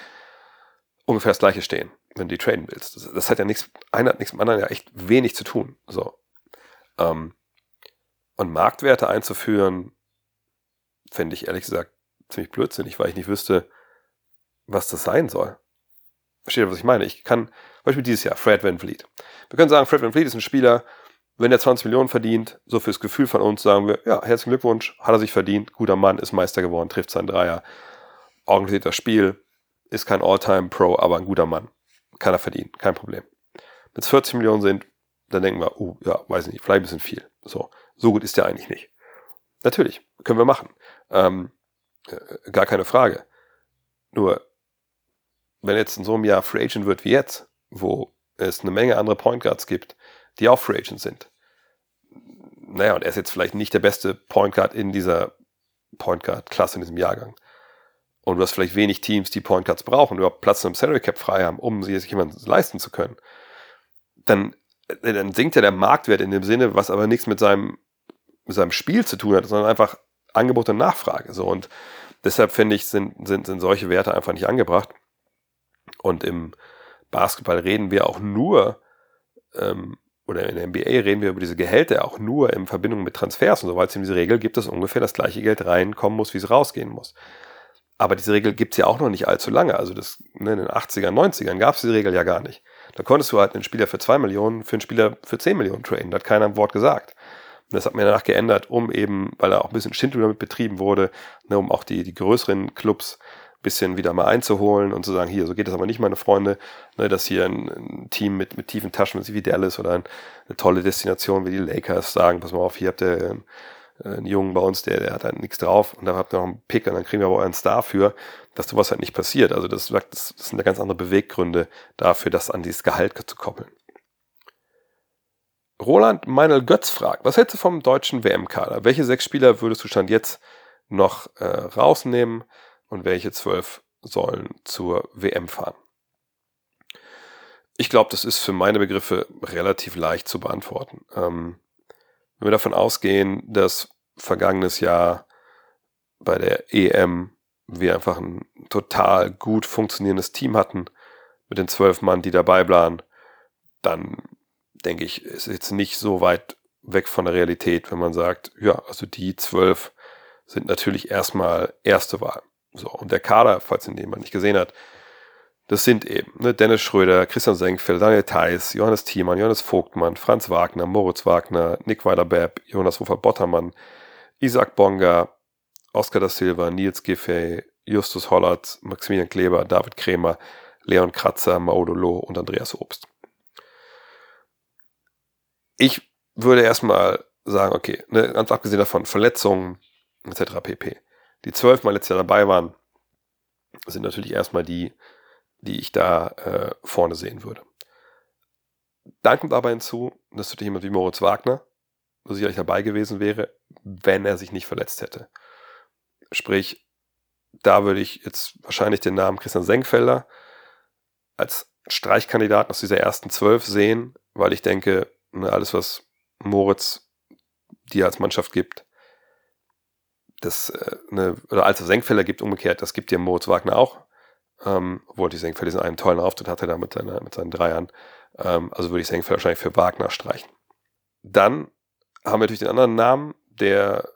ungefähr das gleiche stehen, wenn du die traden willst. Das, das hat ja nichts, einer hat nichts mit dem anderen ja echt wenig zu tun. So. Ähm, und Marktwerte einzuführen, fände ich ehrlich gesagt ziemlich blödsinnig, weil ich nicht wüsste, was das sein soll. Versteht ihr, was ich meine? Ich kann, zum Beispiel dieses Jahr, Fred Van Vliet. Wir können sagen, Fred Van Vliet ist ein Spieler, wenn er 20 Millionen verdient, so fürs Gefühl von uns, sagen wir, ja, herzlichen Glückwunsch, hat er sich verdient, guter Mann, ist Meister geworden, trifft seinen Dreier, organisiert das Spiel, ist kein All-Time-Pro, aber ein guter Mann. Kann er verdienen, kein Problem. Wenn es 40 Millionen sind, dann denken wir, oh, ja, weiß ich nicht, vielleicht ein bisschen viel. So, so gut ist der eigentlich nicht. Natürlich, können wir machen. Ähm, äh, gar keine Frage. Nur, wenn jetzt in so einem Jahr Free Agent wird wie jetzt, wo es eine Menge andere Point Guards gibt, die auch Free Agent sind. Naja, und er ist jetzt vielleicht nicht der beste Point Guard in dieser Point Guard Klasse in diesem Jahrgang. Und du hast vielleicht wenig Teams, die Point Guards brauchen, überhaupt Platz im Salary Cap frei haben, um sie sich jemand leisten zu können. Dann, dann sinkt ja der Marktwert in dem Sinne, was aber nichts mit seinem, mit seinem Spiel zu tun hat, sondern einfach Angebot und Nachfrage. So. Und deshalb finde ich, sind, sind, sind solche Werte einfach nicht angebracht. Und im Basketball reden wir auch nur ähm, oder in der NBA reden wir über diese Gehälter auch nur in Verbindung mit Transfers und so, weil es in diese Regel gibt, dass ungefähr das gleiche Geld reinkommen muss, wie es rausgehen muss. Aber diese Regel gibt es ja auch noch nicht allzu lange. Also das, ne, in den 80ern, 90ern gab es diese Regel ja gar nicht. Da konntest du halt einen Spieler für 2 Millionen für einen Spieler für 10 Millionen traden. Da hat keiner ein Wort gesagt. Und das hat man danach geändert, um eben, weil da auch ein bisschen Schindluder damit betrieben wurde, ne, um auch die, die größeren Clubs bisschen wieder mal einzuholen und zu sagen, hier, so geht das aber nicht, meine Freunde, ne, dass hier ein, ein, Team mit, mit tiefen Taschen wie Dallas oder ein, eine tolle Destination wie die Lakers sagen, pass mal auf, hier habt ihr einen, äh, einen Jungen bei uns, der, der hat halt nichts drauf und da habt ihr noch einen Pick und dann kriegen wir aber euren Star für, dass sowas halt nicht passiert. Also das, das, das sind ja ganz andere Beweggründe dafür, das an dieses Gehalt zu koppeln. Roland Meinel Götz fragt, was hältst du vom deutschen WM-Kader? Welche sechs Spieler würdest du Stand jetzt noch äh, rausnehmen? Und welche zwölf sollen zur WM fahren. Ich glaube, das ist für meine Begriffe relativ leicht zu beantworten. Ähm, wenn wir davon ausgehen, dass vergangenes Jahr bei der EM wir einfach ein total gut funktionierendes Team hatten mit den zwölf Mann, die dabei waren, dann denke ich, ist jetzt nicht so weit weg von der Realität, wenn man sagt, ja, also die zwölf sind natürlich erstmal erste Wahl. So, und der Kader, falls ihn jemand nicht gesehen hat, das sind eben ne, Dennis Schröder, Christian Senkfeld, Daniel Theiss, Johannes Thiemann, Johannes Vogtmann, Franz Wagner, Moritz Wagner, Nick Weiler-Bepp, Jonas Hofer-Bottermann, Isaac Bonga, Oskar da Silva, Nils Giffey, Justus Hollert, Maximilian Kleber, David Krämer, Leon Kratzer, Maudo Loh und Andreas Obst. Ich würde erstmal sagen, okay, ne, ganz abgesehen davon, Verletzungen etc. pp die zwölf Mal letztes Jahr dabei waren, sind natürlich erstmal die, die ich da äh, vorne sehen würde. Dann kommt aber hinzu, dass natürlich jemand wie Moritz Wagner sicherlich dabei gewesen wäre, wenn er sich nicht verletzt hätte. Sprich, da würde ich jetzt wahrscheinlich den Namen Christian Senkfelder als Streichkandidaten aus dieser ersten zwölf sehen, weil ich denke, ne, alles, was Moritz dir als Mannschaft gibt, das äh, eine, oder als es Senkfelder gibt, umgekehrt, das gibt dir Moritz Wagner auch. Ähm, obwohl die Senkfelder diesen einen tollen Auftritt hatte da mit, seiner, mit seinen Dreiern. Ähm, also würde ich Senkfelder wahrscheinlich für Wagner streichen. Dann haben wir natürlich den anderen Namen der,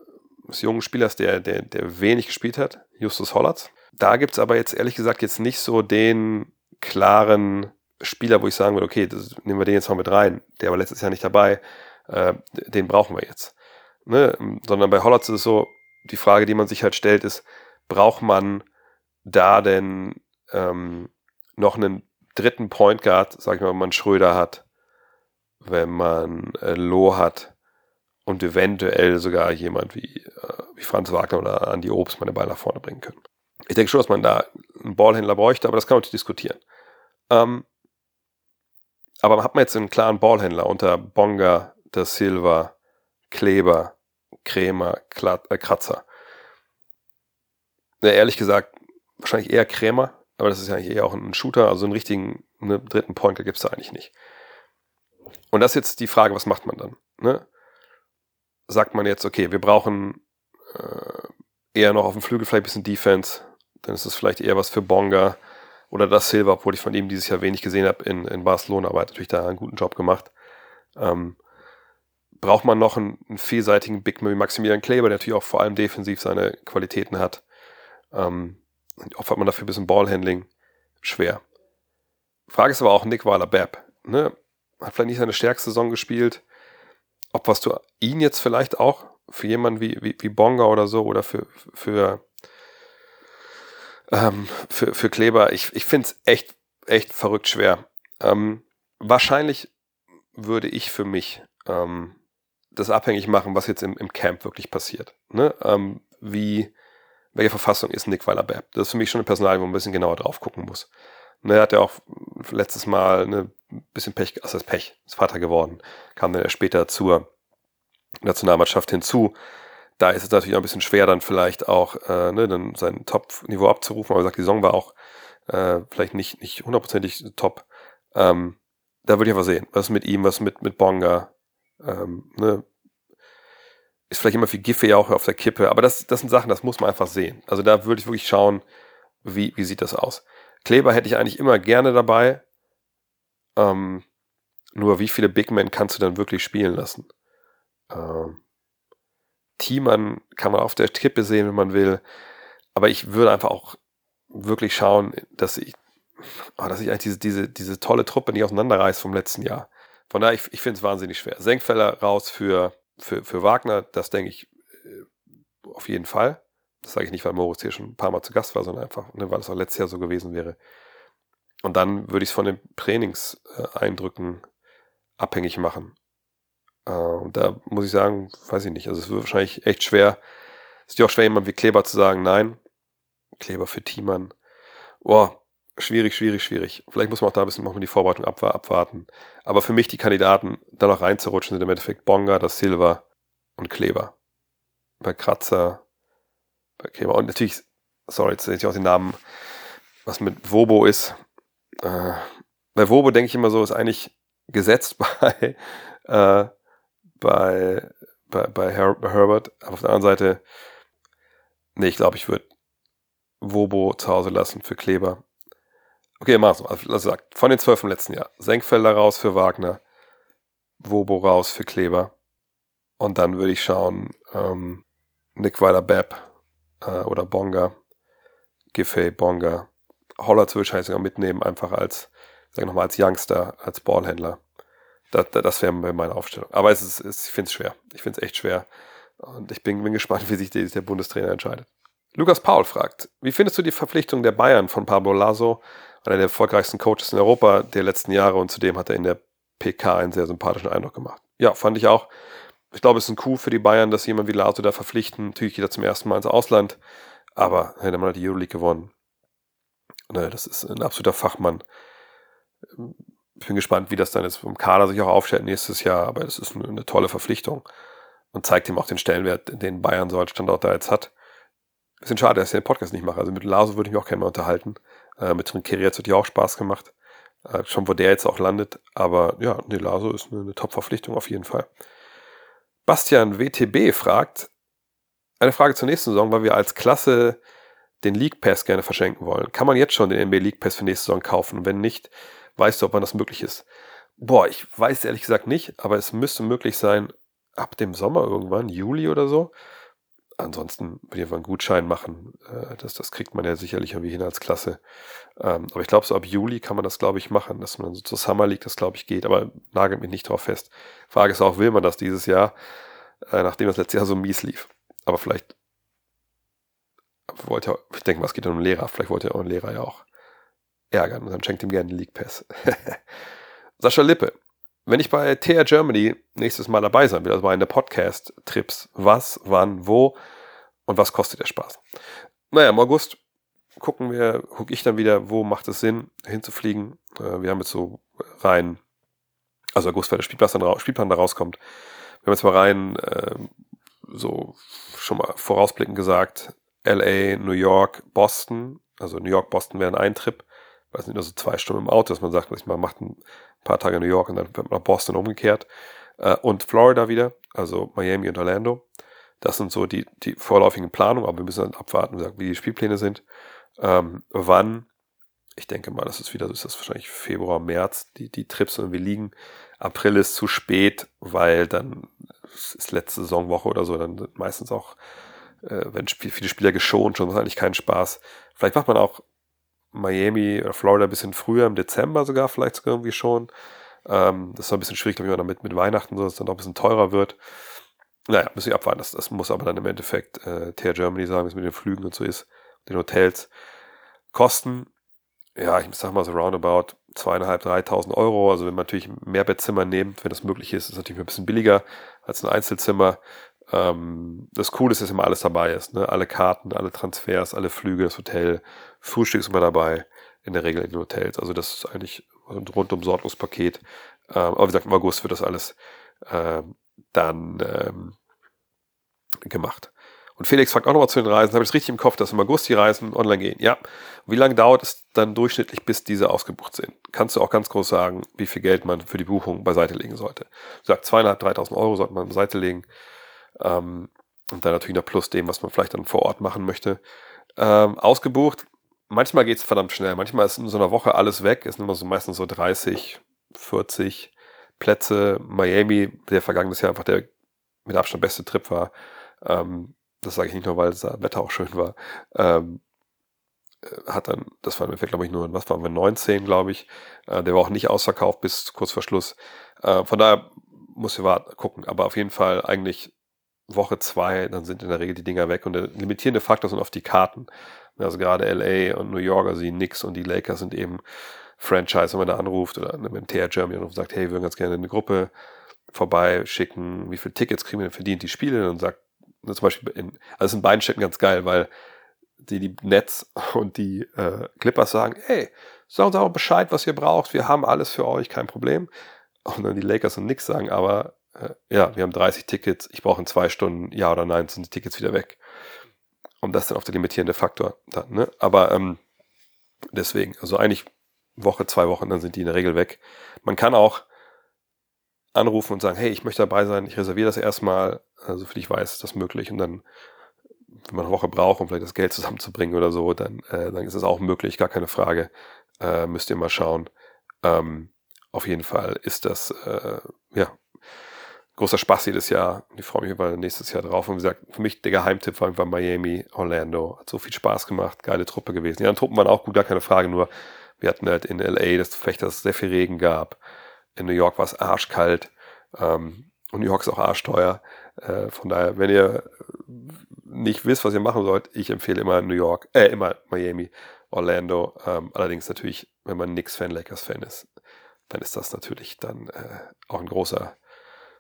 des jungen Spielers, der, der, der wenig gespielt hat, Justus Hollatz. Da gibt es aber jetzt ehrlich gesagt jetzt nicht so den klaren Spieler, wo ich sagen würde, okay, das, nehmen wir den jetzt mal mit rein. Der war letztes Jahr nicht dabei. Äh, den brauchen wir jetzt. Ne? Sondern bei Hollatz ist es so, die Frage, die man sich halt stellt, ist, braucht man da denn ähm, noch einen dritten Point Guard, sag ich mal, wenn man Schröder hat, wenn man äh, Loh hat und eventuell sogar jemand wie, äh, wie Franz Wagner oder Andy Obst mal den Ball nach vorne bringen können. Ich denke schon, dass man da einen Ballhändler bräuchte, aber das kann man natürlich diskutieren. Ähm, aber hat man jetzt einen klaren Ballhändler unter Bonga, Da Silva, Kleber, Krämer, äh, Kratzer. Ja, ehrlich gesagt, wahrscheinlich eher Krämer, aber das ist ja eigentlich eher auch ein Shooter, also einen richtigen ne, dritten Pointer gibt es da eigentlich nicht. Und das ist jetzt die Frage, was macht man dann? Ne? Sagt man jetzt, okay, wir brauchen äh, eher noch auf dem Flügel vielleicht ein bisschen Defense, dann ist es vielleicht eher was für Bonga oder das Silva, obwohl ich von ihm dieses Jahr wenig gesehen habe in, in Barcelona, aber er hat natürlich da einen guten Job gemacht. Ähm, braucht man noch einen, einen vielseitigen Big wie Maximilian Kleber, der natürlich auch vor allem defensiv seine Qualitäten hat. Ähm, opfert man dafür ein bisschen Ballhandling? Schwer. Frage ist aber auch Nick Weiler-Babb. Ne? Hat vielleicht nicht seine stärkste Saison gespielt. Ob was du ihn jetzt vielleicht auch für jemanden wie, wie, wie Bonga oder so oder für, für, ähm, für, für Kleber, ich, ich finde es echt, echt verrückt schwer. Ähm, wahrscheinlich würde ich für mich ähm, das abhängig machen, was jetzt im, im Camp wirklich passiert. Ne? Ähm, wie, welche Verfassung ist Nick Weiler-Babb? Das ist für mich schon ein Personal, wo man ein bisschen genauer drauf gucken muss. Ne, er hat ja auch letztes Mal ein ne, bisschen Pech, also das Pech, ist Vater geworden, kam dann später zur Nationalmannschaft hinzu. Da ist es natürlich auch ein bisschen schwer, dann vielleicht auch äh, ne, dann sein Top-Niveau abzurufen. Aber wie gesagt, die Saison war auch äh, vielleicht nicht nicht hundertprozentig top. Ähm, da würde ich aber sehen, was mit ihm, was mit mit Bonga. Ähm, ne, ist vielleicht immer viel Giffey auch auf der Kippe, aber das, das sind Sachen, das muss man einfach sehen. Also da würde ich wirklich schauen, wie, wie sieht das aus. Kleber hätte ich eigentlich immer gerne dabei. Ähm, nur wie viele Big Men kannst du dann wirklich spielen lassen? Ähm, Thiemann kann man auf der Kippe sehen, wenn man will. Aber ich würde einfach auch wirklich schauen, dass ich, oh, dass ich eigentlich diese, diese, diese tolle Truppe nicht auseinanderreiße vom letzten Jahr. Von daher, ich, ich finde es wahnsinnig schwer. Senkfeller raus für, für, für Wagner, das denke ich äh, auf jeden Fall. Das sage ich nicht, weil Moritz hier schon ein paar Mal zu Gast war, sondern einfach, ne, weil es auch letztes Jahr so gewesen wäre. Und dann würde ich es von den Trainingseindrücken abhängig machen. Äh, und da muss ich sagen, weiß ich nicht. Also es wird wahrscheinlich echt schwer. Es ist ja auch schwer, jemand wie Kleber zu sagen, nein. Kleber für Thiemann. Boah, schwierig, schwierig, schwierig. Vielleicht muss man auch da ein bisschen noch die Vorbereitung abwarten. Aber für mich die Kandidaten, da noch reinzurutschen, sind im Endeffekt Bonga, das Silva und Kleber. Bei Kratzer, bei Kleber. Und natürlich, sorry, jetzt sehe ich auch den Namen, was mit Wobo ist. Äh, bei Wobo denke ich immer so, ist eigentlich gesetzt bei, äh, bei, bei, bei, Her bei Herbert. Aber auf der anderen Seite, nee, ich glaube, ich würde Wobo zu Hause lassen für Kleber. Okay, mach's mal. Also sagt, von den zwölf im letzten Jahr. Senkfelder raus für Wagner. Wobo raus für Kleber. Und dann würde ich schauen, ähm, Nick Weiler-Bepp äh, oder Bonga. Giffey, Bonga. Holler würde ich sogar mitnehmen, einfach als, sag ich nochmal, als Youngster, als Ballhändler. Das, das wäre meine Aufstellung. Aber es ist, es, ich finde es schwer. Ich finde es echt schwer. Und ich bin, bin gespannt, wie sich der, der Bundestrainer entscheidet. Lukas Paul fragt, wie findest du die Verpflichtung der Bayern von Pablo Lasso, einer der erfolgreichsten Coaches in Europa der letzten Jahre und zudem hat er in der PK einen sehr sympathischen Eindruck gemacht. Ja, fand ich auch. Ich glaube, es ist ein Coup für die Bayern, dass jemand wie Lasso da verpflichten. Natürlich geht er zum ersten Mal ins Ausland, aber hätte man halt die Euroleague gewonnen. Ne, das ist ein absoluter Fachmann ich bin gespannt, wie das dann jetzt vom Kader sich auch aufstellt nächstes Jahr, aber es ist eine, eine, tolle Verpflichtung und zeigt ihm auch den Stellenwert, den Bayern so als Standort da jetzt hat. Bisschen schade, dass ich den Podcast nicht mache. Also mit Laso würde ich mich auch gerne mal unterhalten. Äh, mit Trinkeri hat es auch Spaß gemacht. Äh, schon wo der jetzt auch landet. Aber ja, nee, Laso ist eine, eine Top-Verpflichtung auf jeden Fall. Bastian WTB fragt, eine Frage zur nächsten Saison, weil wir als Klasse den League Pass gerne verschenken wollen. Kann man jetzt schon den NBA League Pass für nächste Saison kaufen? wenn nicht, Weißt du, ob wann das möglich ist? Boah, ich weiß ehrlich gesagt nicht, aber es müsste möglich sein ab dem Sommer irgendwann, Juli oder so. Ansonsten ich einfach einen Gutschein machen. Äh, das, das kriegt man ja sicherlich irgendwie hin als Klasse. Ähm, aber ich glaube, so ab Juli kann man das, glaube ich, machen, dass man so zur Summer League, das glaube ich geht, aber nagelt mich nicht drauf fest. Frage ist auch, will man das dieses Jahr, äh, nachdem das letzte Jahr so mies lief? Aber vielleicht wollte ich denke mal, es geht um einen Lehrer, vielleicht wollte er auch einen Lehrer ja auch ärgern und dann schenkt ihm gerne den League Pass. Sascha Lippe. Wenn ich bei TR Germany nächstes Mal dabei sein will, also bei einer Podcast-Trips, was, wann, wo und was kostet der Spaß? Naja, im August gucken wir, gucke ich dann wieder, wo macht es Sinn, hinzufliegen. Äh, wir haben jetzt so rein, also August, weil der Spielplan dann, Spielplan da rauskommt. Wir haben jetzt mal rein, äh, so schon mal vorausblickend gesagt, LA, New York, Boston. Also New York, Boston wären ein Trip weiß nicht, nur so zwei Stunden im Auto, dass man sagt, man macht ein paar Tage in New York und dann wird man nach Boston umgekehrt. Äh, und Florida wieder, also Miami und Orlando. Das sind so die, die vorläufigen Planungen, aber wir müssen dann abwarten, wie die Spielpläne sind. Ähm, wann, ich denke mal, das ist wieder, das ist wahrscheinlich Februar, März, die, die Trips wir liegen. April ist zu spät, weil dann ist letzte Saisonwoche oder so, dann sind meistens auch, äh, wenn viele Spieler geschont, schon, das ist eigentlich keinen Spaß. Vielleicht macht man auch Miami oder Florida ein bisschen früher, im Dezember sogar, vielleicht sogar irgendwie schon. Ähm, das ist ein bisschen schwierig, glaube ich, damit mit Weihnachten, so dass es dann auch ein bisschen teurer wird. Naja, müssen wir abwarten. Das, das muss aber dann im Endeffekt äh, TR Germany sagen, wie es mit den Flügen und so ist, den Hotels. Kosten, ja, ich sag mal so roundabout zweieinhalb, dreitausend Euro. Also wenn man natürlich mehr Bettzimmer nimmt, wenn das möglich ist, ist es natürlich ein bisschen billiger als ein Einzelzimmer. Ähm, das Coole ist, dass immer alles dabei ist. Ne? Alle Karten, alle Transfers, alle Flüge, das Hotel, Frühstück ist immer dabei, in der Regel in den Hotels. Also das ist eigentlich ein rundum Sorgungspaket. Ähm, aber wie gesagt, im August wird das alles ähm, dann ähm, gemacht. Und Felix fragt auch nochmal zu den Reisen. Habe ich es richtig im Kopf, dass im August die Reisen online gehen? Ja. Wie lange dauert es dann durchschnittlich, bis diese ausgebucht sind? Kannst du auch ganz groß sagen, wie viel Geld man für die Buchung beiseite legen sollte? Du sagst, zweieinhalb, dreitausend Euro sollte man beiseite legen. Ähm, und dann natürlich noch plus dem, was man vielleicht dann vor Ort machen möchte. Ähm, ausgebucht. Manchmal geht es verdammt schnell. Manchmal ist in so einer Woche alles weg. Es sind immer so meistens so 30, 40 Plätze. Miami, der vergangenes Jahr einfach der mit Abstand beste Trip war. Ähm, das sage ich nicht nur, weil das Wetter auch schön war. Ähm, äh, hat dann, das war im Endeffekt, glaube ich, nur, was waren wir, 19, glaube ich. Äh, der war auch nicht ausverkauft bis kurz vor Schluss. Äh, von daher muss ich warten, gucken. Aber auf jeden Fall eigentlich Woche zwei, dann sind in der Regel die Dinger weg. Und der limitierende Faktor sind oft die Karten. Also gerade LA und New York, also die Knicks und die Lakers sind eben Franchise, wenn man da anruft oder mit dem TR Germany und sagt, hey, wir würden ganz gerne eine Gruppe vorbeischicken, wie viele Tickets kriegen wir denn verdient die Spiele und sagt, zum Beispiel in, also in beiden Städten ganz geil, weil die, die Nets und die äh, Clippers sagen, hey, sagen uns auch Bescheid, was ihr braucht, wir haben alles für euch, kein Problem. Und dann die Lakers und Knicks sagen, aber äh, ja, wir haben 30 Tickets, ich brauche in zwei Stunden, ja oder nein, sind die Tickets wieder weg. Und das ist dann auch der limitierende Faktor dann, ne? Aber ähm, deswegen, also eigentlich Woche, zwei Wochen, dann sind die in der Regel weg. Man kann auch anrufen und sagen, hey, ich möchte dabei sein, ich reserviere das erstmal, also für ich weiß, ist das möglich und dann, wenn man eine Woche braucht, um vielleicht das Geld zusammenzubringen oder so, dann, äh, dann ist es auch möglich, gar keine Frage. Äh, müsst ihr mal schauen. Ähm, auf jeden Fall ist das, äh, ja, großer Spaß jedes Jahr. Ich freue mich über nächstes Jahr drauf. Und wie gesagt, für mich der Geheimtipp war einfach Miami, Orlando. Hat so viel Spaß gemacht, geile Truppe gewesen. Die anderen Truppen waren auch gut, gar keine Frage, nur wir hatten halt in LA das Gefecht, dass es sehr viel Regen gab. In New York war es arschkalt. Ähm, und New York ist auch arschteuer. Äh, von daher, wenn ihr nicht wisst, was ihr machen sollt, ich empfehle immer New York, äh, immer Miami, Orlando. Ähm, allerdings natürlich, wenn man Knicks-Fan, Lakers-Fan ist, dann ist das natürlich dann äh, auch ein großer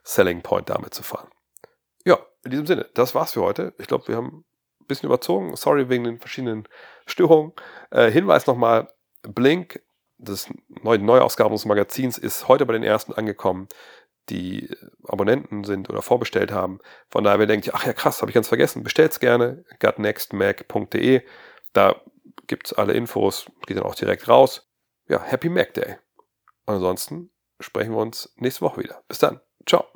Selling Point damit zu fahren. Ja, in diesem Sinne, das war's für heute. Ich glaube, wir haben ein bisschen überzogen. Sorry wegen den verschiedenen Störungen. Äh, Hinweis nochmal, Blink, das neue Neuausgabe unseres Magazins, ist heute bei den ersten angekommen, die Abonnenten sind oder vorbestellt haben. Von daher, wer denkt, ach ja krass, habe ich ganz vergessen, bestellt's gerne, gutnextmac.de. Da gibt's alle Infos, geht dann auch direkt raus. Ja, Happy Mac Day. Ansonsten sprechen wir uns nächste Woche wieder. Bis dann. Ciao.